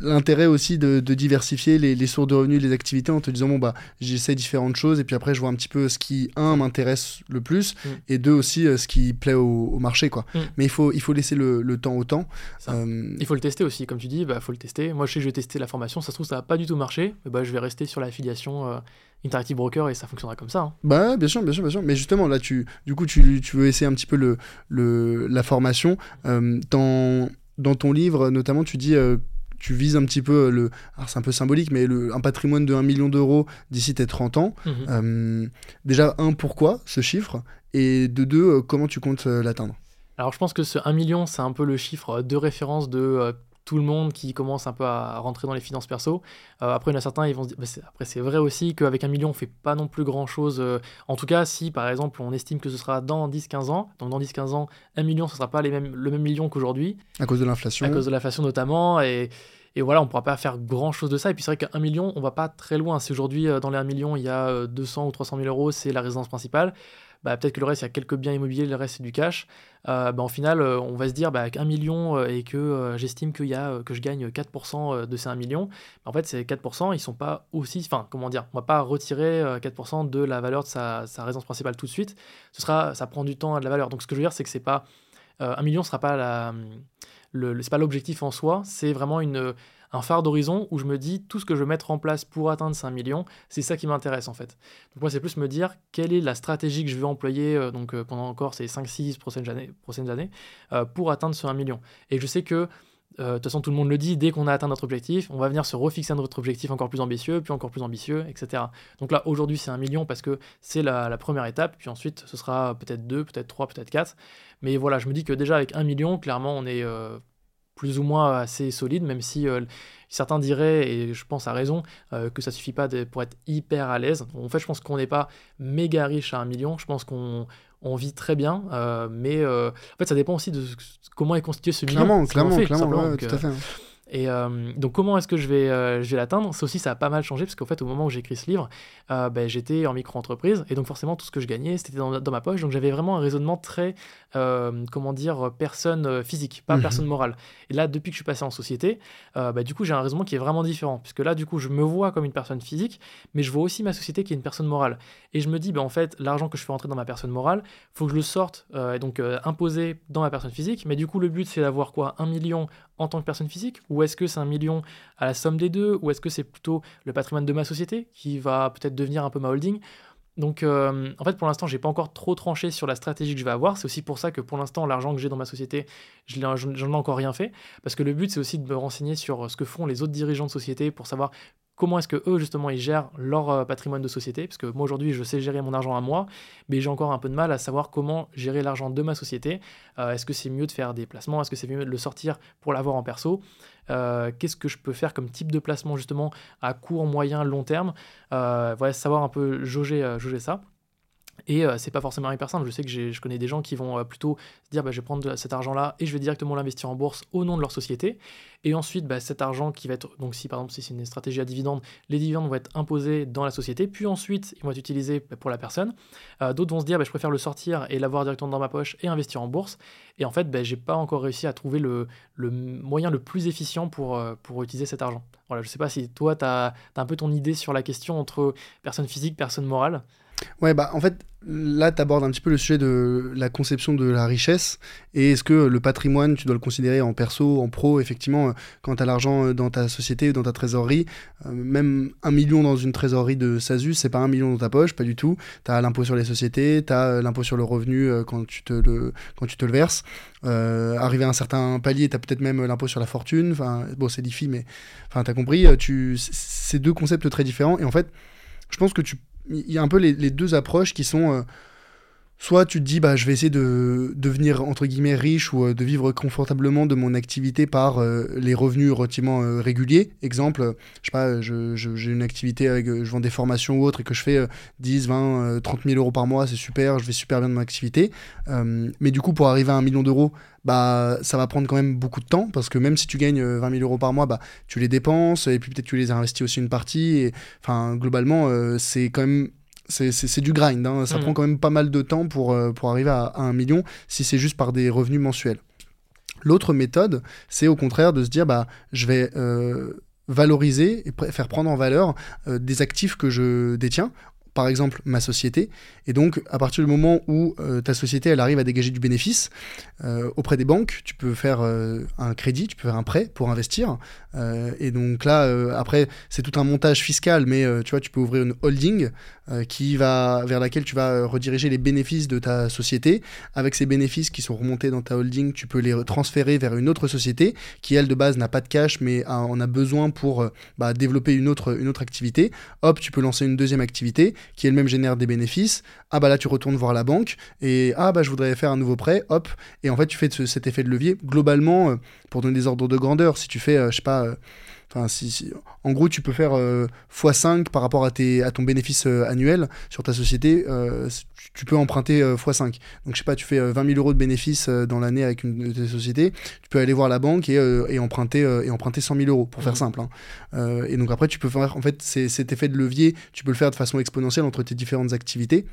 l'intérêt aussi de, diversifier les, sources de revenus, les activités en te disant bon bah j'essaie différentes choses et puis après je vois un petit peu ce qui un m'intéresse le plus mm. et deux aussi euh, ce qui plaît au, marché quoi. Mm. Mais il faut il faut laisser le, temps au temps. Euh, il faut le tester aussi comme tu dis bah faut le tester. Moi je sais que je vais tester la formation, ça se trouve ça va pas du tout marcher, bah je vais rester sur l'affiliation euh, Interactive Broker et ça fonctionnera comme ça. Hein. Bah bien sûr, bien sûr, bien sûr. Mais justement là tu du coup tu, tu veux essayer un petit peu le, le la formation dans dans ton livre, notamment, tu dis tu vises un petit peu le. Alors c'est un peu symbolique, mais le, un patrimoine de 1 million d'euros d'ici tes 30 ans. Mhm. Euh, déjà, un, pourquoi ce chiffre? Et de deux, euh, comment tu comptes euh, l'atteindre? Alors je pense que ce 1 million, c'est un peu le chiffre de référence de tout le monde qui commence un peu à rentrer dans les finances perso. Euh, après, il y en a certains, ils vont se dire, bah, après c'est vrai aussi qu'avec un million, on fait pas non plus grand chose. Euh, en tout cas, si par exemple, on estime que ce sera dans 10-15 ans, donc dans 10-15 ans, un million, ce sera pas les mêmes, le même million qu'aujourd'hui. À cause de l'inflation. À cause de l'inflation notamment. Et, et voilà, on pourra pas faire grand chose de ça. Et puis c'est vrai qu'un million, on va pas très loin. Si aujourd'hui, euh, dans les 1 million, il y a 200 ou 300 000 euros, c'est la résidence principale. Bah, peut-être que le reste, il y a quelques biens immobiliers, le reste, c'est du cash. Euh, bah, en final, euh, on va se dire bah, avec 1 million euh, et que j'estime qu'il y a, que je gagne 4% de ces 1 million, en fait, ces 4%, ils sont pas aussi. Enfin, comment dire On va pas retirer 4% de la valeur de sa, résidence principale tout de suite. Ce sera, ça prend du temps à de la valeur. Donc, ce que je veux dire, c'est que c'est pas. 1 million ne sera pas la le, c'est pas l'objectif en soi, c'est vraiment une, un phare d'horizon où je me dis tout ce que je veux mettre en place pour atteindre 5 millions, c'est ça qui m'intéresse en fait. Donc moi c'est plus me dire quelle est la stratégie que je veux employer euh, donc euh, pendant encore ces 5-6 prochaines années, prochaines années euh, pour atteindre ce 1 million. Et je sais que de toute façon, tout le monde le dit, dès qu'on a atteint notre objectif, on va venir se refixer notre objectif encore plus ambitieux, puis encore plus ambitieux, etc. Donc là, aujourd'hui, c'est un million parce que c'est la, première étape, puis ensuite, ce sera peut-être deux, peut-être trois, peut-être quatre. Mais voilà, je me dis que déjà, avec un million, clairement, on est plus ou moins assez solide, même si euh, certains diraient, et je pense à raison, euh, que ça suffit pas pour être hyper à l'aise. En fait, je pense qu'on n'est pas méga riche à un million, je pense qu'on vit très bien, euh, mais en fait, ça dépend aussi de comment est constitué ce million. Clairement, clairement, clairement, tout à fait. Et euh, donc comment est-ce que je vais, euh, je vais l'atteindre? Ça aussi, ça a pas mal changé, parce qu'en fait, au moment où j'ai écrit ce livre, euh, ben, j'étais en micro-entreprise, et donc forcément, tout ce que je gagnais, c'était dans, dans, ma poche, donc j'avais vraiment un raisonnement très, comment dire, personne physique, pas mhm. personne morale. Et là, depuis que je suis passé en société, ben, du coup, j'ai un raisonnement qui est vraiment différent, puisque là, du coup, je me vois comme une personne physique, mais je vois aussi ma société qui est une personne morale. Et je me dis, ben, en fait, l'argent que je fais rentrer dans ma personne morale, faut que je le sorte, et donc imposer dans ma personne physique, mais du coup, le but, c'est d'avoir quoi? Un million en tant que personne physique Ou est-ce que c'est un million à la somme des deux? Ou est-ce que c'est plutôt le patrimoine de ma société qui va peut-être devenir un peu ma holding? Donc, euh, en fait, pour l'instant, j'ai pas encore trop tranché sur la stratégie que je vais avoir. C'est aussi pour ça que pour l'instant, l'argent que j'ai dans ma société, je n'en ai encore rien fait. Parce que le but, c'est aussi de me renseigner sur ce que font les autres dirigeants de société pour savoir comment est-ce que eux justement ils gèrent leur euh, patrimoine de société parce que moi aujourd'hui je sais gérer mon argent à moi mais j'ai encore un peu de mal à savoir comment gérer l'argent de ma société. Euh, est-ce que c'est mieux de faire des placements? Est-ce que c'est mieux de le sortir pour l'avoir en perso? Euh, qu'est-ce que je peux faire comme type de placement justement à court moyen long terme? Savoir un peu jauger ça et euh, c'est pas forcément hyper simple. Je sais que je connais des gens qui vont euh, plutôt se dire bah, je vais prendre cet argent-là et je vais directement l'investir en bourse au nom de leur société. Et ensuite, bah, cet argent qui va être. Donc, si par exemple, si c'est une stratégie à dividendes, les dividendes vont être imposés dans la société. Puis ensuite, ils vont être utilisés bah, pour la personne. Euh, d'autres vont se dire je préfère le sortir et l'avoir directement dans ma poche et investir en bourse. Et en fait, j'ai pas encore réussi à trouver le, le, moyen le plus efficient pour, pour utiliser cet argent. Voilà, je sais pas si toi, tu as un peu ton idée sur la question entre personne physique, personne morale. Ouais, bah en fait, là, tu abordes un petit peu le sujet de la conception de la richesse. Et est-ce que le patrimoine, tu dois le considérer en perso, en pro Effectivement, euh, quand tu as l'argent euh, dans ta société, dans ta trésorerie, euh, même un million dans une trésorerie de SASU, c'est pas un million dans ta poche, pas du tout. Tu as l'impôt sur les sociétés, tu as l'impôt sur le revenu quand, tu te le, quand tu te le verses. arrivé à un certain palier, tu as peut-être même l'impôt sur la fortune. Enfin, bon, c'est difficile, mais enfin, tu as compris. Tu... C'est deux concepts très différents. Et en fait, je pense que tu il y a un peu les, deux approches qui sont euh, soit tu te dis bah je vais essayer de devenir entre guillemets riche ou euh, de vivre confortablement de mon activité par euh, les revenus relativement réguliers. Exemple je sais pas j'ai une activité avec je vends des formations ou autres et que je fais 10 20 30 000 euros par mois c'est super je vais super bien de mon activité. Mais du coup pour arriver à un million d'euros bah ça va prendre quand même beaucoup de temps parce que même si tu gagnes 20 000 euros par mois bah tu les dépenses et puis peut-être tu les investis aussi une partie enfin globalement c'est quand même c'est du grind. Hein. Ça mm. prend quand même pas mal de temps pour, euh, pour arriver à, un million si c'est juste par des revenus mensuels. L'autre méthode, c'est au contraire de se dire bah, je vais euh, valoriser et faire prendre en valeur euh, des actifs que je détiens par exemple ma société. Et donc, à partir du moment où euh, ta société elle arrive à dégager du bénéfice euh, auprès des banques, tu peux faire euh, un crédit, tu peux faire un prêt pour investir. et donc là, après, c'est tout un montage fiscal, mais tu vois, tu peux ouvrir une holding qui va vers laquelle tu vas rediriger les bénéfices de ta société. Avec ces bénéfices qui sont remontés dans ta holding, tu peux les transférer vers une autre société qui elle de base n'a pas de cash, mais en a besoin pour bah, développer une autre activité. Hop, tu peux lancer une deuxième activité qui elle-même génère des bénéfices. Ah bah là tu retournes voir la banque et ah bah je voudrais faire un nouveau prêt, hop. Et en fait tu fais cet effet de levier. Globalement, euh, pour donner des ordres de grandeur, si tu fais, euh, je sais pas, euh, Enfin, si, en gros, tu peux faire x5 par rapport à, tes, à ton bénéfice annuel sur ta société. tu peux emprunter x5. Donc, je sais pas, tu fais 20 000 euros de bénéfices dans l'année avec une de tes sociétés. Tu peux aller voir la banque et, et emprunter, et emprunter 100 000 euros, pour faire mmh. simple. Hein. et donc, après, tu peux faire, en fait, cet effet de levier, tu peux le faire de façon exponentielle entre tes différentes activités.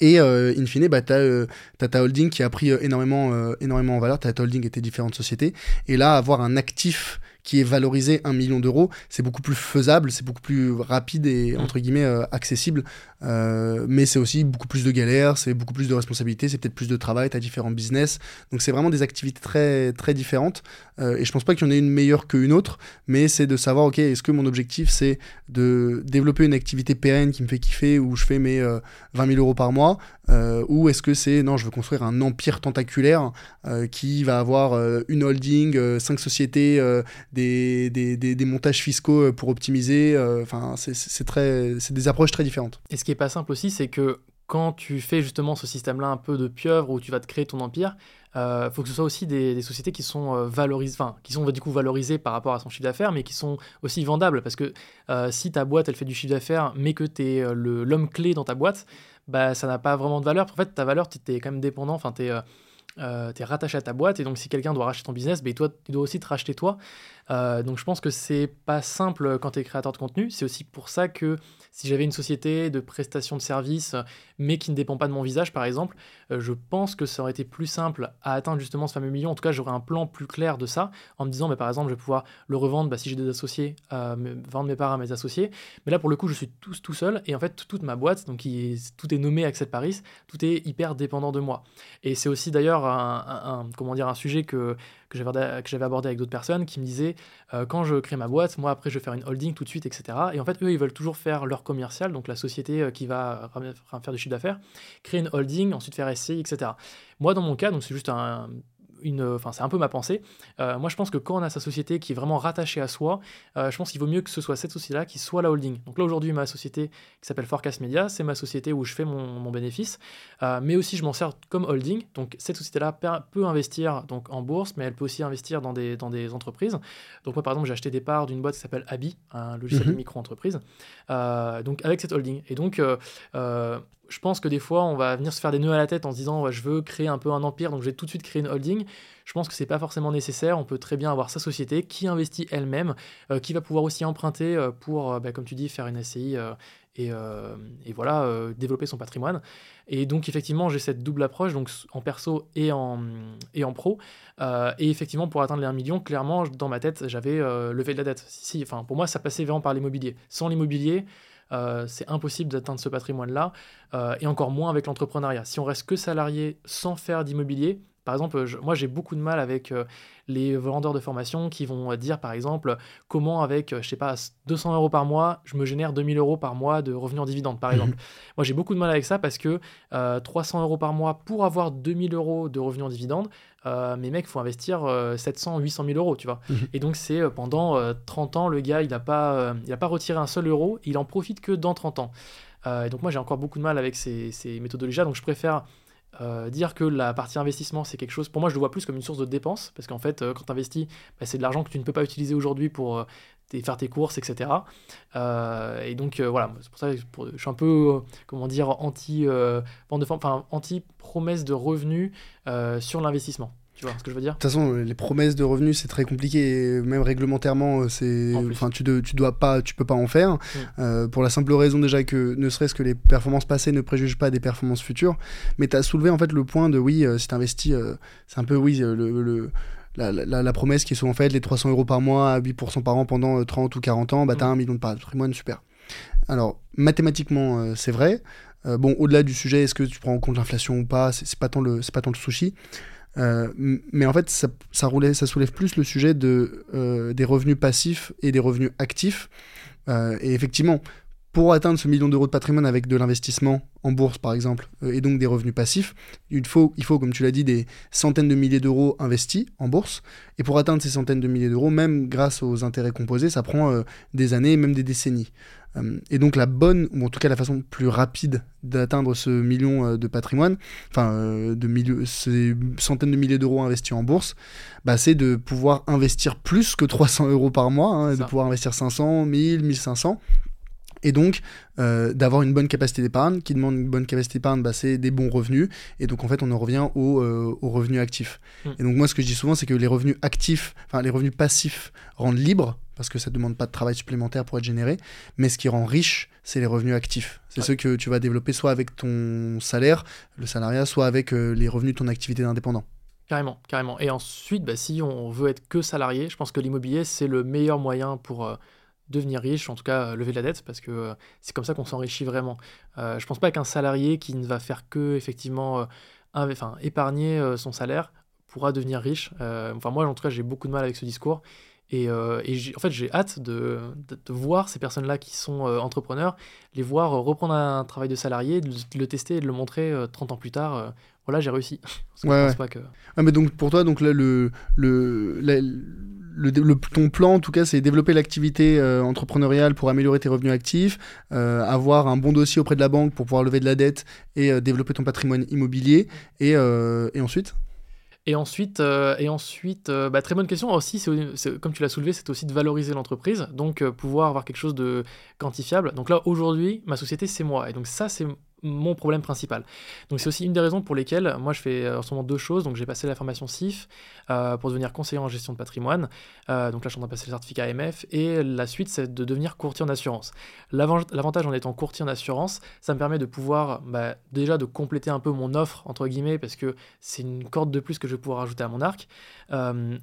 Et in fine, bah, tu as, ta holding qui a pris énormément, énormément en valeur, tu as ta holding et tes différentes sociétés. Et là, avoir un actif qui est valorisé 1 million d'euros, c'est beaucoup plus faisable, c'est beaucoup plus rapide et, mm. entre guillemets, euh, accessible. Euh, mais c'est aussi beaucoup plus de galères, c'est beaucoup plus de responsabilités, c'est peut-être plus de travail, tu as différents business. Donc c'est vraiment des activités très, très différentes. et je pense pas qu'il y en ait une meilleure qu'une autre, mais c'est de savoir, ok, est-ce que mon objectif c'est de développer une activité pérenne qui me fait kiffer, où je fais mes 20 000 euros par mois, ou est-ce que c'est, non, je veux construire un empire tentaculaire qui va avoir une holding, cinq sociétés, des, des, des, montages fiscaux pour optimiser. Enfin, c'est c'est des approches très différentes. Qui est pas simple aussi, c'est que quand tu fais justement ce système-là un peu de pieuvre où tu vas te créer ton empire, il euh, faut que ce soit aussi des, sociétés qui sont euh, valorisées, qui sont du coup valorisées par rapport à son chiffre d'affaires, mais qui sont aussi vendables. Parce que euh, si ta boîte elle fait du chiffre d'affaires, mais que tu es l'homme clé dans ta boîte, bah ça n'a pas vraiment de valeur. En fait, ta valeur, tu es quand même dépendant, enfin, tu es euh, tu es rattaché à ta boîte et donc si quelqu'un doit racheter ton business, ben, toi, tu dois aussi te racheter toi. Euh, donc je pense que c'est pas simple quand tu es créateur de contenu. C'est aussi pour ça que si j'avais une société de prestation de services mais qui ne dépend pas de mon visage par exemple, euh, je pense que ça aurait été plus simple à atteindre justement ce fameux million. En tout cas, j'aurais un plan plus clair de ça en me disant, bah, par exemple, je vais pouvoir le revendre bah, si j'ai des associés, vendre mes parts à mes associés. Mais là, pour le coup, je suis tout, tout seul et en fait, toute ma boîte, donc tout est nommé Access Paris, tout est hyper dépendant de moi. Et c'est aussi d'ailleurs un, comment dire, un sujet que, que j'avais abordé avec d'autres personnes qui me disaient euh, quand je crée ma boîte, moi après je vais faire une holding tout de suite, etc. Et en fait, eux, ils veulent toujours faire leur commercial, donc la société euh, qui va faire du chiffre d'affaires, créer une holding, ensuite faire SCI, etc. Moi, dans mon cas, donc c'est juste un enfin c'est un peu ma pensée. Euh, moi je pense que quand on a sa société qui est vraiment rattachée à soi, euh, je pense qu'il vaut mieux que ce soit cette société-là qui soit la holding. Donc là aujourd'hui ma société qui s'appelle Forecast Media, c'est ma société où je fais mon, bénéfice, euh, mais aussi je m'en sers comme holding. Donc cette société-là peut investir donc en bourse, mais elle peut aussi investir dans des, dans des entreprises. Donc moi par exemple j'ai acheté des parts d'une boîte qui s'appelle Abi, un logiciel de mhm. micro-entreprise, donc avec cette holding. Et donc je pense que des fois, on va venir se faire des nœuds à la tête en se disant je veux créer un peu un empire, donc je vais tout de suite créer une holding. Je pense que c'est pas forcément nécessaire. On peut très bien avoir sa société qui investit elle-même, euh, qui va pouvoir aussi emprunter euh, pour, euh, bah, comme tu dis, faire une SCI et, voilà, développer son patrimoine. Et donc, effectivement, j'ai cette double approche, donc en perso et en, pro. et effectivement, pour atteindre les 1 million, clairement, dans ma tête, j'avais levé de la dette. Enfin, pour moi, ça passait vraiment par l'immobilier. Sans l'immobilier, euh, c'est impossible d'atteindre ce patrimoine-là, euh, et encore moins avec l'entrepreneuriat. Si on reste que salarié sans faire d'immobilier, par exemple, moi j'ai beaucoup de mal avec euh, les vendeurs de formation qui vont dire par exemple comment avec, je sais pas, 200 euros par mois, je me génère 2000 euros par mois de revenus en dividende par exemple. moi j'ai beaucoup de mal avec ça parce que 300 euros par mois pour avoir 2000 euros de revenus en dividende, euh, mais mec, il faut investir 700, 800 000 euros, tu vois. Mhm. Et donc, c'est euh, pendant 30 euh, ans, le gars, il n'a pas, il a pas retiré un seul euro, il en profite que dans 30 ans. et donc, moi, j'ai encore beaucoup de mal avec ces, ces méthodologies-là, donc je préfère dire que la partie investissement, c'est quelque chose, pour moi, je le vois plus comme une source de dépense, parce qu'en fait, quand tu investis, bah, c'est de l'argent que tu ne peux pas utiliser aujourd'hui pour faire tes courses, etc. et donc, voilà, c'est pour ça que je suis un peu, comment dire, anti, enfin, anti de revenus sur l'investissement. Tu vois ce que je veux dire De toute façon, les promesses de revenus, c'est très compliqué. Même réglementairement, euh, c'est, enfin, tu, tu dois pas, tu peux pas en faire. Mm. Euh, pour la simple raison déjà que, ne serait-ce que les performances passées ne préjugent pas des performances futures. Mais tu as soulevé en fait le point de oui, euh, si tu investis, c'est un peu oui le, la, la, promesse qui est souvent faite, les 300 euros par mois à 8% par an pendant 30 ou 40 ans, bah, tu as mm. un million de patrimoine, super. Alors, mathématiquement, c'est vrai. bon, au-delà du sujet, est-ce que tu prends en compte l'inflation ou pas, c'est pas tant le, c'est pas tant le sushi. Euh, mais en fait, ça, soulève plus le sujet euh, des revenus passifs et des revenus actifs. Euh, et effectivement, pour atteindre ce million d'euros de patrimoine avec de l'investissement en bourse, par exemple, et donc des revenus passifs, il faut, il faut, comme tu l'as dit, des centaines de milliers d'euros investis en bourse. Et pour atteindre ces centaines de milliers d'euros, même grâce aux intérêts composés, ça prend des années, même des décennies. Euh, et donc la bonne, ou en tout cas la façon plus rapide d'atteindre ce million euh, de patrimoine, enfin euh, de ces centaines de milliers d'euros investis en bourse, bah, c'est de pouvoir investir plus que 300 euros par mois, hein, de pouvoir investir 500, 1000, 1500 et donc euh, d'avoir une bonne capacité d'épargne. Qui demande une bonne capacité d'épargne, bah, c'est des bons revenus. Et donc en fait, on en revient aux euh, revenus actifs. Hmm. Et donc moi, ce que je dis souvent, c'est que les revenus actifs, enfin les revenus passifs rendent libres parce que ça ne demande pas de travail supplémentaire pour être généré. Mais ce qui rend riche, c'est les revenus actifs. C'est ceux que tu vas développer soit avec ton salaire, le salariat, soit avec euh, les revenus de ton activité d'indépendant. Carrément, carrément. Et ensuite, bah, si on veut être que salarié, je pense que l'immobilier, c'est le meilleur moyen pour euh, devenir riche, en tout cas lever de la dette, parce que c'est comme ça qu'on s'enrichit vraiment. je pense pas qu'un salarié qui ne va faire que, effectivement, enfin, épargner son salaire pourra devenir riche. enfin, moi, en tout cas, j'ai beaucoup de mal avec ce discours. Et, euh, en fait, j'ai hâte de, voir ces personnes-là qui sont euh, entrepreneurs, les voir reprendre un travail de salarié, de, le tester et de le montrer 30 euh, ans plus tard. voilà, j'ai réussi. *laughs* ouais, Pas que... ah, mais donc pour toi, donc là, le, le, le, ton plan, en tout cas, c'est développer l'activité entrepreneuriale pour améliorer tes revenus actifs, avoir un bon dossier auprès de la banque pour pouvoir lever de la dette et développer ton patrimoine immobilier. Et, ensuite? Et ensuite, euh, et ensuite euh, bah, très bonne question aussi, c'est, comme tu l'as soulevé, c'est aussi de valoriser l'entreprise, donc euh, pouvoir avoir quelque chose de quantifiable. Donc là, aujourd'hui, ma société, c'est moi. Et donc ça, c'est mon problème principal. Donc c'est aussi une des raisons pour lesquelles moi je fais euh, en ce moment deux choses. Donc j'ai passé la formation CIF euh, pour devenir conseiller en gestion de patrimoine. Euh, donc là je suis en train de passer le certificat AMF. Et la suite c'est de devenir courtier en assurance. L'avantage en étant courtier en assurance, ça me permet de pouvoir bah, déjà de compléter un peu mon offre entre guillemets parce que c'est une corde de plus que je vais pouvoir ajouter à mon arc.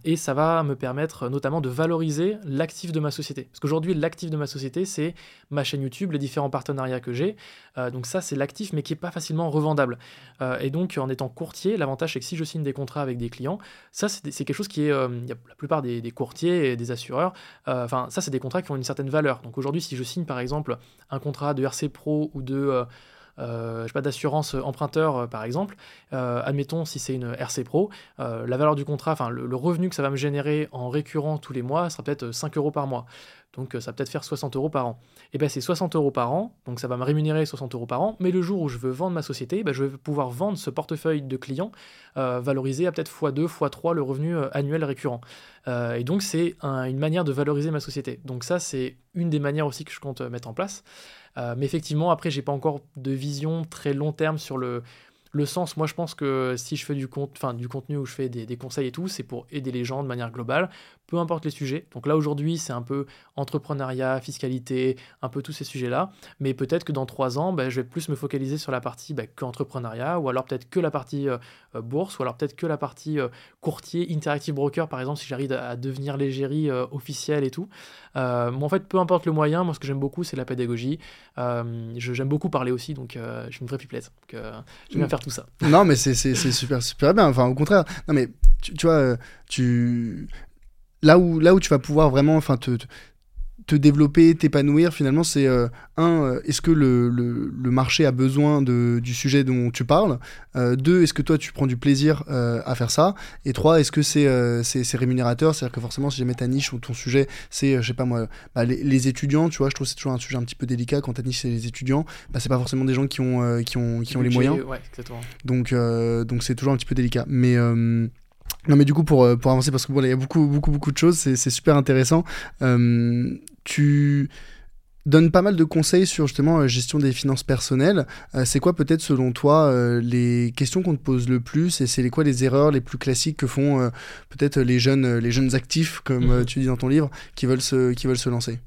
Et ça va me permettre notamment de valoriser l'actif de ma société. Parce qu'aujourd'hui l'actif de ma société c'est ma chaîne YouTube, les différents partenariats que j'ai. donc ça c'est actif mais qui n'est pas facilement revendable. Euh, et donc, en étant courtier, l'avantage, c'est que si je signe des contrats avec des clients, ça, c'est quelque chose qui est. Euh, la plupart des, courtiers et des assureurs, euh, enfin, ça, c'est des contrats qui ont une certaine valeur. Donc, aujourd'hui, si je signe, par exemple, un contrat de RC Pro ou de. Je sais pas, d'assurance emprunteur par exemple, admettons si c'est une RC Pro, la valeur du contrat, enfin le, le, revenu que ça va me générer en récurrent tous les mois sera peut-être 5 euros par mois. Donc ça va peut-être faire 60 euros par an. Et bien c'est 60 euros par an, donc ça va me rémunérer 60 euros par an, mais le jour où je veux vendre ma société, ben, je vais pouvoir vendre ce portefeuille de clients euh, valorisé à peut-être x2, x3 le revenu euh, annuel récurrent. Euh, et donc c'est une manière de valoriser ma société. Donc ça c'est une des manières aussi que je compte mettre en place. mais effectivement, après j'ai pas encore de vision très long terme sur le le sens, moi je pense que si je fais du, enfin, du contenu où je fais des, conseils et tout, c'est pour aider les gens de manière globale, peu importe les sujets. Donc là aujourd'hui c'est un peu entrepreneuriat, fiscalité, un peu tous ces sujets-là. Mais peut-être que dans trois ans, ben, je vais plus me focaliser sur la partie ben, que entrepreneuriat, ou alors peut-être que la partie euh, euh, bourse, ou alors peut-être que la partie euh, courtier, interactive broker par exemple, si j'arrive à, devenir l'égérie officielle et tout. Moi en fait, peu importe le moyen, moi ce que j'aime beaucoup c'est la pédagogie. j'aime beaucoup parler aussi, donc je suis une vraie pipelette. Donc j'aime bien mm. faire tout ça. Non, mais c'est super, super bien. Enfin, au contraire, non, mais tu, tu vois, tu. Là où, là où tu vas pouvoir vraiment enfin, te, te développer, t'épanouir, finalement, c'est euh, un, euh, est-ce que le, le, marché a besoin de, du sujet dont tu parles? Euh, Deux, est-ce que toi tu prends du plaisir à faire ça? Et trois, est-ce que c'est c'est rémunérateur? C'est-à-dire que forcément, si jamais ta niche ou ton sujet, c'est, je sais pas moi, bah, les, étudiants, tu vois, je trouve que c'est toujours un sujet un petit peu délicat quand ta niche c'est les étudiants, bah, c'est pas forcément des gens qui ont, qui ont, qui ont les moyens. Ouais. Donc, donc c'est toujours un petit peu délicat. Mais. Non mais du coup pour, pour avancer parce que bon il y a beaucoup beaucoup beaucoup de choses c'est super intéressant tu donnes pas mal de conseils sur justement la gestion des finances personnelles. Euh, c'est quoi peut-être selon toi euh, les questions qu'on te pose le plus et c'est quoi les erreurs les plus classiques que font euh, peut-être les jeunes, les jeunes actifs, comme mhm. tu dis dans ton livre, qui veulent se, qui veulent se lancer?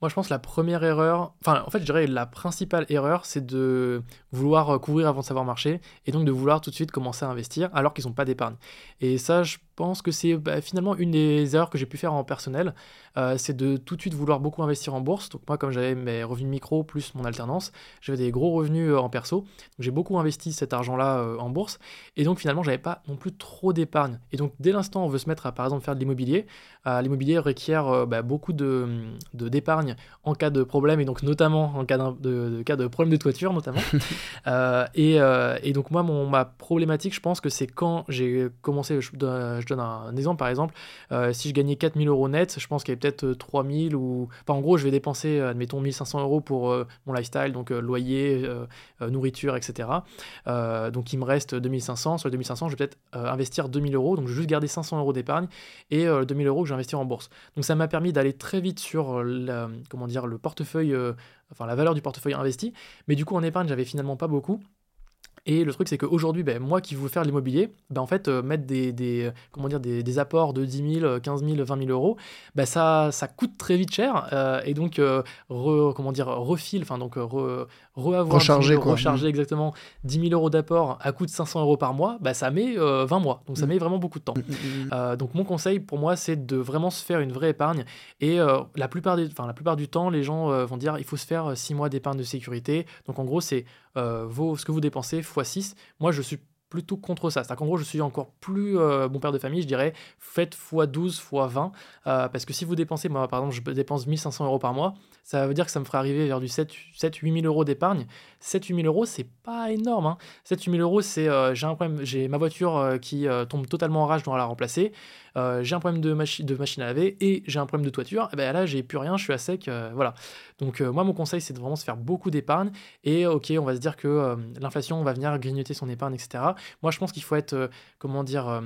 Moi, je pense que la première erreur, enfin, en fait, je dirais la principale erreur, c'est de vouloir couvrir avant de savoir marcher et donc de vouloir tout de suite commencer à investir alors qu'ils n'ont pas d'épargne. Et ça, je pense que c'est bah, finalement une des erreurs que j'ai pu faire en personnel, euh, c'est de tout de suite vouloir beaucoup investir en bourse. Donc moi, comme j'avais mes revenus micro plus mon alternance, j'avais des gros revenus euh, en perso. J'ai beaucoup investi cet argent-là euh, en bourse. Et donc finalement, j'avais pas non plus trop d'épargne. Et donc dès l'instant on veut se mettre à par exemple faire de l'immobilier, l'immobilier requiert bah, beaucoup de d'épargne en cas de problème et donc notamment en cas de, cas de problème de toiture notamment. *laughs* et, et, donc moi, mon, ma problématique, je pense que c'est quand j'ai commencé, je, je donne un, exemple par exemple, euh, si je gagnais 4000 euros net, je pense qu'il y avait peut-être 3000 euh, ou. Enfin, en gros, je vais dépenser, euh, admettons, 1500 euros pour mon lifestyle, donc loyer, nourriture, etc. donc il me reste 2500. Sur les 2500, je vais peut-être investir 2000 euros, donc je vais juste garder 500 euros d'épargne et 2000 euros que je en bourse. Donc ça m'a permis d'aller très vite sur comment dire, le portefeuille, enfin la valeur du portefeuille investi, mais du coup en épargne, j'avais finalement pas beaucoup. Et le truc, c'est qu'aujourd'hui, ben, moi qui veux faire l'immobilier, ben, en fait, euh, mettre des, apports de 10 000, 15 000, 20 000 euros, ben, ça, coûte très vite cher. Euh, et donc, euh, refile, enfin, donc, re, recharger, recharger Mmh. exactement 10 000 euros d'apport à coût de 500 euros par mois, ben, ça met 20 mois. Donc, ça Mm. met vraiment beaucoup de temps. Mm, mm, mm. Euh, donc mon conseil pour moi c'est de vraiment se faire une vraie épargne et euh, la, plupart des, la plupart du temps les gens euh, vont dire il faut se faire 6 mois d'épargne de sécurité donc en gros c'est euh, vos, ce que vous dépensez x 6 moi je suis plutôt contre ça. C'est à dire qu'en gros je suis encore plus euh, bon père de famille je dirais faites x 12 x 20 euh, parce que si vous dépensez moi par exemple je dépense 1500 euros par mois ça veut dire que ça me ferait arriver vers du 7 7 8 000 euros d'épargne. 7 8 000 euros c'est pas énorme hein. 7 8 000 euros c'est euh, j'ai un problème j'ai ma voiture qui tombe totalement en rage je dois la remplacer euh, j'ai un problème de, machi de machine à laver et j'ai un problème de toiture, et ben là j'ai plus rien, je suis à sec, euh, voilà. Donc euh, moi mon conseil c'est de vraiment se faire beaucoup d'épargne et ok on va se dire que l'inflation va venir grignoter son épargne etc. Moi je pense qu'il faut être comment dire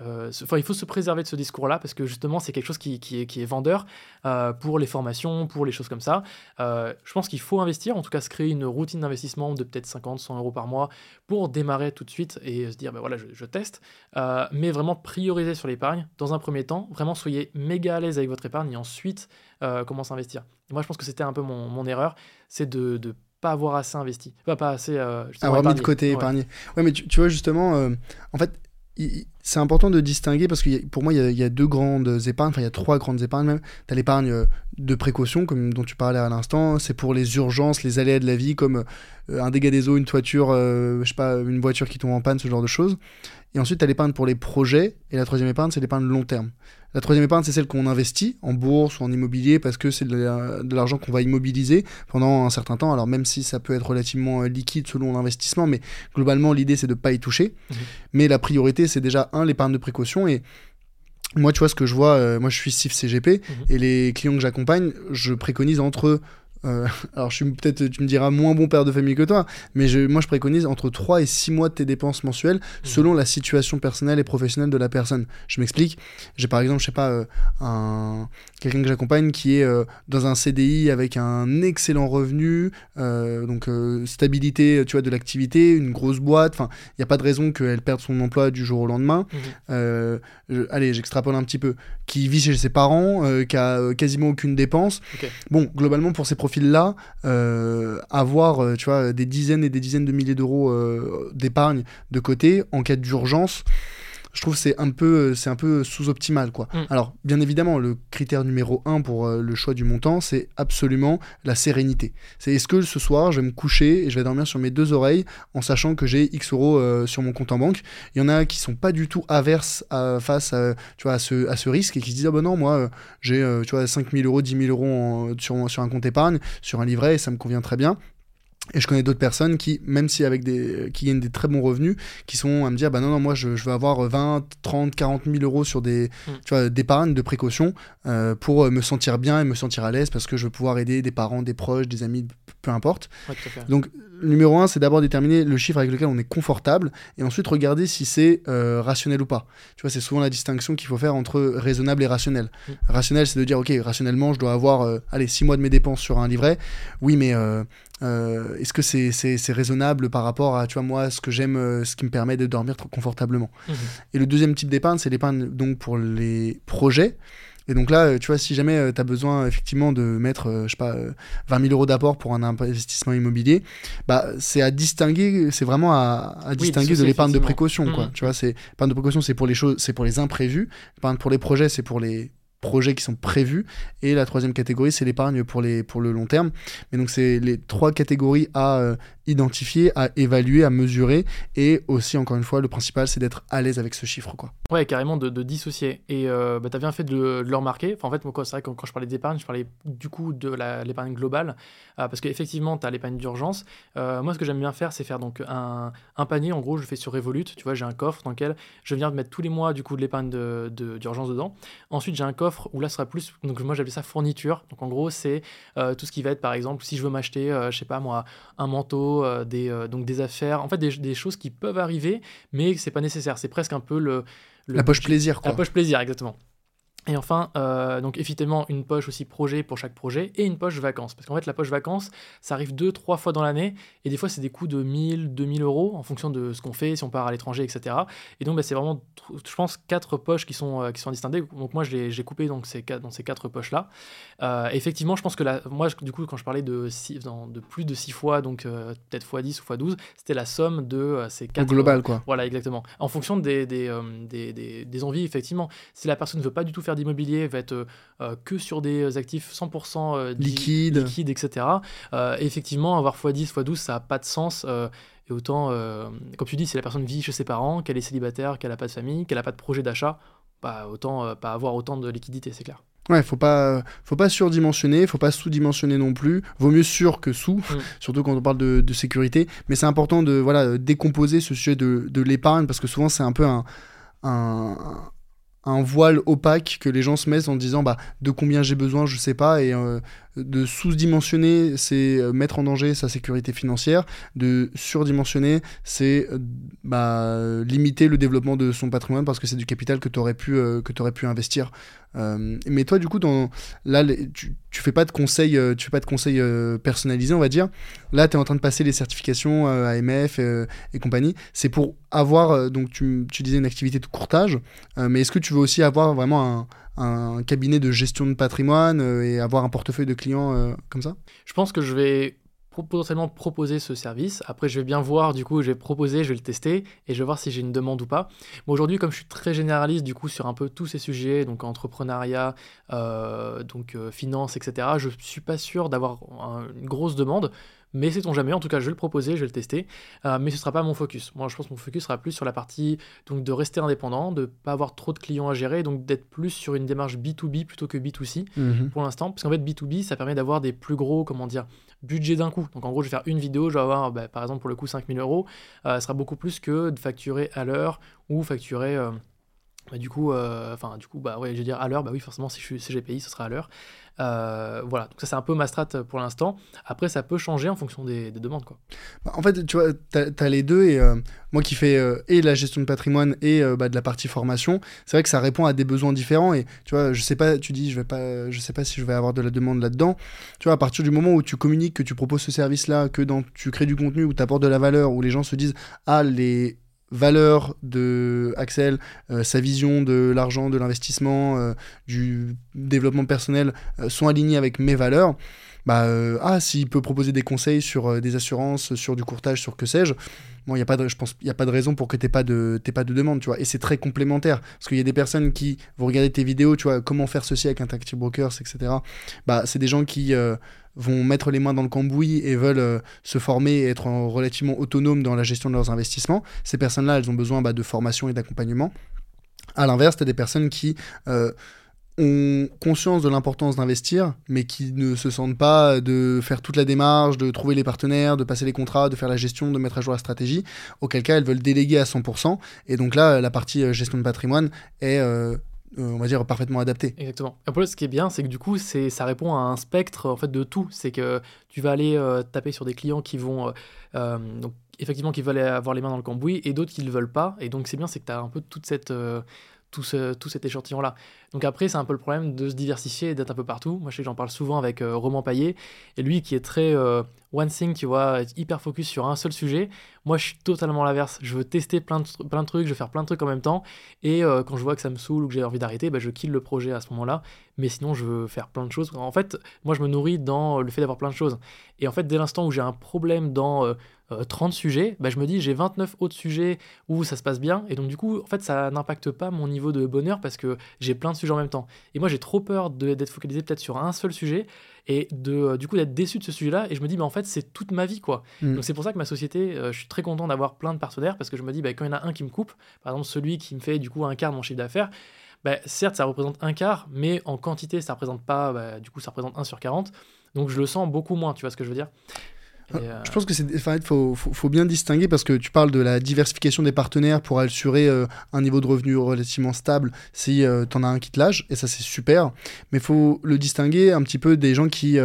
enfin, il faut se préserver de ce discours-là parce que justement c'est quelque chose qui, qui est, qui est vendeur euh, pour les formations, pour les choses comme ça. Euh, je pense qu'il faut investir, en tout cas se créer une routine d'investissement de peut-être 50, 100 euros par mois pour démarrer tout de suite et se dire ben voilà je, je teste. Euh, mais vraiment prioriser sur l'épargne dans un premier temps. Vraiment, soyez méga à l'aise avec votre épargne et ensuite euh, commencez à investir. Et moi, je pense que c'était un peu mon, mon erreur, c'est de ne pas avoir assez investi. Enfin, pas assez. euh, avoir mis de côté, épargné. Ouais, mais tu, tu vois, justement, euh, en fait, c'est important de distinguer parce que pour moi, il y, a, il y a deux grandes épargnes, enfin, il y a trois grandes épargnes même. Tu as l'épargne euh, de précaution, comme dont tu parlais à l'instant, c'est pour les urgences, les aléas de la vie, comme euh, un dégât des eaux, une toiture, euh, je sais pas, une voiture qui tombe en panne, ce genre de choses. Et ensuite, tu as l'épargne pour les projets, et la troisième épargne, c'est l'épargne long terme. La troisième épargne, c'est celle qu'on investit en bourse ou en immobilier parce que c'est de la- de l'argent qu'on va immobiliser pendant un certain temps. Alors même si ça peut être relativement euh, liquide selon l'investissement, mais globalement l'idée c'est de pas y toucher. Mhm. Mais la priorité c'est déjà un l'épargne de précaution et moi tu vois ce que je vois, euh, moi je suis CIF CGP Mhm. et les clients que j'accompagne, je préconise entre euh, *laughs* alors je suis peut-être tu me diras moins bon père de famille que toi, mais je, moi je préconise entre 3 et 6 mois de tes dépenses mensuelles selon la situation personnelle et professionnelle de la personne. Je m'explique. J'ai par exemple, je sais pas, euh, un quelqu'un que j'accompagne qui est euh, dans un CDI avec un excellent revenu, donc stabilité, tu vois, de l'activité, une grosse boîte. Enfin, il n'y a pas de raison qu'elle perde son emploi du jour au lendemain. Je- allez, j'extrapole un petit peu. Qui vit chez ses parents, qui a quasiment aucune dépense. Bon, globalement, pour ces profils-là, euh, avoir, euh, des dizaines et des dizaines de milliers d'euros euh, d'épargne de côté en cas d'urgence, je trouve que c'est un peu, c'est un peu sous-optimal, quoi. Mm. Alors, bien évidemment, le critère numéro un pour euh, le choix du montant, c'est absolument la sérénité. C'est est-ce que ce soir, je vais me coucher et je vais dormir sur mes deux oreilles en sachant que j'ai X euros euh, sur mon compte en banque? Il y en a qui sont pas du tout averses à- face à, tu vois, à, ce, à ce risque et qui se disent, ah ben non, moi, euh, j'ai, tu vois, 5 000 euros, 10 000 euros en- sur, sur un compte épargne, sur un livret, et ça me convient très bien. Et je connais d'autres personnes qui, même si avec des, qui gagnent des très bons revenus, qui sont à me dire, bah non, non, moi je, je veux avoir 20, 30, 40 000 euros sur des, Mm. tu vois, d'épargne, de précaution, euh, pour euh, me sentir bien et me sentir à l'aise parce que je veux pouvoir aider des parents, des proches, des amis, peu importe. Ouais. Donc, numéro un, c'est d'abord déterminer le chiffre avec lequel on est confortable et ensuite regarder si c'est euh, rationnel ou pas. Tu vois, c'est souvent la distinction qu'il faut faire entre raisonnable et rationnel. Mm. Rationnel, c'est de dire, ok, rationnellement, je dois avoir, euh, allez, 6 mois de mes dépenses sur un livret. Oui, mais euh, est-ce que c'est raisonnable par rapport à, tu vois, moi, ce que j'aime, euh, ce qui me permet de dormir confortablement Mhm. Et le deuxième type d'épargne, c'est l'épargne donc pour les projets. Et donc là, euh, tu vois, si jamais tu as besoin effectivement de mettre, je sais pas, euh, 20 000 euros d'apport pour un investissement immobilier, bah, c'est à distinguer, c'est vraiment à, à distinguer de l'épargne de précaution, quoi. Mhm. Tu vois, c'est l'épargne de précaution, c'est pour les choses, c'est pour les imprévus. L'épargne pour les projets, c'est pour les projets qui sont prévus. Et la troisième catégorie c'est l'épargne pour les pour le long terme. Mais donc c'est les trois catégories à identifier à évaluer à mesurer et aussi encore une fois le principal c'est d'être à l'aise avec ce chiffre quoi Ouais, carrément de, dissocier. Et euh, bah, tu as bien fait de le, remarquer. En fait, c'est vrai que quand, je parlais d'épargne, je parlais du coup de l'épargne globale. euh, parce qu'effectivement, tu as l'épargne d'urgence. Euh, moi, ce que j'aime bien faire, c'est faire donc un, panier. En gros, je fais sur Revolut. Tu vois, j'ai un coffre dans lequel je viens de mettre tous les mois du coup de l'épargne d'urgence dedans. Ensuite, j'ai un coffre où là, ce sera plus. Donc, moi, j'appelle ça fourniture. Donc, en gros, c'est tout ce qui va être, par exemple, si je veux m'acheter, je sais pas moi, un manteau, euh, des, euh, donc des affaires. En fait, des, des choses qui peuvent arriver, mais c'est pas nécessaire. C'est presque un peu le. le la poche plaisir quoi la poche plaisir, exactement. Et enfin, euh, donc effectivement, une poche aussi projet pour chaque projet et une poche vacances. Parce qu'en fait, la poche vacances, ça arrive deux, trois fois dans l'année et des fois, c'est des coûts de 1000, 2000 euros en fonction de ce qu'on fait, si on part à l'étranger, etc. Et donc, bah, c'est vraiment, je pense, quatre poches qui sont, euh, qui sont distinguées. Donc, moi, j'ai coupé donc, ces quatre, dans ces quatre poches-là. Euh, effectivement, je pense que la, moi, du coup, quand je parlais de, six, de plus de 6 fois, donc peut-être x 10 ou x 12, c'était la somme de ces quatre. Global, quoi. Voilà, exactement. En fonction des, des, des, des, des envies, effectivement. Si la personne ne veut pas du tout faire d'immobilier, va être euh, que sur des actifs 100% euh, liquides, liquide, etc. Euh, effectivement, avoir x10, x12, ça n'a pas de sens. et autant, comme tu dis, si la personne vit chez ses parents, qu'elle est célibataire, qu'elle n'a pas de famille, qu'elle n'a pas de projet d'achat, bah, autant pas avoir autant de liquidité, c'est clair. Ouais, faut pas, faut pas surdimensionner, faut pas sous-dimensionner non plus. Vaut mieux sur que sous, mm. *laughs* surtout quand on parle de, sécurité. Mais c'est important de voilà décomposer ce sujet de, de l'épargne parce que souvent c'est un peu un, un, un voile opaque que les gens se mettent en disant bah de combien j'ai besoin je sais pas et euh, de sous-dimensionner c'est euh, mettre en danger sa sécurité financière. De surdimensionner c'est euh, bah, limiter le développement de son patrimoine parce que c'est du capital que tu aurais pu aurais pu investir. Mais toi du coup dans là tu, tu fais pas de conseils tu fais pas de conseils personnalisés on va dire. Là tu es en train de passer les certifications AMF et compagnie. C'est pour avoir donc tu, tu disais une activité de courtage mais est-ce que tu veux aussi avoir vraiment un, un cabinet de gestion de patrimoine euh, et avoir un portefeuille de clients euh, comme ça Je pense que je vais potentiellement proposer ce service. Après, je vais bien voir, du coup, je vais proposer, je vais le tester et je vais voir si j'ai une demande ou pas. Aujourd'hui, comme je suis très généraliste, du coup, sur un peu tous ces sujets, donc entrepreneuriat, euh, donc finance, etc., je suis pas sûr d'avoir une grosse demande. Mais sait-on jamais, en tout cas je vais le proposer, je vais le tester, euh, mais ce ne sera pas mon focus. Moi je pense que mon focus sera plus sur la partie donc, de rester indépendant, de ne pas avoir trop de clients à gérer, donc d'être plus sur une démarche B2B plutôt que B2C mhm. pour l'instant. Parce qu'en fait B2B ça permet d'avoir des plus gros, comment dire, budgets d'un coup. Donc en gros je vais faire une vidéo, je vais avoir bah, par exemple pour le coup 5000 euros, euh, ce sera beaucoup plus que de facturer à l'heure ou facturer... Euh, du coup, enfin, du coup, bah je vais dire à l'heure, bah oui, forcément, si je suis CGPI, ce sera à l'heure. Euh, voilà, donc ça c'est un peu ma strat pour l'instant. Après, ça peut changer en fonction des, demandes. Quoi. Bah, en fait, tu vois, tu as, les deux, et euh, moi qui fais euh, et la gestion de patrimoine et bah, de la partie formation, c'est vrai que ça répond à des besoins différents. Et tu vois, je sais pas, tu dis, je vais pas, je sais pas si je vais avoir de la demande là-dedans. Tu vois, à partir du moment où tu communiques, que tu proposes ce service-là, que dans, tu crées du contenu, où tu apportes de la valeur, où les gens se disent, ah, les valeurs de Axel, sa vision de l'argent, de l'investissement, du développement personnel sont alignées avec mes valeurs, bah, ah, s'il peut proposer des conseils sur des assurances, sur du courtage, sur que sais-je, bon, y a pas je pense il n'y a pas de raison pour que tu n'aies pas, de, pas de demande, tu vois. Et c'est très complémentaire, parce qu'il y a des personnes qui vont regarder tes vidéos, tu vois, comment faire ceci avec un Brokers, etc. Bah, c'est des gens qui vont mettre les mains dans le cambouis et veulent se former et être relativement autonomes dans la gestion de leurs investissements. Ces personnes-là, elles ont besoin bah, de formation et d'accompagnement. À l'inverse, tu as des personnes qui ont conscience de l'importance d'investir, mais qui ne se sentent pas de faire toute la démarche, de trouver les partenaires, de passer les contrats, de faire la gestion, de mettre à jour la stratégie, auquel cas elles veulent déléguer à 100%. Et donc là, la partie euh, gestion de patrimoine est... Euh, euh, on va dire parfaitement adaptée. Exactement. Et ce qui est bien, c'est que du coup, c'est ça répond à un spectre en fait de tout. C'est que tu vas aller taper sur des clients qui vont donc effectivement qui veulent avoir les mains dans le cambouis et d'autres qui ne le veulent pas. Et donc c'est bien, c'est que tu as un peu toute cette tout, ce, tout cet échantillon-là. Donc après, c'est un peu le problème de se diversifier et d'être un peu partout. Moi, je sais que j'en parle souvent avec euh, Roman Paillet, et lui qui est très euh, one thing, tu vois, hyper focus sur un seul sujet. Moi, je suis totalement l'inverse. Je veux tester plein de, plein de trucs, je veux faire plein de trucs en même temps, et euh, quand je vois que ça me saoule ou que j'ai envie d'arrêter, bah, je kill le projet à ce moment-là. Mais sinon, je veux faire plein de choses. En fait, moi, je me nourris dans le fait d'avoir plein de choses. Et en fait, dès l'instant où j'ai un problème dans 30 euh, sujets, bah, je me dis j'ai 29 autres sujets où ça se passe bien. Et donc du coup, en fait, ça n'impacte pas mon niveau de bonheur parce que j'ai plein de sujets en même temps. Et moi, j'ai trop peur d'être focalisé peut-être sur un seul sujet et de euh, du coup d'être déçu de ce sujet-là. Et je me dis, mais en fait, c'est toute ma vie, quoi. Mm. Donc c'est pour ça que ma société, euh, je suis très content d'avoir plein de partenaires parce que je me dis, bah, quand il y en a un qui me coupe, par exemple celui qui me fait du coup un quart de mon chiffre d'affaires, bah, certes, ça représente un quart, mais en quantité, ça représente pas, bah, du coup, ça représente 1 sur 40. Donc je le sens beaucoup moins, tu vois ce que je veux dire? Euh, je pense que c'est, enfin, faut, faut, bien distinguer parce que tu parles de la diversification des partenaires pour assurer euh, un niveau de revenu relativement stable si euh, tu en as un qui te lâche, et ça c'est super. Mais il faut le distinguer un petit peu des gens qui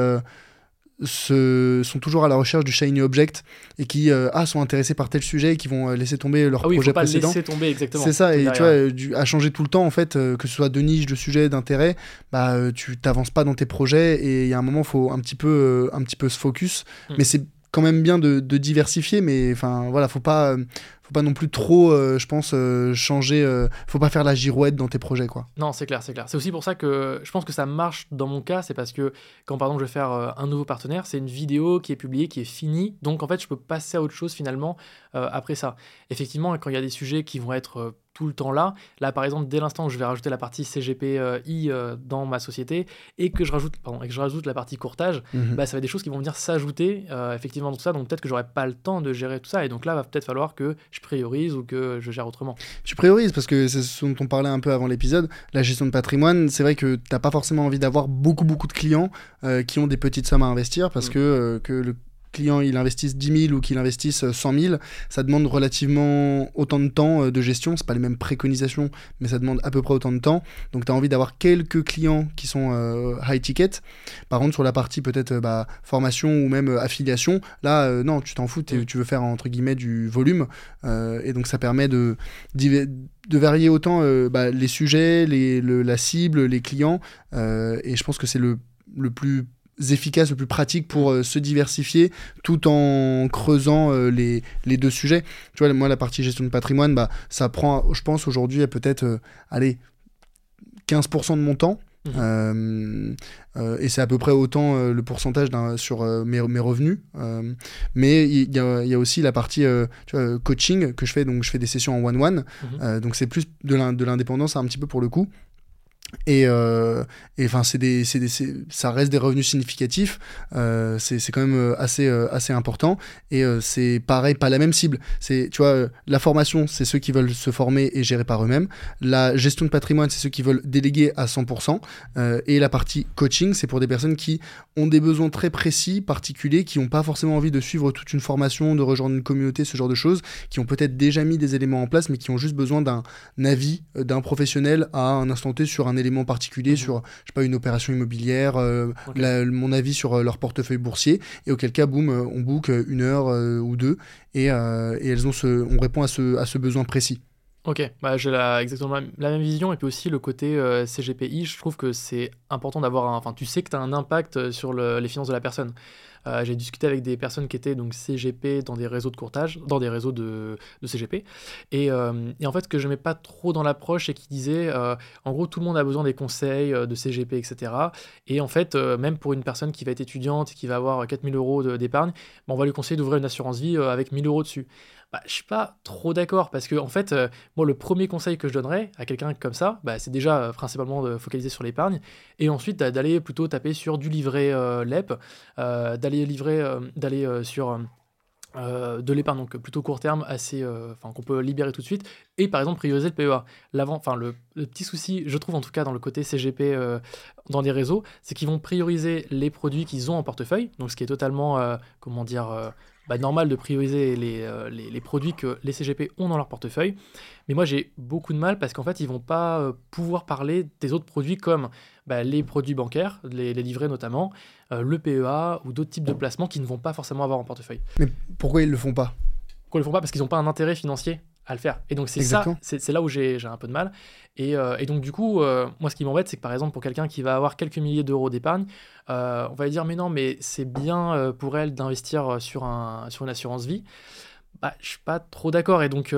se, sont toujours à la recherche du shiny object et qui ah, sont intéressés par tel sujet et qui vont laisser tomber leur ah oui, projet faut pas précédent. laisser tomber exactement. C'est ça, et tu vois, du, à changer tout le temps, en fait, que ce soit de niche, de sujet, d'intérêt, bah, tu t'avances pas dans tes projets et il y a un moment, il faut un petit peu, un petit peu se focus. Mm. Mais c'est quand même bien de, diversifier, mais enfin voilà, faut pas, faut pas non plus trop, euh, je pense, euh, changer. Euh, faut pas faire la girouette dans tes projets, quoi. Non, c'est clair, c'est clair. C'est aussi pour ça que je pense que ça marche dans mon cas, c'est parce que quand par exemple je vais faire un nouveau partenaire, c'est une vidéo qui est publiée, qui est finie, donc en fait je peux passer à autre chose finalement après ça. Effectivement, quand il y a des sujets qui vont être tout le temps là. Là, par exemple, dès l'instant où je vais rajouter la partie CGPI euh, dans ma société et que je rajoute, pardon, et que je rajoute la partie courtage, mhm. bah, ça va être des choses qui vont venir s'ajouter euh, effectivement dans tout ça. Donc peut-être que j'aurai pas le temps de gérer tout ça. Et donc là, va peut-être falloir que je priorise ou que je gère autrement. Tu priorises parce que c'est ce dont on parlait un peu avant l'épisode. La gestion de patrimoine, c'est vrai que tu n'as pas forcément envie d'avoir beaucoup, beaucoup de clients euh, qui ont des petites sommes à investir parce mm. que, que le client il investisse 10 000 ou qu'il investisse 100 euh, 000, ça demande relativement autant de temps euh, de gestion. C'est pas les mêmes préconisations, mais ça demande à peu près autant de temps. Donc tu as envie d'avoir quelques clients qui sont euh, high ticket. Par contre, sur la partie peut-être bah, formation ou même affiliation, là, non, tu t'en fous, tu veux faire entre guillemets du volume. et donc ça permet de, de varier autant bah, les sujets, les, la cible, les clients. et je pense que c'est le, le plus efficace, le plus pratique pour euh, se diversifier tout en creusant euh, les, les, deux sujets. Tu vois, moi, la partie gestion de patrimoine, bah, ça prend, je pense, aujourd'hui, peut-être, euh, allez, 15% de mon temps. Mmh. et c'est à peu près autant le pourcentage sur mes, mes, revenus. mais il y, y, a aussi la partie tu vois, coaching que je fais. Donc, je fais des sessions en one-one. Mmh. donc, c'est plus de l'indépendance un petit peu pour le coup. Euh, et enfin, c'est des, des, ça reste des revenus significatifs. Euh, c'est quand même euh, assez, assez important. Et c'est pareil, pas la même cible. C'est, tu vois, la formation, c'est ceux qui veulent se former et gérer par eux-mêmes. La gestion de patrimoine, c'est ceux qui veulent déléguer à 100%. et la partie coaching, c'est pour des personnes qui ont des besoins très précis, particuliers, qui n'ont pas forcément envie de suivre toute une formation, de rejoindre une communauté, ce genre de choses, qui ont peut-être déjà mis des éléments en place, mais qui ont juste besoin d'un avis d'un professionnel à un instant T sur un élément particulier mhm. sur, je sais pas, une opération immobilière, euh, mon avis sur euh, leur portefeuille boursier, et auquel cas, boum, euh, on book une heure ou deux, et, et, elles ont ce, on répond à ce, à ce besoin précis. Ok, bah, j'ai la, exactement la, même vision et puis aussi le côté CGPI, je trouve que c'est important d'avoir un... Enfin, tu sais que tu as un impact sur les finances de la personne. Euh, j'ai discuté avec des personnes qui étaient donc CGP dans des réseaux de courtage, dans des réseaux de, CGP. Euh, et, en fait, ce que je mets pas trop dans l'approche, c'est qu'ils disaient, euh, en gros, tout le monde a besoin des conseils de CGP, etc. Et en fait, même pour une personne qui va être étudiante et qui va avoir 4000 euros d'épargne, on va lui conseiller d'ouvrir une assurance vie avec 1000 euros dessus bah, je suis pas trop d'accord parce que en fait, euh, moi le premier conseil que je donnerais à quelqu'un comme ça, bah, c'est déjà euh, principalement de focaliser sur l'épargne et ensuite d'aller plutôt taper sur du livret euh, LEP, d'aller livrer, sur de l'épargne donc plutôt court terme, assez, qu'on peut libérer tout de suite et par exemple prioriser le PEA. L'avant, enfin le, le, petit souci, je trouve en tout cas dans le côté CGP dans les réseaux, c'est qu'ils vont prioriser les produits qu'ils ont en portefeuille, donc ce qui est totalement, comment dire bah, normal de prioriser euh, les, les, produits que les CGP ont dans leur portefeuille. Mais moi, j'ai beaucoup de mal parce qu'en fait, ils vont pas euh, pouvoir parler des autres produits comme bah, les produits bancaires, les, livrets notamment, euh, le PEA ou d'autres types de placements qui ne vont pas forcément avoir en portefeuille. Mais pourquoi ils le font pas? Pourquoi ils le font pas? Parce qu'ils n'ont pas un intérêt financier à le faire. Et donc c'est ça, c'est là où j'ai un peu de mal. Et, et donc du coup, moi ce qui m'embête, c'est que par exemple pour quelqu'un qui va avoir quelques milliers d'euros d'épargne, euh, on va lui dire mais non, mais c'est bien euh, pour elle d'investir euh, sur, un, sur une assurance vie. Bah, je suis pas trop d'accord. Et donc,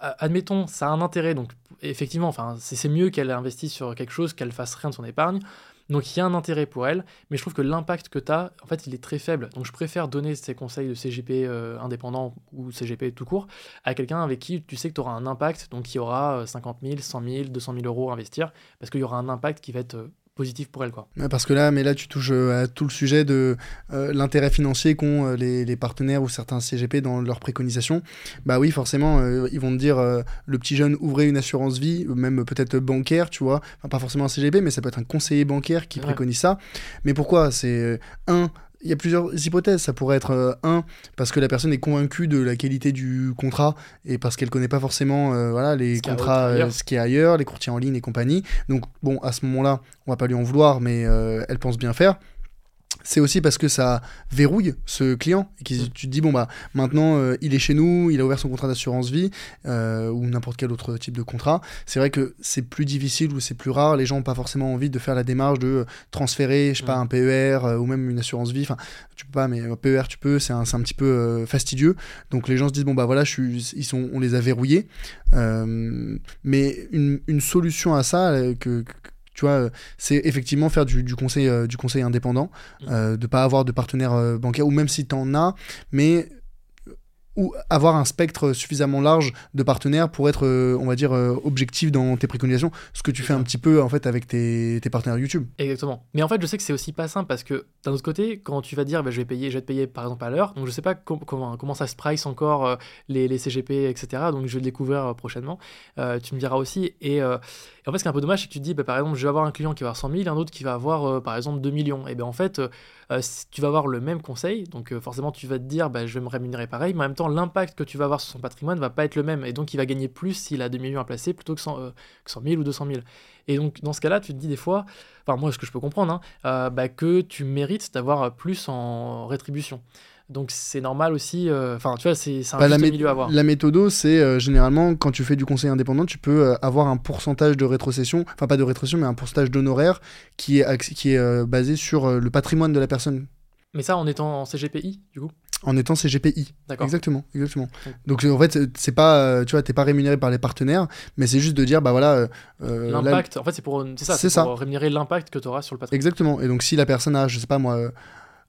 admettons, ça a un intérêt. Donc, effectivement, enfin, c'est mieux qu'elle investisse sur quelque chose, qu'elle fasse rien de son épargne. Donc il y a un intérêt pour elle, mais je trouve que l'impact que tu as, en fait, il est très faible. Donc je préfère donner ces conseils de CGP indépendant ou CGP tout court à quelqu'un avec qui tu sais que tu auras un impact, donc qui aura 50 000, 100 000, 200 000 euros à investir, parce qu'il y aura un impact qui va être positif pour elle. Quoi. Parce que là, mais là, tu touches euh, à tout le sujet de euh, l'intérêt financier qu'ont euh, les, partenaires ou certains CGP dans leurs préconisations. Bah oui, forcément, ils vont te dire le petit jeune ouvrez une assurance vie, même peut-être bancaire, tu vois. Enfin, pas forcément un CGP, mais ça peut être un conseiller bancaire qui préconise ça. Mais pourquoi? C'est un il y a plusieurs hypothèses. Ça pourrait être euh, un, parce que la personne est convaincue de la qualité du contrat et parce qu'elle connaît pas forcément euh, voilà, les ce contrats, euh, ce qui est ailleurs, les courtiers en ligne et compagnie. Donc, bon, à ce moment-là, on va pas lui en vouloir, mais elle pense bien faire. C'est aussi parce que ça verrouille ce client et que Mm. tu te dis bon bah maintenant euh, il est chez nous, il a ouvert son contrat d'assurance vie euh, ou n'importe quel autre type de contrat. C'est vrai que c'est plus difficile ou c'est plus rare. Les gens n'ont pas forcément envie de faire la démarche de transférer, je sais pas, Mm. un PER euh, ou même une assurance vie. Enfin, tu peux pas, mais un PER tu peux. C'est un, un petit peu euh, fastidieux. Donc les gens se disent bon bah voilà, je suis, ils sont, on les a verrouillés. Euh, mais une, une solution à ça euh, que, que- tu vois, euh, c'est effectivement faire du, du conseil, euh, du conseil indépendant, Mm. euh, de pas avoir de partenaire euh, bancaire, ou même si tu en as, mais ou avoir un spectre suffisamment large de partenaires pour être, euh, on va dire, euh, objectif dans tes préconisations, ce que tu fais un petit peu en fait avec tes, tes partenaires YouTube. Exactement. Mais en fait, je sais que c'est aussi pas simple parce que d'un autre côté, quand tu vas dire bah, je vais payer, je vais te payer par exemple à l'heure, donc je sais pas com- comment, comment ça se price encore euh, les, les CGP, etc. Donc je vais le découvrir prochainement. Tu me diras aussi. Et en fait, ce qui est un peu dommage, c'est que tu te dis bah, par exemple, je vais avoir un client qui va avoir 100 000, un autre qui va avoir euh, par exemple 2 millions. Et bien en fait, euh, euh, tu vas avoir le même conseil, donc forcément tu vas te dire bah, je vais me rémunérer pareil, mais en même temps, l'impact que tu vas avoir sur son patrimoine va pas être le même. Et donc il va gagner plus s'il a 2 millions à placer plutôt que 100, euh, que 100 000 ou 200 000. Et donc, dans ce cas-là, tu te dis des fois, enfin, moi, ce que je peux comprendre, hein, bah, que tu mérites d'avoir plus en rétribution. Donc, c'est normal aussi, euh, enfin, tu vois, c'est un Bah, la, milieu à avoir. la méthodo, c'est euh, généralement quand tu fais du conseil indépendant, tu peux euh, avoir un pourcentage de rétrocession, enfin pas de rétrocession, mais un pourcentage d'honoraires qui est, qui est basé sur le patrimoine de la personne Mais ça, en étant en CGPI, du coup? En étant CGPI. D'accord. Exactement, exactement. Donc en fait, c'est- pas, tu vois, t'es pas rémunéré par les partenaires, mais c'est juste de dire, bah voilà, euh, là- L'impact, en fait, c'est pour, c'est ça, C'est pour rémunérer l'impact que tu auras sur le patrimoine. Exactement. Et donc, si la personne a, je sais pas moi,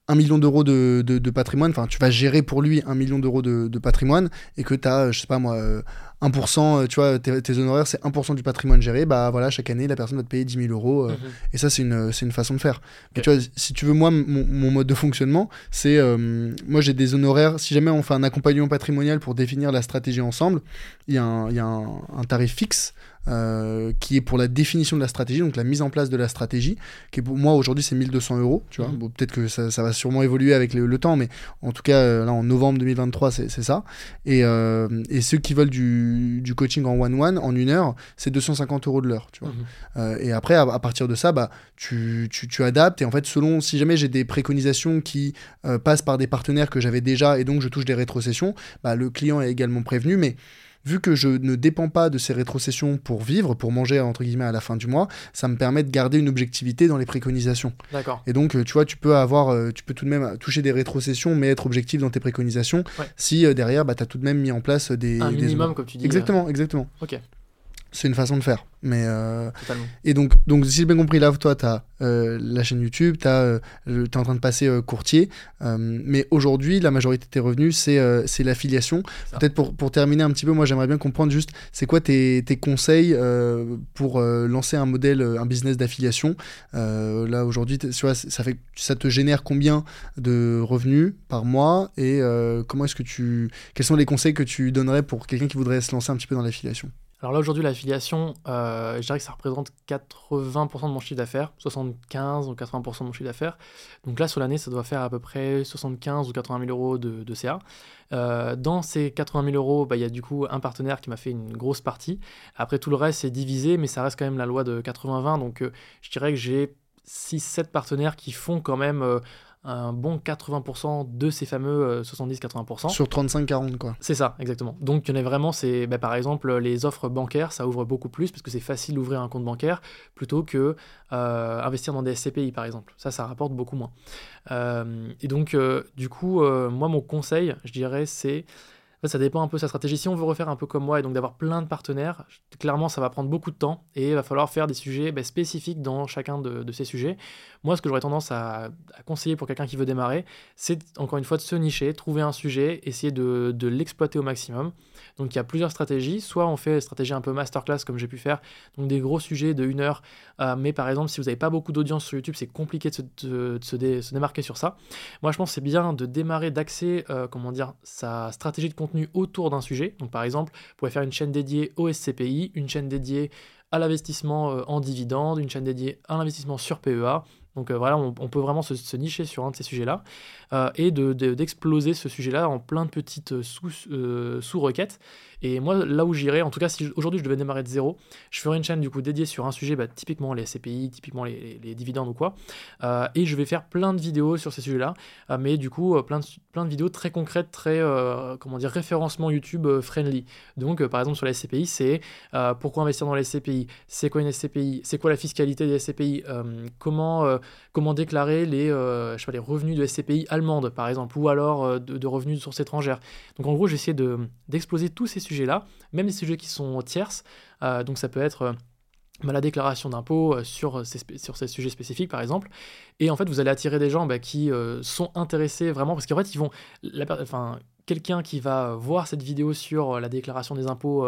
euh, un million d'euros de, de- de patrimoine, enfin, tu vas gérer pour lui un million d'euros de, de patrimoine et que tu as, je sais pas moi, euh, 1%, euh, tu vois, tes, tes honoraires, c'est 1% du patrimoine géré, bah voilà, chaque année, la personne va te payer 10 000 euros. euh, Mhm. Et ça, c'est une, une façon de faire. Mais Ok. tu vois, si tu veux, moi, mon, mon mode de fonctionnement, c'est. euh, moi, j'ai des honoraires. Si jamais on fait un accompagnement patrimonial pour définir la stratégie ensemble, il y a un, y a un, un tarif fixe. Euh, qui est pour la définition de la stratégie, donc la mise en place de la stratégie, qui est pour moi aujourd'hui c'est 1200 euros, tu vois. Mhm. Bon, Peut-être que ça, ça va sûrement évoluer avec le, le temps, mais en tout cas euh, là en novembre 2023 c'est ça. Et, euh, et ceux qui veulent du, du coaching en one-one, en une heure, c'est 250 euros de l'heure, tu vois. Mhm. Euh, et après, à, à partir de ça, bah, tu, tu, tu adaptes. Et en fait, selon, si jamais j'ai des préconisations qui passent par des partenaires que j'avais déjà et donc je touche des rétrocessions, bah, le client est également prévenu. Mais vu que je ne dépends pas de ces rétrocessions pour vivre, pour manger entre guillemets à la fin du mois, ça me permet de garder une objectivité dans les préconisations. D'accord. Et donc, euh, tu vois, tu peux avoir, euh, tu peux tout de même toucher des rétrocessions, mais être objectif dans tes préconisations. Ouais. Si euh, derrière, bah, tu as tout de même mis en place des. Un des- minimum, comme tu dis. Exactement, exactement. Ok. C'est une façon de faire. Mais euh, et donc, donc, si j'ai bien compris, là, toi, tu as la chaîne YouTube, tu es en train de passer euh, courtier. euh, mais aujourd'hui, la majorité de tes revenus, c'est euh, l'affiliation. Peut-être pour, pour terminer un petit peu, moi, j'aimerais bien comprendre juste, c'est quoi tes, tes conseils euh, pour euh, lancer un modèle, euh, un business d'affiliation? Euh, Là, aujourd'hui, ça, fait, ça te génère combien de revenus par mois? Et euh, comment est-ce que tu... Quels sont les conseils que tu donnerais pour quelqu'un qui voudrait se lancer un petit peu dans l'affiliation? Alors là, aujourd'hui, l'affiliation, euh, je dirais que ça représente 80% de mon chiffre d'affaires, 75 ou 80% de mon chiffre d'affaires. Donc là, sur l'année, ça doit faire à peu près 75 ou 80 000 euros de, CA. Euh, dans ces 80 000 euros, bah, il y a du coup un partenaire qui m'a fait une grosse partie. Après, tout le reste, c'est divisé, mais ça reste quand même la loi de 80-20. Donc euh, je dirais que j'ai 6-7 partenaires qui font quand même un bon 80% de ces fameux euh, 70-80%. Sur 35-40, quoi. C'est ça, exactement. Donc, il y en a vraiment, c'est bah, par exemple les offres bancaires, ça ouvre beaucoup plus parce que c'est facile d'ouvrir un compte bancaire plutôt que euh, investir dans des SCPI, par exemple. Ça, ça rapporte beaucoup moins. Euh, et donc, euh, du coup, euh, moi, mon conseil, je dirais, c'est. Ça dépend un peu de sa stratégie. Si on veut refaire un peu comme moi et donc d'avoir plein de partenaires, clairement, ça va prendre beaucoup de temps et il va falloir faire des sujets bah, spécifiques dans chacun de, ces sujets. Moi, ce que j'aurais tendance à, conseiller pour quelqu'un qui veut démarrer, c'est encore une fois de se nicher, trouver un sujet, essayer de, l'exploiter au maximum. Donc il y a plusieurs stratégies. Soit on fait stratégie un peu masterclass comme j'ai pu faire, donc des gros sujets de une heure. Euh, mais par exemple, si vous n'avez pas beaucoup d'audience sur YouTube, c'est compliqué de, se démarquer sur ça. Moi, je pense que c'est bien de démarrer, d'axer, euh, comment dire, sa stratégie de contenu autour d'un sujet. Donc par exemple, vous pouvez faire une chaîne dédiée au SCPI, une chaîne dédiée à l'investissement euh, en dividendes, une chaîne dédiée à l'investissement sur PEA. Donc voilà, on, peut vraiment se, nicher sur un de ces sujets-là et d'exploser de, ce sujet-là en plein de petites sous-requêtes. Et moi, là où j'irais, en tout cas, si aujourd'hui je devais démarrer de zéro, je ferais une chaîne du coup dédiée sur un sujet, bah, typiquement les SCPI, typiquement les, dividendes ou quoi, et je vais faire plein de vidéos sur ces sujets-là, mais du coup, plein, de, plein de vidéos très concrètes, très, comment dire, référencement YouTube friendly. Donc, par exemple, sur les SCPI, c'est pourquoi investir dans les SCPI, c'est quoi une SCPI, c'est quoi la fiscalité des SCPI, comment, comment déclarer les, je sais les revenus de SCPI allemandes, par exemple, ou alors de, revenus de sources étrangères? Donc, en gros, j'essaie d'exploser tous ces sujets-là, même les sujets qui sont tierces. donc, ça peut être bah, la déclaration d'impôt sur ces, sur ces sujets spécifiques, par exemple. Et en fait, vous allez attirer des gens bah, qui sont intéressés vraiment, parce qu'en fait, ils vont. La, enfin, quelqu'un qui va voir cette vidéo sur la déclaration des impôts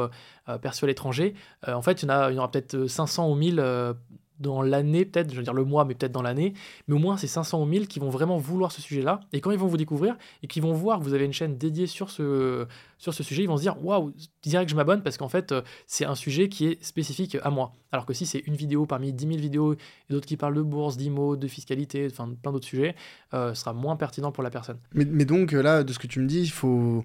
perçus à l'étranger, en fait, il y, en a, il y aura peut-être 500 ou 1000 dans l'année, peut-être, je veux dire le mois, mais peut-être dans l'année, mais au moins c'est 500 ou 1000 qui vont vraiment vouloir ce sujet-là, et quand ils vont vous découvrir, et qui vont voir que vous avez une chaîne dédiée sur ce, sur ce sujet, ils vont se dire, waouh, direct je m'abonne, parce qu'en fait, euh, c'est un sujet qui est spécifique à moi. Alors que si c'est une vidéo parmi 10 000 vidéos, et d'autres qui parlent de bourse, d'IMO, de fiscalité, enfin plein d'autres sujets, euh, sera moins pertinent pour la personne. Mais, mais donc là, de ce que tu me dis, il faut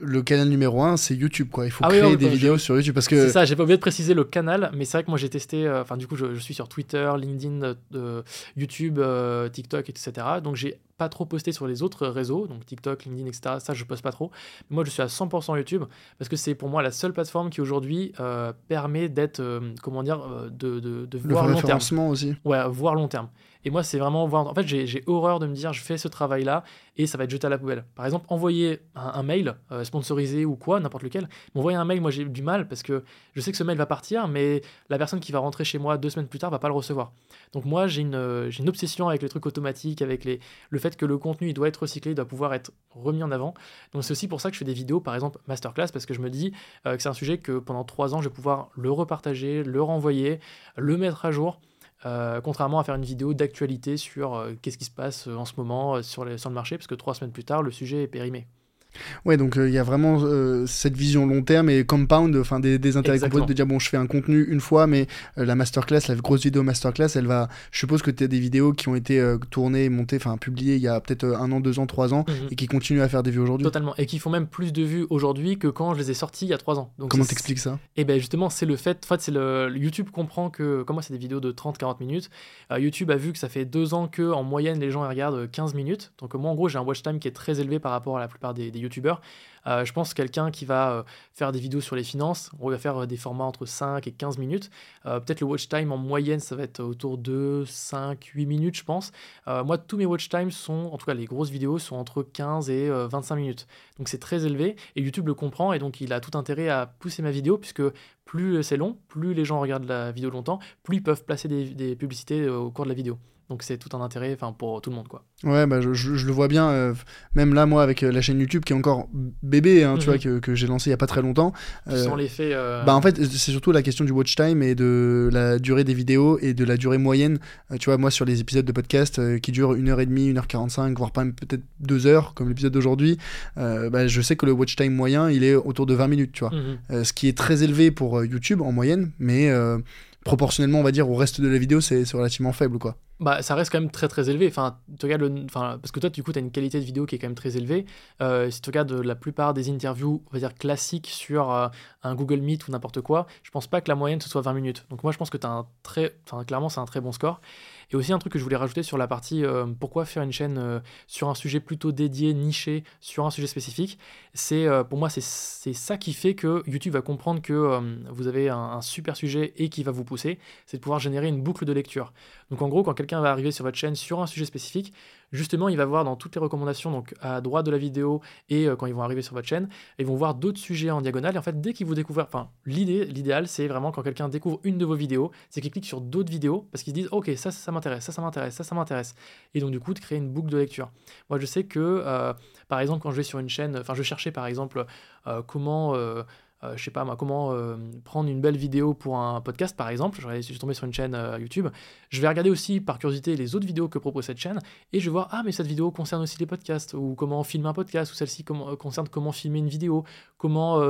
le canal numéro un, c'est YouTube, quoi. Il faut ah créer des vidéos sur YouTube parce que. C'est ça, j'ai pas oublié de préciser le canal, mais c'est vrai que moi j'ai testé. Euh, enfin, du coup, je, suis sur Twitter, LinkedIn, euh, YouTube, euh, TikTok, etc. Donc j'ai pas trop posté sur les autres réseaux, donc TikTok, LinkedIn, etc. Ça, je poste pas trop. Mais moi, je suis à 100% YouTube parce que c'est pour moi la seule plateforme qui aujourd'hui permet d'être, comment dire, de, de, de voir long terme. aussi. Ouais, voir long terme. Et moi, c'est vraiment voir. En fait, j'ai horreur de me dire, je fais ce travail-là et ça va être jeté à la poubelle. Par exemple, envoyer un, mail euh, sponsorisé ou quoi, n'importe lequel. M'envoyer un mail, moi, j'ai du mal parce que je sais que ce mail va partir, mais la personne qui va rentrer chez moi deux semaines plus tard va pas le recevoir. Donc, moi, j'ai une, une obsession avec les trucs automatiques, avec les, le fait que le contenu, il doit être recyclé, il doit pouvoir être remis en avant. Donc, c'est aussi pour ça que je fais des vidéos, par exemple, masterclass, parce que je me dis euh, que c'est un sujet que pendant trois ans, je vais pouvoir le repartager, le renvoyer, le mettre à jour. Euh, contrairement à faire une vidéo d'actualité sur euh, qu'est-ce qui se passe euh, en ce moment sur, sur le marché, parce que trois semaines plus tard, le sujet est périmé. Ouais, donc euh, il y a vraiment euh, cette vision long terme et compound, enfin des, des intérêts composés de dire bon, je fais un contenu une fois, mais euh, la masterclass, la grosse vidéo masterclass, elle va. Je suppose que tu as des vidéos qui ont été tournées, montées, enfin publiées il y a peut-être un an, deux ans, trois ans mhm. et qui continuent à faire des vues aujourd'hui. Totalement, et qui font même plus de vues aujourd'hui que quand je les ai sorties il y a trois ans. Donc Comment t'expliques ça? Et eh ben justement, c'est le fait, en fait, c'est le YouTube comprend que, comme moi, c'est des vidéos de 30-40 minutes. YouTube a vu que ça fait deux ans que en moyenne les gens regardent 15 minutes. Donc moi, en gros, j'ai un watch time qui est très élevé par rapport à la plupart des, des YouTubeurs. Euh, je pense quelqu'un qui va euh, faire des vidéos sur les finances, on va faire euh, des formats entre 5 et 15 minutes. Peut-être le watch time en moyenne, ça va être autour de 5, 8 minutes, je pense. moi, tous mes watch times sont, en tout cas les grosses vidéos, sont entre 15 et 25 minutes. Donc c'est très élevé et YouTube le comprend et donc il a tout intérêt à pousser ma vidéo puisque plus c'est long, plus les gens regardent la vidéo longtemps, plus ils peuvent placer des publicités au cours de la vidéo. Donc c'est tout un intérêt enfin pour tout le monde quoi. Ouais bah je, je, le vois bien euh, même là moi avec euh, la chaîne YouTube qui est encore bébé hein, tu vois mhm. que, que j'ai lancé il y a pas très longtemps. Euh, Sans l'effet Bah en fait c'est surtout la question du watch time et de la durée des vidéos et de la durée moyenne. tu vois moi sur les épisodes de podcast qui durent 1h30, 1h45 voire pas peut-être 2 heures comme l'épisode d'aujourd'hui, bah, je sais que le watch time moyen il est autour de 20 minutes tu vois. Mhm. ce qui est très élevé pour YouTube en moyenne mais proportionnellement, on va dire, au reste de la vidéo, c'est relativement faible, quoi. Bah, ça reste quand même très très élevé. Enfin, tu regardes enfin, parce que toi, du coup, tu as une qualité de vidéo qui est quand même très élevée. Euh, si tu regardes la plupart des interviews, on va dire classiques sur euh, un Google Meet ou n'importe quoi, je pense pas que la moyenne ce soit 20 minutes. Donc moi, je pense que tu as un très, enfin, clairement, c'est un très bon score. Et aussi un truc que je voulais rajouter sur la partie euh, pourquoi faire une chaîne euh, sur un sujet plutôt dédié, niché, sur un sujet spécifique, c'est euh, pour moi c'est ça qui fait que YouTube va comprendre que vous avez un, un, super sujet et qui va vous pousser, c'est de pouvoir générer une boucle de lecture. Donc en gros, quand quelqu'un va arriver sur votre chaîne sur un sujet spécifique, justement, il va voir dans toutes les recommandations, donc à droite de la vidéo et euh, quand ils vont arriver sur votre chaîne, ils vont voir d'autres sujets en diagonale. Et en fait, dès qu'ils vous découvrent, enfin, l'idée, l'idéal, c'est vraiment quand quelqu'un découvre une de vos vidéos, c'est qu'il clique sur d'autres vidéos parce qu'ils se disent, ok, ça, ça, m'intéresse, ça, ça m'intéresse, ça, ça m'intéresse. Et donc, du coup, de créer une boucle de lecture. Moi, je sais que, euh, par exemple, quand je vais sur une chaîne, enfin, je cherchais par exemple euh, comment je sais pas moi, comment euh, prendre une belle vidéo pour un podcast par exemple. Je suis tombé sur une chaîne euh, YouTube. Je vais regarder aussi par curiosité les autres vidéos que propose cette chaîne et je vais voir ah mais cette vidéo concerne aussi les podcasts ou comment filmer un podcast ou celle-ci concerne comment filmer une vidéo, comment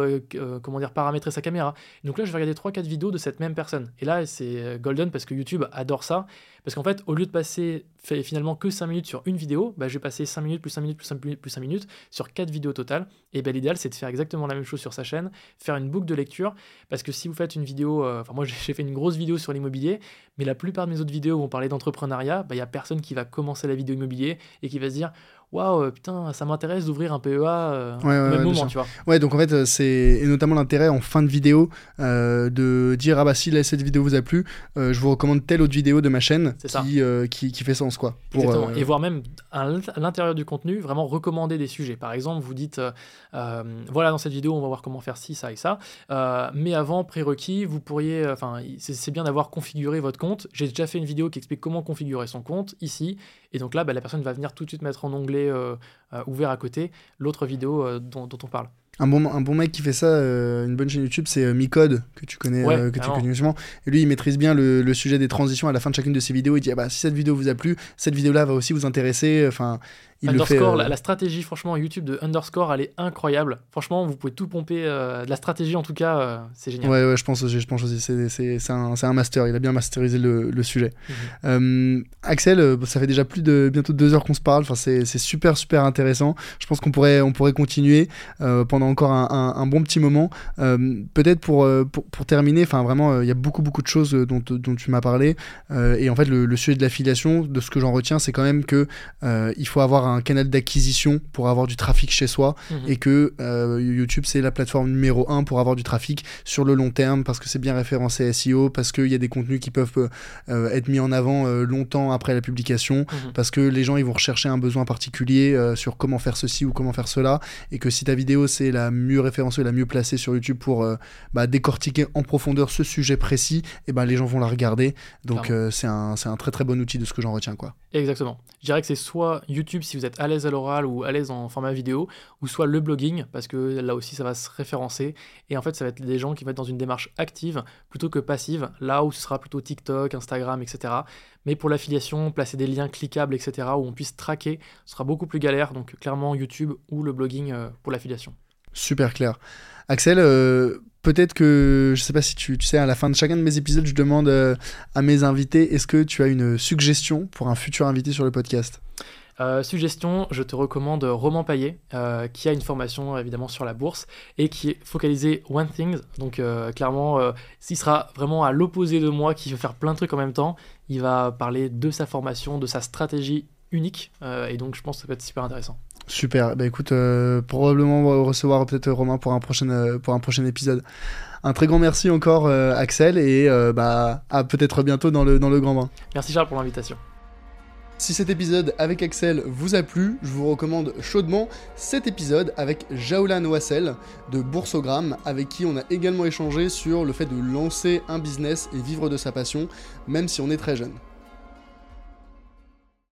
comment dire paramétrer sa caméra. Donc là je vais regarder 3 4 vidéos de cette même personne. Et là c'est golden parce que YouTube adore ça Parce qu'en fait, au lieu de passer finalement que 5 minutes sur une vidéo, bah, je vais passer 5 minutes plus 5 minutes plus 5 minutes plus 5 minutes sur 4 vidéos totales. Et ben l'idéal, c'est de faire exactement la même chose sur sa chaîne, faire une boucle de lecture. Parce que si vous faites une vidéo, euh, enfin, moi *laughs* j'ai fait une grosse vidéo sur l'immobilier, mais la plupart de mes autres vidéos vont parler d'entrepreneuriat, bah, il n'y a personne qui va commencer la vidéo immobilier et qui va se dire waouh, putain, ça m'intéresse d'ouvrir un PEA euh, au même moment, tu vois. Ouais, donc en fait, euh, c'est et notamment l'intérêt en fin de vidéo euh, de dire ah bah si cette vidéo vous a plu, je vous recommande telle autre vidéo de ma chaîne qui, qui, qui, fait sens quoi. Pour, Et voir même à l'intérieur du contenu, vraiment recommander des sujets. Par exemple, vous dites voilà, dans cette vidéo, on va voir comment faire ci, ça et ça. mais avant, prérequis, vous pourriez, enfin, c'est bien d'avoir configuré votre compte. J'ai déjà fait une vidéo qui explique comment configurer son compte ici. Et donc là, bah, la personne va venir tout de suite mettre en onglet euh, euh, ouvert à côté l'autre vidéo euh, dont, on parle. Un bon, un bon mec qui fait ça, une bonne chaîne YouTube, c'est Micode, que tu connais, que tu connais justement. Et lui, il maîtrise bien le, sujet des transitions à la fin de chacune de ses vidéos. Il dit ah bah, si cette vidéo vous a plu, cette vidéo-là va aussi vous intéresser. Enfin, underscore, euh, la, stratégie, franchement, YouTube de Underscore, elle est incroyable. Franchement, vous pouvez tout pomper. Euh, de la stratégie, en tout cas, euh, c'est génial. Ouais, ouais, je pense aussi. Je pense aussi c'est, un, un, master. Il a bien masterisé le, le sujet. Mhm. Axel, ça fait déjà plus de bientôt deux heures qu'on se parle. Enfin, c'est, super, super intéressant. Je pense qu'on pourrait, on pourrait continuer pendant encore un, un, bon petit moment. peut-être pour, pour, pour, terminer, enfin, vraiment, il y a beaucoup, beaucoup de choses dont, dont tu m'as parlé. et en fait, le, le sujet de l'affiliation, de ce que j'en retiens, c'est quand même que il faut avoir un un canal d'acquisition pour avoir du trafic chez soi mhm. et que euh, YouTube c'est la plateforme numéro un pour avoir du trafic sur le long terme parce que c'est bien référencé SEO, parce qu'il y a des contenus qui peuvent euh, être mis en avant euh, longtemps après la publication, mhm. parce que les gens ils vont rechercher un besoin particulier sur comment faire ceci ou comment faire cela et que si ta vidéo c'est la mieux référencée, la mieux placée sur YouTube pour bah, décortiquer en profondeur ce sujet précis, et eh ben les gens vont la regarder. Donc c'est un, un très très bon outil de ce que j'en retiens quoi. Exactement. Je dirais que c'est soit YouTube si vous êtes à l'aise à l'oral ou à l'aise en format vidéo, ou soit le blogging, parce que là aussi ça va se référencer. Et en fait, ça va être des gens qui vont être dans une démarche active plutôt que passive, là où ce sera plutôt TikTok, Instagram, etc. Mais pour l'affiliation, placer des liens cliquables, etc., où on puisse traquer, ce sera beaucoup plus galère. Donc clairement YouTube ou le blogging euh, pour l'affiliation. Super clair. Axel, euh, peut-être que, je sais pas si tu, sais, à la fin de chacun de mes épisodes, je demande euh, à mes invités, est-ce que tu as une suggestion pour un futur invité sur le podcast? Euh, suggestion, je te recommande Roman Payet, euh, qui a une formation évidemment sur la bourse et qui est focalisé One Things. Donc clairement, s'il sera vraiment à l'opposé de moi, qui veut faire plein de trucs en même temps, il va parler de sa formation, de sa stratégie unique. et donc je pense que ça peut être super intéressant. Super. Bah écoute, euh, probablement recevoir peut-être Romain pour un prochain euh, pour un prochain épisode. Un très grand merci encore euh, Axel et bah à peut-être bientôt dans le dans le grand bain. Merci Charles pour l'invitation. Si cet épisode avec Axel vous a plu, je vous recommande chaudement cet épisode avec Jaolan Wassel de Boursogramme, avec qui on a également échangé sur le fait de lancer un business et vivre de sa passion, même si on est très jeune.